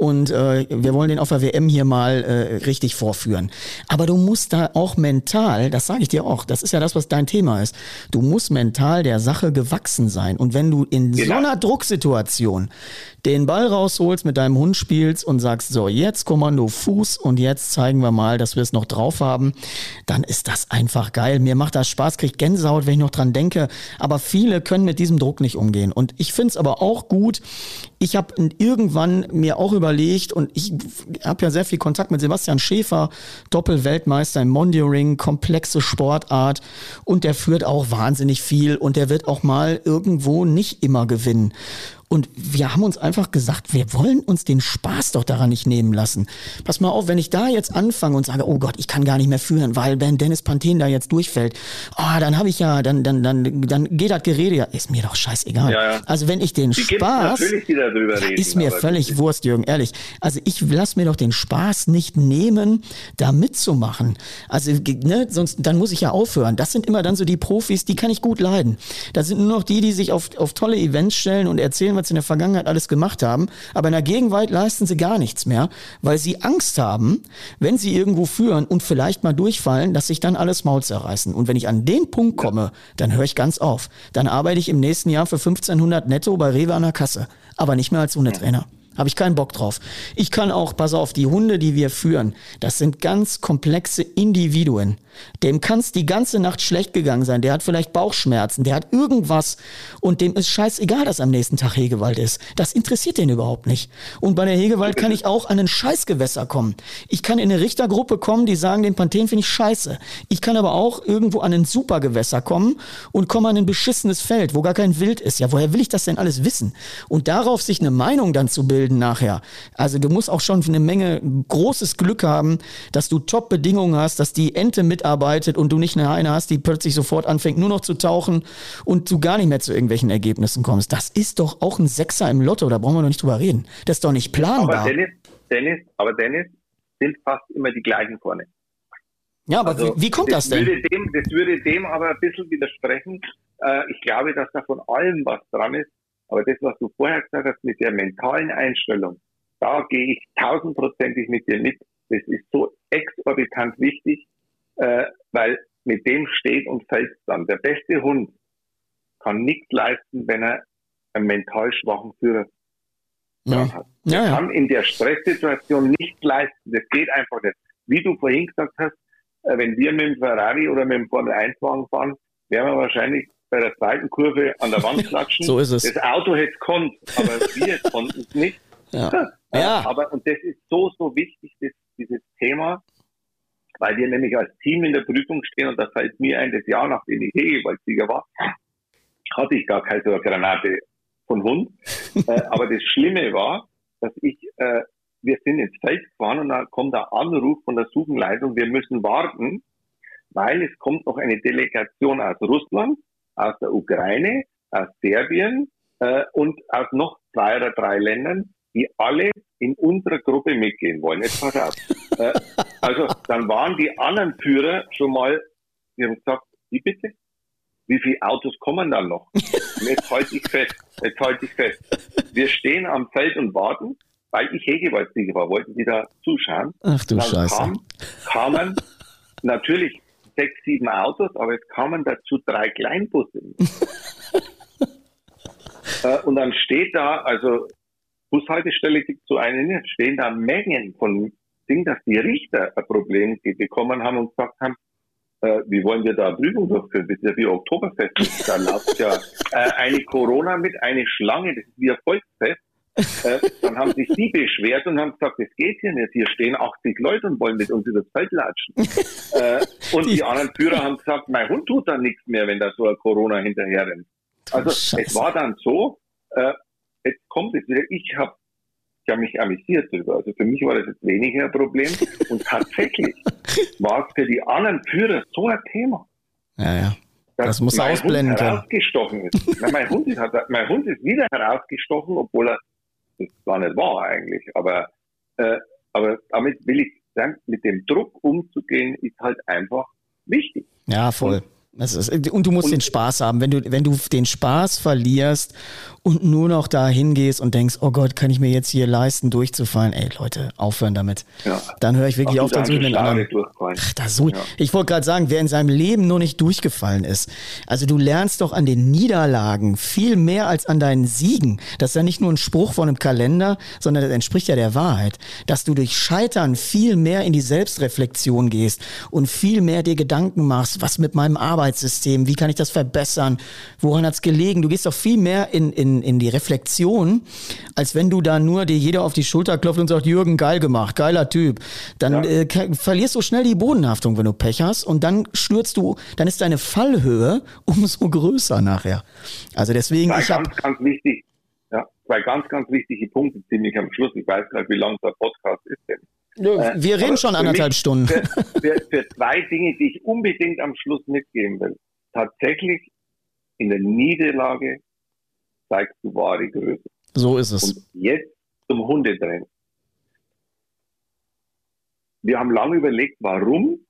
und äh, wir wollen den auf der WM hier mal äh, richtig vorführen. Aber du musst da auch mental, das sage ich dir auch, das ist ja das, was dein Thema ist, du musst mental der Sache gewachsen sein. Und wenn du in genau. so einer Drucksituation den Ball rausholst, mit deinem Hund spielst und sagst, so, jetzt Kommando Fuß und jetzt zeigen wir mal, dass wir es noch drauf haben, dann ist das einfach geil. Mir macht das Spaß, krieg Gänsehaut, wenn ich noch dran denke. Aber viele können mit diesem Druck nicht umgehen. Und ich finde es aber auch gut, ich habe irgendwann mir auch überlegt und ich habe ja sehr viel Kontakt mit Sebastian Schäfer, Doppelweltmeister im Mondioring, komplexe Sportart und der führt auch wahnsinnig viel und der wird auch mal irgendwo nicht immer gewinnen. Und wir haben uns einfach gesagt, wir wollen uns den Spaß doch daran nicht nehmen lassen. Pass mal auf, wenn ich da jetzt anfange und sage, oh Gott, ich kann gar nicht mehr führen, weil wenn Dennis Panthen da jetzt durchfällt, oh, dann habe ich ja, dann, dann, dann, dann geht das Gerede ja, ist mir doch scheißegal. Ja, ja. Also wenn ich den die Spaß, reden, ist mir völlig Wurst, Jürgen, ehrlich. Also ich lass mir doch den Spaß nicht nehmen, da mitzumachen. Also, ne, sonst, dann muss ich ja aufhören. Das sind immer dann so die Profis, die kann ich gut leiden. Das sind nur noch die, die sich auf, auf tolle Events stellen und erzählen, sie in der Vergangenheit alles gemacht haben. Aber in der Gegenwart leisten sie gar nichts mehr, weil sie Angst haben, wenn sie irgendwo führen und vielleicht mal durchfallen, dass sich dann alles Maul zerreißen. Und wenn ich an den Punkt komme, dann höre ich ganz auf. Dann arbeite ich im nächsten Jahr für 1500 netto bei Rewe an der Kasse. Aber nicht mehr als Hundetrainer. Habe ich keinen Bock drauf. Ich kann auch, pass auf, die Hunde, die wir führen, das sind ganz komplexe Individuen. Dem kann es die ganze Nacht schlecht gegangen sein. Der hat vielleicht Bauchschmerzen, der hat irgendwas und dem ist scheißegal, dass am nächsten Tag Hegewald ist. Das interessiert den überhaupt nicht. Und bei der Hegewald kann ich auch an ein Scheißgewässer kommen. Ich kann in eine Richtergruppe kommen, die sagen, den Panthen finde ich scheiße. Ich kann aber auch irgendwo an ein Supergewässer kommen und komme an ein beschissenes Feld, wo gar kein Wild ist. Ja, woher will ich das denn alles wissen? Und darauf sich eine Meinung dann zu bilden nachher. Also du musst auch schon eine Menge großes Glück haben, dass du Top-Bedingungen hast, dass die Ente mit mitarbeitet und du nicht eine Heine hast, die plötzlich sofort anfängt, nur noch zu tauchen und du gar nicht mehr zu irgendwelchen Ergebnissen kommst. Das ist doch auch ein Sechser im Lotto, da brauchen wir doch nicht drüber reden. Das ist doch nicht planbar. Aber Dennis, Dennis, aber Dennis sind fast immer die gleichen vorne. Ja, aber also, wie, wie, kommt das, das denn? Würde dem, das würde dem aber ein bisschen widersprechen. Äh, ich glaube, dass da von allem was dran ist. Aber das, was du vorher gesagt hast mit der mentalen Einstellung, da gehe ich tausendprozentig mit dir mit. Das ist so exorbitant wichtig, äh, weil mit dem steht und fällt dann. Der beste Hund kann nichts leisten, wenn er einen mental schwachen Führer ja. hat. Ja, ja. kann in der Stresssituation nicht leisten. Das geht einfach nicht. Wie du vorhin gesagt hast, äh, wenn wir mit dem Ferrari oder mit dem Formel 1 Wagen fahren, werden wir wahrscheinlich bei der zweiten Kurve an der Wand klatschen. So ist es. Das Auto hätte konnt, aber wir konnten es nicht. Ja. Äh, Ja. Aber, und das ist so, so wichtig, das, dieses Thema, weil wir nämlich als Team in der Prüfung stehen und da fällt mir ein, das Jahr, nachdem ich Hegewaldsieger war, hatte ich gar keine so eine Granate von Hund. äh, aber das Schlimme war, dass ich, äh, wir sind ins Feld gefahren und dann kommt der Anruf von der Suchenleitung, wir müssen warten, weil es kommt noch eine Delegation aus Russland, aus der Ukraine, aus Serbien äh, und aus noch zwei oder drei Ländern, die alle in unserer Gruppe mitgehen wollen. Jetzt pass auf. also dann waren die anderen Führer schon mal, die haben gesagt, wie bitte? Wie viele Autos kommen dann noch? Und jetzt halte ich fest, jetzt halte ich fest. Wir stehen am Feld und warten, weil ich Hegewaldsieger war, wollten die da zuschauen. Ach du Dann Scheiße. kam, kamen natürlich sechs, sieben Autos, aber es kamen dazu drei Kleinbusse. äh, und dann steht da, also Bushaltestelle gibt so eine stehen da Mengen von Dingen, dass die Richter ein Problem bekommen haben und gesagt haben, äh, wie wollen wir da eine Prüfung durchführen? Das ist ja wie Oktoberfest. Da läuft ja äh, eine Corona mit, eine Schlange, das ist wie ein Volksfest. Äh, dann haben sich die beschwert und haben gesagt, das geht hier nicht. Hier stehen 80 Leute und wollen mit uns übers Feld latschen. äh, und die, anderen Führer haben gesagt, mein Hund tut da nichts mehr, wenn da so ein Corona hinterher rennt. Also Scheiße. es war dann so, äh, jetzt kommt es wieder, ich habe ich mich amüsiert darüber. Also für mich war das jetzt weniger ein Problem. Und tatsächlich war es für die anderen Führer so ein Thema. Ja, ja. Das muss er mein ausblenden Hund herausgestochen ist. Na, mein, Hund ist hat, mein Hund ist wieder herausgestochen, obwohl er das gar nicht war eigentlich. Aber, äh, aber damit will ich sagen, mit dem Druck umzugehen, ist halt einfach wichtig. Ja, voll. Das ist, und du musst Und- den Spaß haben. Wenn du, wenn du den Spaß verlierst und nur noch da hingehst und denkst, oh Gott, kann ich mir jetzt hier leisten, durchzufallen? Ey, Leute, aufhören damit. Ja. Dann höre ich wirklich Ach, auf, dann suche anderen. Ach, so, Ja. Ich wollte gerade sagen, wer in seinem Leben nur nicht durchgefallen ist. Also du lernst doch an den Niederlagen viel mehr als an deinen Siegen. Das ist ja nicht nur ein Spruch von einem Kalender, sondern das entspricht ja der Wahrheit. Dass du durch Scheitern viel mehr in die Selbstreflexion gehst und viel mehr dir Gedanken machst, was mit meinem Arbeitssystem, wie kann ich das verbessern, woran hat's gelegen. Du gehst doch viel mehr in, in, in die Reflexion, als wenn du da nur dir jeder auf die Schulter klopft und sagt, Jürgen, geil gemacht, geiler Typ. Dann Ja. äh, verlierst du schnell die Bodenhaftung, wenn du Pech hast und dann stürzt du, dann ist deine Fallhöhe umso größer nachher. Also deswegen, ich habe ganz, ganz wichtig, ja, zwei ganz, ganz wichtige Punkte ziemlich am Schluss. Ich weiß gar nicht, wie lang der Podcast ist denn. Äh, wir reden schon anderthalb mich- Stunden. Für, für, für zwei Dinge, die ich unbedingt am Schluss mitgeben will. Tatsächlich in der Niederlage zeigst du wahre Größe. So ist es. Und jetzt zum Hundetraining. Wir haben lange überlegt, warum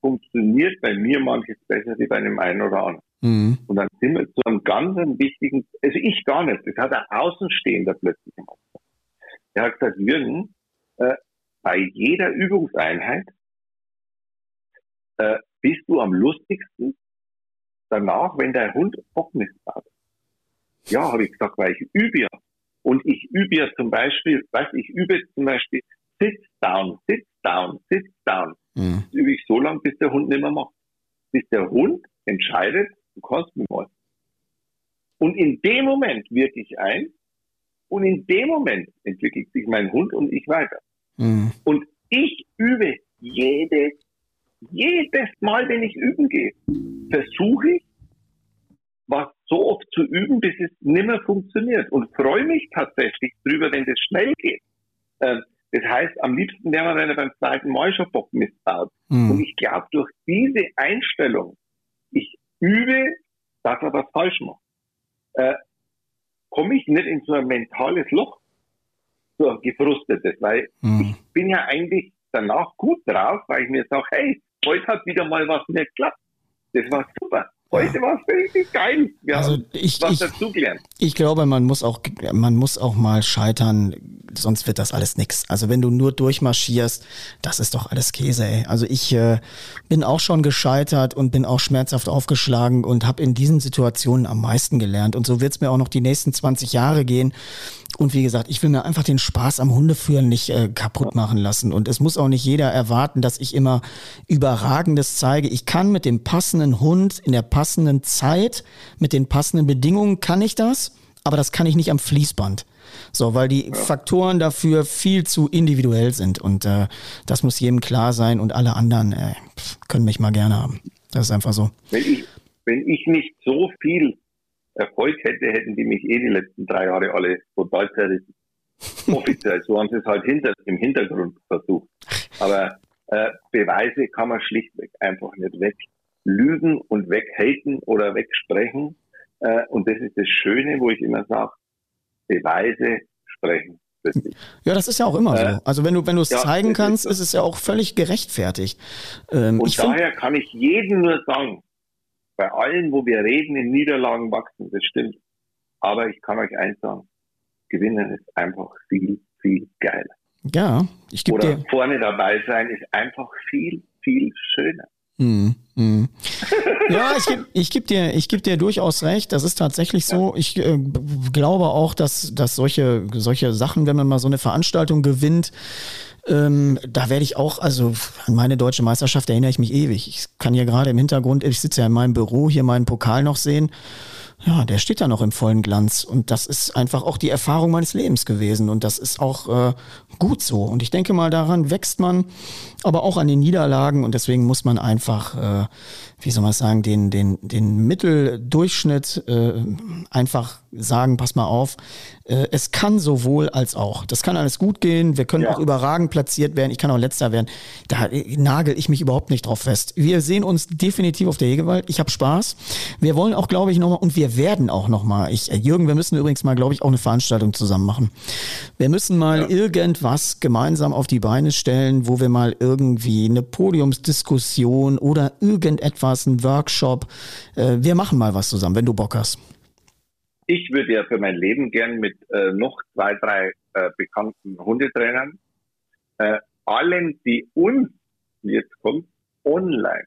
funktioniert bei mir manches besser wie bei einem einen oder anderen. Mhm. Und dann sind wir zu einem ganz wichtigen, also ich gar nicht, das hat ein Außenstehender plötzlich gemacht. Er hat gesagt, Jürgen, äh, bei jeder Übungseinheit äh, bist du am lustigsten danach, wenn dein Hund Bockmist hat. Ja, habe ich gesagt, weil ich übe ja. Und ich übe ja zum Beispiel, weiß ich übe zum Beispiel Sit down, sit down, sit down. Mhm. Das übe ich so lange, bis der Hund nicht mehr macht. Bis der Hund entscheidet, du kannst mich mal. Und in dem Moment wirke ich ein und in dem Moment entwickelt sich mein Hund und ich weiter. Mhm. Und ich übe jedes, jedes Mal, wenn ich üben gehe, versuche ich, was so oft zu üben, bis es nimmer funktioniert und freue mich tatsächlich drüber, wenn das schnell geht. Ähm, das heißt, am liebsten wäre man, wenn er beim zweiten Mal schon Bock missbaut. Und Mhm. ich glaube, durch diese Einstellung, ich übe, dass er was falsch macht, äh, komme ich nicht in so ein mentales Loch, so gefrustetes, weil Mhm. ich bin ja eigentlich danach gut drauf, weil ich mir sage, hey, heute hat wieder mal was nicht geklappt. Das war super. Heute war es richtig geil. Wir Also ich, was ich, dazugelernt. Ich glaube, man muss auch, man muss auch mal scheitern sonst wird das alles nix. Also wenn du nur durchmarschierst, das ist doch alles Käse, ey. Also ich äh, bin auch schon gescheitert und bin auch schmerzhaft aufgeschlagen und habe in diesen Situationen am meisten gelernt. Und so wird's mir auch noch die nächsten 20 Jahre gehen. Und wie gesagt, ich will mir einfach den Spaß am Hundeführen nicht äh, kaputt machen lassen. Und es muss auch nicht jeder erwarten, dass ich immer Überragendes zeige. Ich kann mit dem passenden Hund in der passenden Zeit, mit den passenden Bedingungen kann ich das, aber das kann ich nicht am Fließband. So, weil die Faktoren dafür viel zu individuell sind. Und äh, das muss jedem klar sein und alle anderen äh, können mich mal gerne haben. Das ist einfach so. Wenn ich, wenn ich nicht so viel Erfolg hätte, hätten die mich eh die letzten drei Jahre alle total zerrissen. Offiziell, so haben sie es halt hinter, im Hintergrund versucht. Aber äh, Beweise kann man schlichtweg einfach nicht weglügen und weghaten oder wegsprechen. Äh, und das ist das Schöne, wo ich immer sage, Beweise sprechen. Ja, das ist ja auch immer äh, so. Also wenn du wenn du es ja, zeigen kannst, ist, ist, es ja auch völlig gerechtfertigt. Ähm, und daher kann ich jedem nur sagen, bei allen, wo wir reden, in Niederlagen wachsen, das stimmt. Aber ich kann euch eins sagen, gewinnen ist einfach viel, viel geiler. Ja, ich gebe dir. vorne dabei sein ist einfach viel, viel schöner. Mm, mm. Ja, ich gebe ich geb dir, geb dir durchaus recht. Das ist tatsächlich so. Ich äh, glaube auch, dass, dass solche, solche Sachen, wenn man mal so eine Veranstaltung gewinnt, ähm, da werde ich auch, also an meine deutsche Meisterschaft erinnere ich mich ewig. Ich kann hier gerade im Hintergrund, ich sitze ja in meinem Büro, hier meinen Pokal noch sehen. Ja, der steht da noch im vollen Glanz. Und das ist einfach auch die Erfahrung meines Lebens gewesen. Und das ist auch äh, gut so. Und ich denke mal, daran wächst man, aber auch an den Niederlagen. Und deswegen muss man einfach, äh, wie soll man sagen, den, den, den Mitteldurchschnitt äh, einfach sagen, pass mal auf, äh, es kann sowohl als auch. Das kann alles gut gehen. Wir können ja. auch überragend platziert werden. Ich kann auch letzter werden. Da nagel ich mich überhaupt nicht drauf fest. Wir sehen uns definitiv auf der Hegewald. Ich habe Spaß. Wir wollen auch, glaube ich, nochmal, und wir werden auch nochmal, ich, äh, Jürgen, wir müssen übrigens mal, glaube ich, auch eine Veranstaltung zusammen machen. Wir müssen mal ja. irgendwas gemeinsam auf die Beine stellen, wo wir mal irgendwie eine Podiumsdiskussion oder irgendetwas, ein Workshop, äh, wir machen mal was zusammen, wenn du Bock hast ich würde ja für mein Leben gern mit äh, noch zwei, drei äh, bekannten Hundetrainern äh, allen, die uns, jetzt kommt, online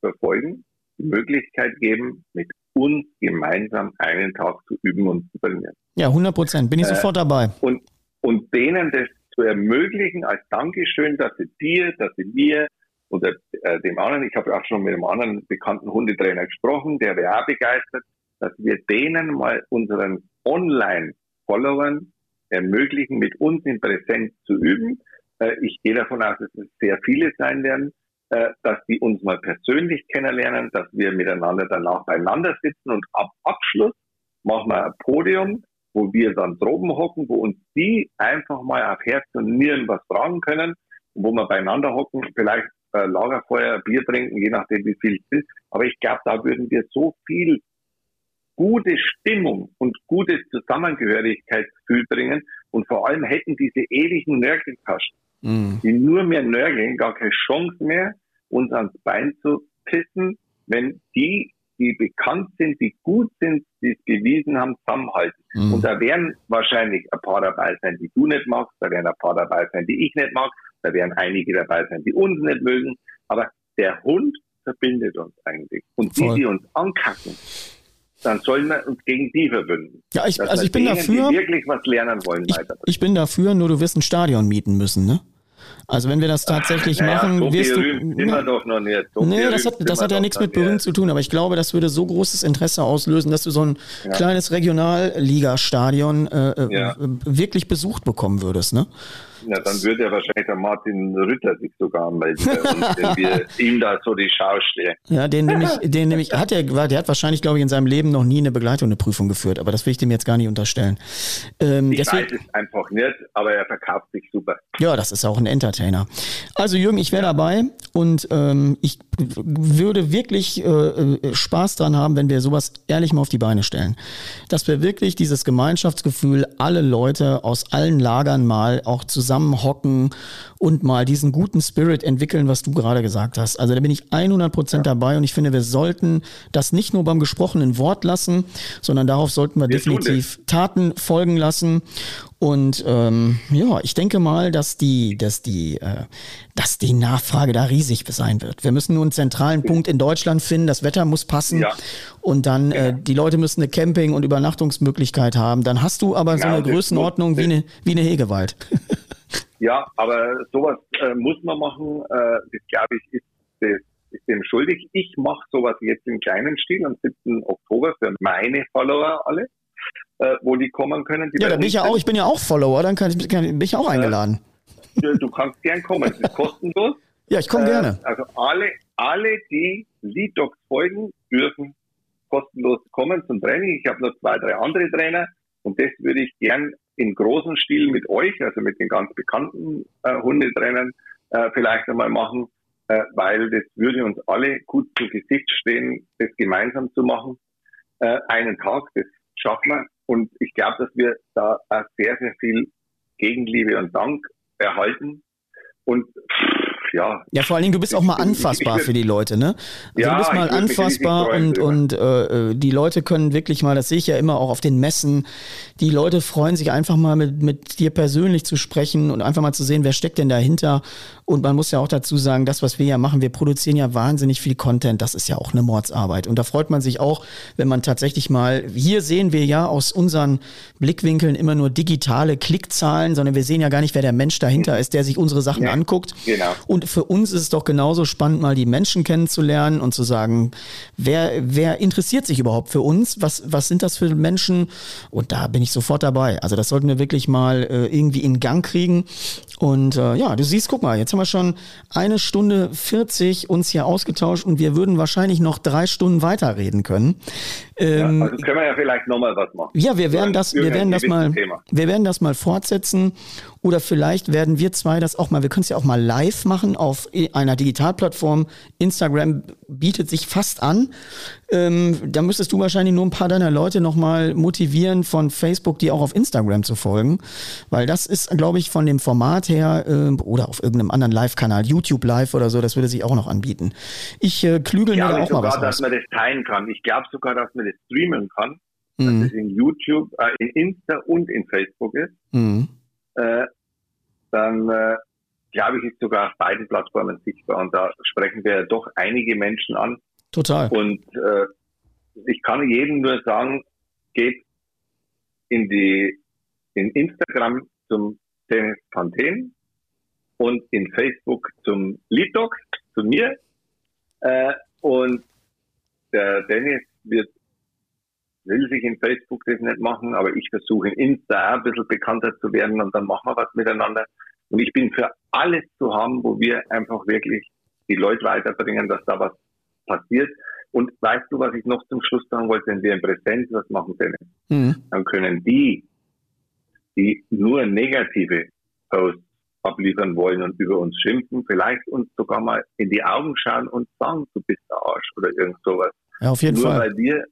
verfolgen, die Möglichkeit geben, mit uns gemeinsam einen Tag zu üben und zu trainieren. Ja, 100 Prozent. Bin ich äh, sofort dabei. Und, und denen das zu ermöglichen als Dankeschön, dass sie dir, dass sie mir oder äh, dem anderen, ich habe auch schon mit einem anderen bekannten Hundetrainer gesprochen, der wäre auch begeistert, dass wir denen mal unseren Online-Followern ermöglichen, mit uns in Präsenz zu üben. Äh, ich gehe davon aus, dass es sehr viele sein werden, äh, dass die uns mal persönlich kennenlernen, dass wir miteinander danach beieinander sitzen und ab Abschluss machen wir ein Podium, wo wir dann droben hocken, wo uns die einfach mal auf Herz und Nieren was fragen können, wo wir beieinander hocken, vielleicht äh, Lagerfeuer, Bier trinken, je nachdem wie viel es ist. Aber ich glaube, da würden wir so viel gute Stimmung und gutes Zusammengehörigkeitsgefühl bringen und vor allem hätten diese ewigen Nörgeltaschen, mhm. die nur mehr nörgeln, gar keine Chance mehr, uns ans Bein zu pissen, wenn die, die bekannt sind, die gut sind, die es bewiesen haben, zusammenhalten. Mhm. Und da werden wahrscheinlich ein paar dabei sein, die du nicht magst, da werden ein paar dabei sein, die ich nicht mag, da werden einige dabei sein, die uns nicht mögen, aber der Hund verbindet uns eigentlich. Und Voll. die, die uns ankacken, dann sollen wir uns gegen die verbünden. Ja, ich, also ich bin denen, dafür. Die wirklich was lernen wollen, ich, ich bin dafür, nur du wirst ein Stadion mieten müssen, ne? Also wenn wir das tatsächlich naja, machen, so wirst du. Immer doch noch nicht. So nee, das hat, das hat ja nichts mit berühmt zu tun, aber ich glaube, das würde so großes Interesse auslösen, dass du so ein ja. kleines Regionalligastadion äh, äh ja. wirklich besucht bekommen würdest, ne? Ja, dann würde ja wahrscheinlich der Martin Rütter sich sogar anmelden, wenn wir ihm da so die Schau stehen. Ja, den nämlich, den nämlich, hat er, der hat wahrscheinlich, glaube ich, in seinem Leben noch nie eine Begleitung, eine Prüfung geführt, aber das will ich dem jetzt gar nicht unterstellen. Ähm, ich deswegen, weiß es einfach nicht, aber er verkauft sich super. Ja, das ist auch ein Entertainer. Also Jürgen, ich wäre dabei und ähm, ich würde wirklich äh, äh, Spaß dran haben, wenn wir sowas ehrlich mal auf die Beine stellen. Dass wir wirklich dieses Gemeinschaftsgefühl, alle Leute aus allen Lagern mal auch zusammenhocken und mal diesen guten Spirit entwickeln, was du gerade gesagt hast. Also da bin ich 100 Prozent ja. dabei und ich finde, wir sollten das nicht nur beim gesprochenen Wort lassen, sondern darauf sollten wir, wir definitiv Taten folgen lassen. Und ähm, ja, ich denke mal, dass die, dass die, äh, dass die Nachfrage da riesig sein wird. Wir müssen nur einen zentralen Punkt in Deutschland finden. Das Wetter muss passen ja. und dann äh, die Leute müssen eine Camping- und Übernachtungsmöglichkeit haben. Dann hast du aber so eine Größenordnung wie eine, wie eine Hegewald. ja, aber sowas äh, muss man machen. Äh, das glaube ich ist, das, ist dem schuldig. Ich mache sowas jetzt im kleinen Stil am 7. Oktober für meine Follower alle äh, wo die kommen können. Die ja, da bin ich ja auch, ich bin ja auch Follower, dann kann ich, kann, bin ich auch eingeladen. Ja, du kannst gern kommen, es ist kostenlos. Ja, ich komme äh, gerne. Also alle, alle, die Lead Dogs folgen, dürfen kostenlos kommen zum Training. Ich habe noch zwei, drei andere Trainer und das würde ich gern im großen Stil mit euch, also mit den ganz bekannten äh, Hundetrainern, äh, vielleicht einmal machen, äh, weil das würde uns alle gut zu Gesicht stehen, das gemeinsam zu machen. Äh, einen Tag, das schaffen wir. Und ich glaube, dass wir da sehr, sehr viel Gegenliebe und Dank erhalten. Und ja. Ja, vor allen Dingen, du bist auch mal anfassbar ich, ich, für die Leute, ne? Also ja, du bist mal anfassbar und, und äh, die Leute können wirklich mal, das sehe ich ja immer auch auf den Messen, die Leute freuen sich einfach mal mit, mit dir persönlich zu sprechen und einfach mal zu sehen, wer steckt denn dahinter. Und man muss ja auch dazu sagen, das, was wir ja machen, wir produzieren ja wahnsinnig viel Content, das ist ja auch eine Mordsarbeit. Und da freut man sich auch, wenn man tatsächlich mal, hier sehen wir ja aus unseren Blickwinkeln immer nur digitale Klickzahlen, sondern wir sehen ja gar nicht, wer der Mensch dahinter ist, der sich unsere Sachen ja, anguckt. Genau. Und für uns ist es doch genauso spannend, mal die Menschen kennenzulernen und zu sagen, wer, wer interessiert sich überhaupt für uns? Was, was sind das für Menschen? Und da bin ich sofort dabei. Also das sollten wir wirklich mal äh, irgendwie in Gang kriegen. Und äh, ja, du siehst, guck mal, jetzt haben wir schon eine Stunde 40 uns hier ausgetauscht und wir würden wahrscheinlich noch drei Stunden weiterreden können. Ähm, ja, also können wir ja vielleicht nochmal was machen. Ja, wir werden das, wir werden das mal, Thema. wir werden das mal fortsetzen oder vielleicht werden wir zwei das auch mal, wir können es ja auch mal live machen auf einer Digitalplattform. Instagram bietet sich fast an. Ähm, da müsstest du wahrscheinlich nur ein paar deiner Leute nochmal motivieren von Facebook, die auch auf Instagram zu folgen. Weil das ist, glaube ich, von dem Format her äh, oder auf irgendeinem anderen Live-Kanal, YouTube Live oder so, das würde sich auch noch anbieten. Ich äh, klügel mir da auch sogar, mal was dass man das teilen kann. Ich glaube sogar, dass man das streamen kann. Mhm. Dass es in YouTube, äh, in Insta und in Facebook ist. Mhm. Äh, dann äh, glaube ich, ist sogar auf beiden Plattformen sichtbar. Und da sprechen wir ja doch einige Menschen an. Total. Und äh, ich kann jedem nur sagen, geht in die in Instagram zum Dennis Panthen und in Facebook zum Lidog, zu mir. Äh, und der Dennis wird will sich in Facebook das nicht machen, aber ich versuche in Insta ein bisschen bekannter zu werden und dann machen wir was miteinander. Und ich bin für alles zu haben, wo wir einfach wirklich die Leute weiterbringen, dass da was passiert. Und weißt du, was ich noch zum Schluss sagen wollte, wenn wir in Präsenz was machen können, mhm. dann können die, die nur negative Posts abliefern wollen und über uns schimpfen, vielleicht uns sogar mal in die Augen schauen und sagen, du bist der Arsch oder irgend sowas. Ja, auf jeden nur Fall. Weil wir,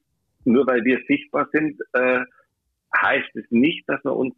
nur weil wir sichtbar sind, äh, heißt es nicht, dass wir uns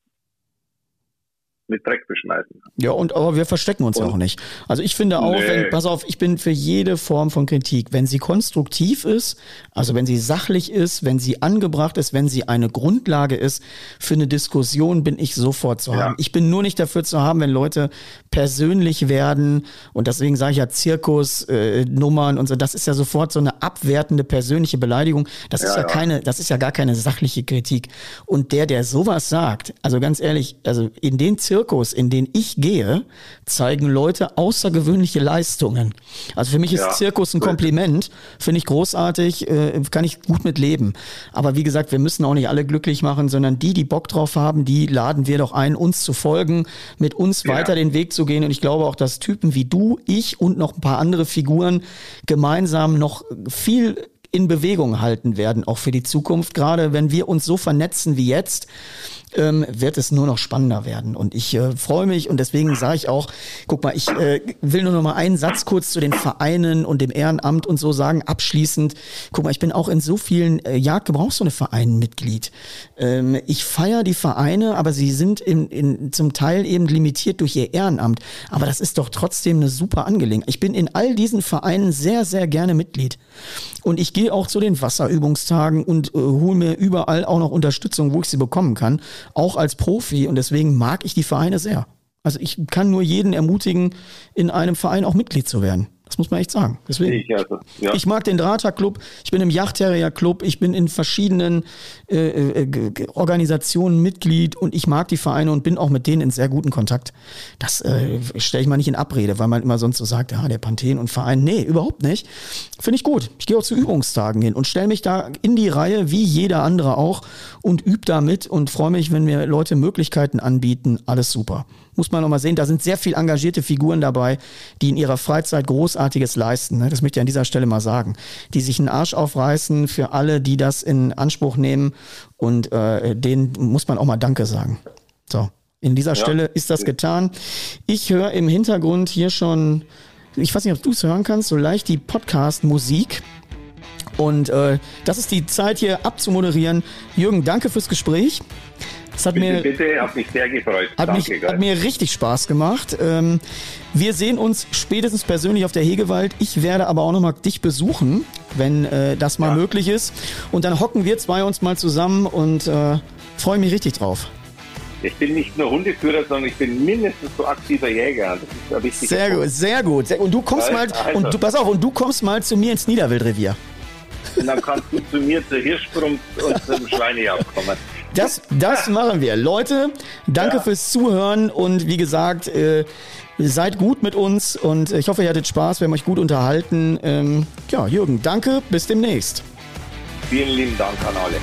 mit Dreck beschmeißen. Ja, und aber wir verstecken uns und, auch nicht. Also ich finde auch, nee. wenn, pass auf, ich bin für jede Form von Kritik, wenn sie konstruktiv ist, also wenn sie sachlich ist, wenn sie angebracht ist, wenn sie eine Grundlage ist für eine Diskussion, bin ich sofort zu haben. Ich bin nur nicht dafür zu haben, wenn Leute persönlich werden und deswegen sage ich ja Zirkus, äh, Nummern und so, das ist ja sofort so eine abwertende persönliche Beleidigung. Das ja, ist ja, ja keine, das ist ja gar keine sachliche Kritik. Und der, der sowas sagt, also ganz ehrlich, also in den Zirkus Zirkus, in den ich gehe, zeigen Leute außergewöhnliche Leistungen. Also für mich ist ja. Zirkus ein Kompliment, finde ich großartig, äh, kann ich gut mit leben. Aber wie gesagt, wir müssen auch nicht alle glücklich machen, sondern die, die Bock drauf haben, die laden wir doch ein, uns zu folgen, mit uns ja. weiter den Weg zu gehen. Und ich glaube auch, dass Typen wie du, ich und noch ein paar andere Figuren gemeinsam noch viel in Bewegung halten werden, auch für die Zukunft. Gerade wenn wir uns so vernetzen wie jetzt, ähm, wird es nur noch spannender werden. Und ich äh, freue mich und deswegen sage ich auch, guck mal, ich äh, will nur noch mal einen Satz kurz zu den Vereinen und dem Ehrenamt und so sagen, abschließend. Guck mal, ich bin auch in so vielen äh, Jagdgebrauchszone Vereinen Mitglied. Ähm, ich feiere die Vereine, aber sie sind in, in, zum Teil eben limitiert durch ihr Ehrenamt. Aber das ist doch trotzdem eine super Angelegenheit. Ich bin in all diesen Vereinen sehr, sehr gerne Mitglied. Und ich gehe auch zu den Wasserübungstagen und äh, hole mir überall auch noch Unterstützung, wo ich sie bekommen kann, auch als Profi. Und deswegen mag ich die Vereine sehr. Also ich kann nur jeden ermutigen, in einem Verein auch Mitglied zu werden. Das muss man echt sagen. Deswegen. Ich, also, ja. ich mag den Drahter-Club, ich bin im Yachtterrier-Club, ich bin in verschiedenen äh, äh, Organisationen Mitglied und ich mag die Vereine und bin auch mit denen in sehr guten Kontakt. Das äh, stelle ich mal nicht in Abrede, weil man immer sonst so sagt, ja, der Panthen und Verein. Nee, überhaupt nicht. Finde ich gut. Ich gehe auch zu Übungstagen hin und stelle mich da in die Reihe, wie jeder andere auch, und übe da mit und freue mich, wenn mir Leute Möglichkeiten anbieten. Alles super muss man nochmal sehen, da sind sehr viel engagierte Figuren dabei, die in ihrer Freizeit Großartiges leisten. Ne? Das möchte ich an dieser Stelle mal sagen. Die sich einen Arsch aufreißen für alle, die das in Anspruch nehmen und äh, denen muss man auch mal Danke sagen. So, in dieser ja. Stelle ist das getan. Ich höre im Hintergrund hier schon, ich weiß nicht, ob du es hören kannst, so leicht die Podcast-Musik. Und äh, das ist die Zeit hier abzumoderieren. Jürgen, danke fürs Gespräch. Es hat bitte, mir, bitte, hat mich sehr gefreut. Hat, Danke, mich, hat mir richtig Spaß gemacht. Ähm, wir sehen uns spätestens persönlich auf der Hegewald. Ich werde aber auch nochmal dich besuchen, wenn äh, das mal ja. möglich ist. Und dann hocken wir zwei uns mal zusammen und äh, freue mich richtig drauf. Ich bin nicht nur Hundeführer, sondern ich bin mindestens so aktiver Jäger. Das ist ein wichtiger sehr gut, sehr gut. Und du kommst mal, also. und du pass auf, und du kommst mal zu mir ins Niederwildrevier. Und dann kannst du zu mir zur Hirschsprung und zum Schweinejagd kommen. Das, das machen wir. Leute, danke ja. fürs Zuhören und wie gesagt, äh, seid gut mit uns und ich hoffe, ihr hattet Spaß, wir haben euch gut unterhalten. Ähm, ja, Jürgen, danke, bis demnächst. Vielen lieben Dank an alle.